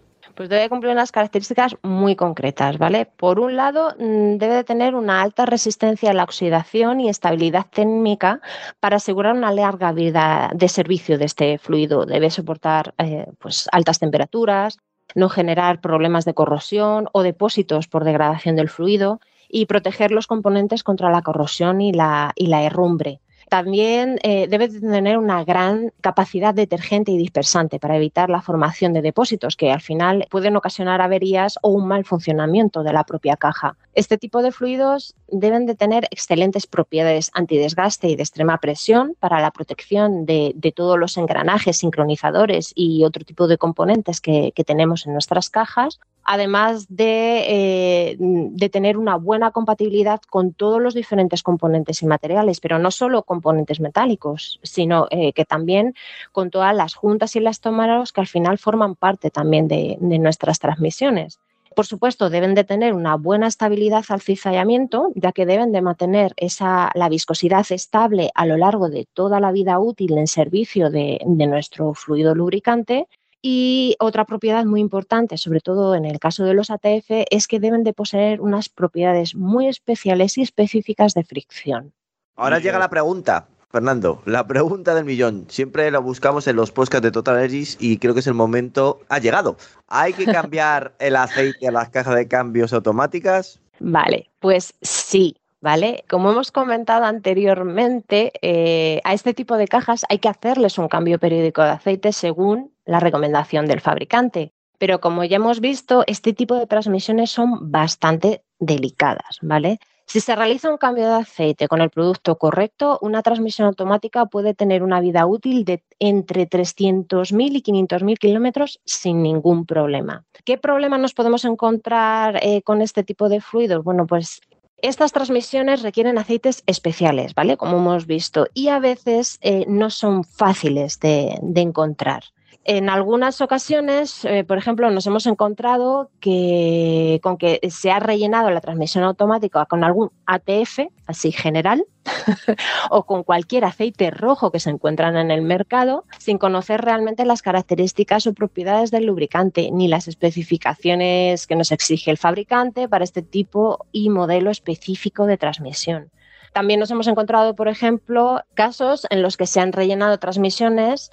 Pues debe cumplir unas características muy concretas, ¿vale? Por un lado, mm, debe de tener una alta resistencia a la oxidación y estabilidad térmica para asegurar una larga vida de servicio de este fluido. Debe soportar eh, pues, altas temperaturas, no generar problemas de corrosión o depósitos por degradación del fluido y proteger los componentes contra la corrosión y la, y la herrumbre. También eh, debe de tener una gran capacidad detergente y dispersante para evitar la formación de depósitos que al final pueden ocasionar averías o un mal funcionamiento de la propia caja. Este tipo de fluidos deben de tener excelentes propiedades antidesgaste y de extrema presión para la protección de, todos los engranajes, sincronizadores y otro tipo de componentes que tenemos en nuestras cajas, además de, eh, de, tener una buena compatibilidad con todos los diferentes componentes y materiales, pero no solo componentes metálicos, sino eh, que también con todas las juntas y elastómeros que al final forman parte también de, nuestras transmisiones. Por supuesto, deben de tener una buena estabilidad al cizallamiento, ya que deben de mantener esa, la viscosidad estable a lo largo de toda la vida útil en servicio de nuestro fluido lubricante y otra propiedad muy importante, sobre todo en el caso de los ATF, es que deben de poseer unas propiedades muy especiales y específicas de fricción. Ahora llega la pregunta, Fernando, la pregunta del millón. Siempre la buscamos en los podcasts de Total Energies y creo que es el momento. Ha llegado. ¿Hay que cambiar el aceite a las cajas de cambios automáticas? Vale, pues sí, ¿vale? Como hemos comentado anteriormente, eh, a este tipo de cajas hay que hacerles un cambio periódico de aceite según la recomendación del fabricante. Pero como ya hemos visto, este tipo de transmisiones son bastante delicadas, ¿vale? Si se realiza un cambio de aceite con el producto correcto, una transmisión automática puede tener una vida útil de entre 300.000 y 500.000 kilómetros sin ningún problema. ¿Qué problema nos podemos encontrar eh, con este tipo de fluidos? Bueno, pues estas transmisiones requieren aceites especiales, ¿vale? Como hemos visto, y a veces eh, no son fáciles de encontrar. En algunas ocasiones, eh, por ejemplo, nos hemos encontrado que con que se ha rellenado la transmisión automática con algún ATF, así general, o con cualquier aceite rojo que se encuentran en el mercado, sin conocer realmente las características o propiedades del lubricante, ni las especificaciones que nos exige el fabricante para este tipo y modelo específico de transmisión. También nos hemos encontrado, por ejemplo, casos en los que se han rellenado transmisiones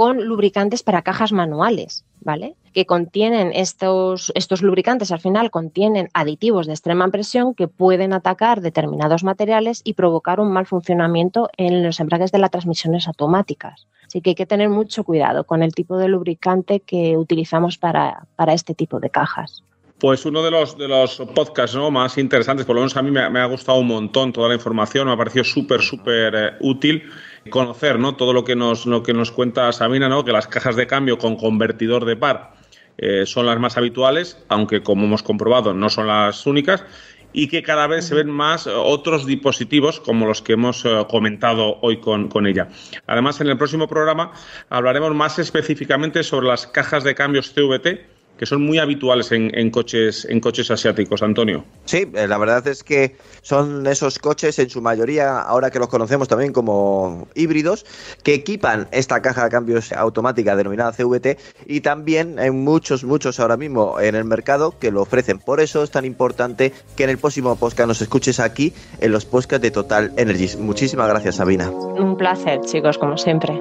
con lubricantes para cajas manuales, ¿vale? Que contienen estos, estos lubricantes, al final contienen aditivos de extrema presión que pueden atacar determinados materiales y provocar un mal funcionamiento en los embragues de las transmisiones automáticas. Así que hay que tener mucho cuidado con el tipo de lubricante que utilizamos para, para este tipo de cajas. Pues uno de los, de los podcasts ¿no? más interesantes, por lo menos a mí me, ha gustado un montón toda la información, me ha parecido súper, súper eh, útil conocer ¿no? todo lo que, nos, lo que nos cuenta Sabina, ¿no? que las cajas de cambio con convertidor de par eh, son las más habituales, aunque como hemos comprobado no son las únicas, y que cada vez se ven más otros dispositivos como los que hemos eh, comentado hoy con, con, ella. Además, en el próximo programa hablaremos más específicamente sobre las cajas de cambios CVT que son muy habituales en, en, coches, en coches asiáticos, Antonio. Sí, eh, la verdad es que son esos coches en su mayoría, ahora que los conocemos también como híbridos, que equipan esta caja de cambios automática denominada CVT y también hay muchos, muchos ahora mismo en el mercado que lo ofrecen. Por eso es tan importante que en el próximo podcast nos escuches aquí en los podcasts de Total Energies. Muchísimas gracias, Sabina. Un placer, chicos, como siempre.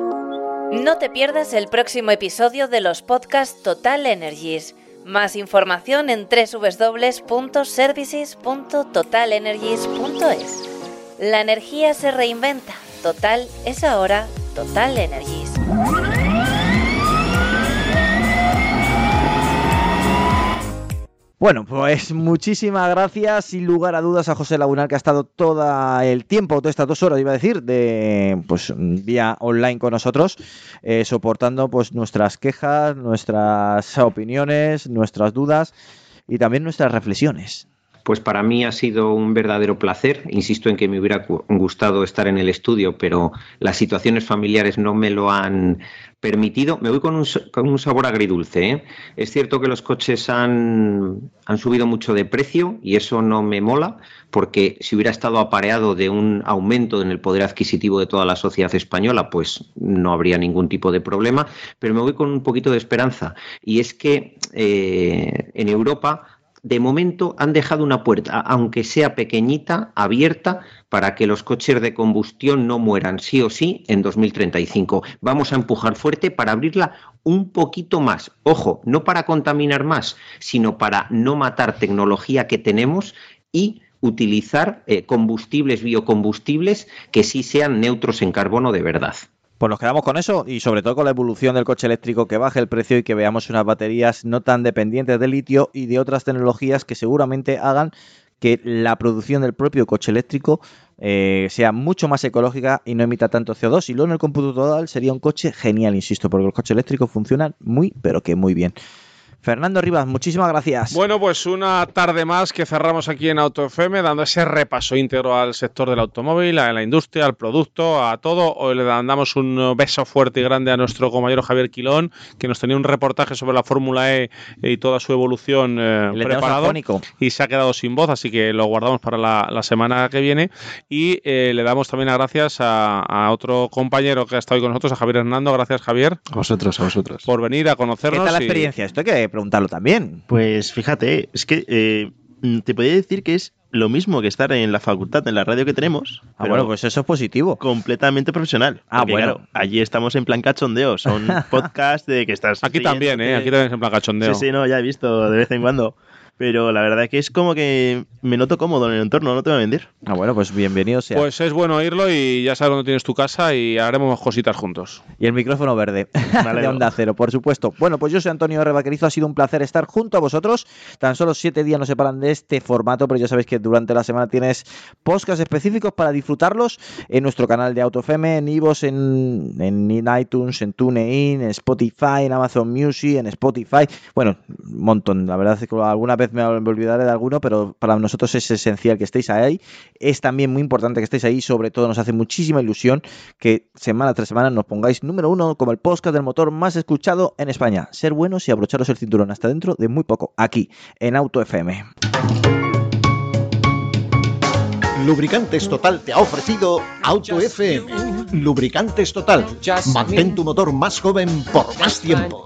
No te pierdas el próximo episodio de los podcasts Total Energies. Más información en www.services.totalenergies.es. La energía se reinventa. Total es ahora Total Energies. Bueno, pues muchísimas gracias, sin lugar a dudas, a José Lagunar, que ha estado todo el tiempo, todas estas dos horas, iba a decir, de pues vía online con nosotros, eh, soportando pues nuestras quejas, nuestras opiniones, nuestras dudas y también nuestras reflexiones. Pues para mí ha sido un verdadero placer. Insisto en que me hubiera gustado estar en el estudio, pero las situaciones familiares no me lo han permitido. Me voy con un, sabor agridulce. ¿eh? Es cierto que los coches han, han subido mucho de precio y eso no me mola, porque si hubiera estado apareado de un aumento en el poder adquisitivo de toda la sociedad española, pues no habría ningún tipo de problema. Pero me voy con un poquito de esperanza. Y es que eh, en Europa de momento han dejado una puerta, aunque sea pequeñita, abierta, para que los coches de combustión no mueran sí o sí en 2035. Vamos a empujar fuerte para abrirla un poquito más. Ojo, no para contaminar más, sino para no matar tecnología que tenemos y utilizar eh, combustibles, biocombustibles que sí sean neutros en carbono de verdad. Pues nos quedamos con eso y sobre todo con la evolución del coche eléctrico que baje el precio y que veamos unas baterías no tan dependientes de litio y de otras tecnologías que seguramente hagan que la producción del propio coche eléctrico eh, sea mucho más ecológica y no emita tanto CO2. Y luego en el cómputo total sería un coche genial, insisto, porque los coches eléctricos funcionan muy, pero que muy bien. Fernando Rivas, muchísimas gracias. Bueno, pues una tarde más que cerramos aquí en Auto FM, dando ese repaso íntegro al sector del automóvil, a la industria, al producto, a todo. Hoy le damos un beso fuerte y grande a nuestro compañero Javier Quilón, que nos tenía un reportaje sobre la Fórmula E y toda su evolución eh, preparado. Y se ha quedado sin voz, así que lo guardamos para la, la semana que viene. Y eh, le damos también las gracias a, a, otro compañero que ha estado hoy con nosotros, a Javier Hernando. Gracias, Javier. A vosotros, a vosotros. Por venir a conocernos. ¿Qué tal la experiencia? Esto hay que preguntarlo también. Pues fíjate, es que eh, te podría decir que es lo mismo que estar en la facultad, en la radio que tenemos. Ah, bueno, pues eso es positivo. Completamente profesional. Ah, Porque, bueno. Claro, allí estamos en plan cachondeo. Son podcasts de que estás. Aquí también, ¿eh? Aquí también es en plan cachondeo. Sí, sí, no, ya he visto de vez en cuando. Pero la verdad es que es como que me noto cómodo en el entorno, no te voy a mentir. Ah, bueno, pues bienvenido sea. Pues es bueno oírlo y ya sabes dónde tienes tu casa y haremos cositas juntos. Y el micrófono verde de. Onda Cero, por supuesto. Bueno, pues yo soy Antonio R. Vaquerizo, ha sido un placer estar junto a vosotros. Tan solo siete días nos separan de este formato, pero ya sabéis que durante la semana tienes podcasts específicos para disfrutarlos en nuestro canal de AutoFM, en Ivos, en, en iTunes, en TuneIn, en Spotify, en Amazon Music, en Spotify. Bueno, un montón. La verdad es que alguna vez me olvidaré de alguno, pero para nosotros es esencial que estéis ahí. Es también muy importante que estéis ahí. Sobre todo nos hace muchísima ilusión que semana tras semana nos pongáis número uno como el podcast del motor más escuchado en España. Ser buenos y abrocharos el cinturón hasta dentro de muy poco, aquí en Auto FM. Lubricantes Total te ha ofrecido Auto FM. Lubricantes Total. Mantén tu motor más joven por más tiempo.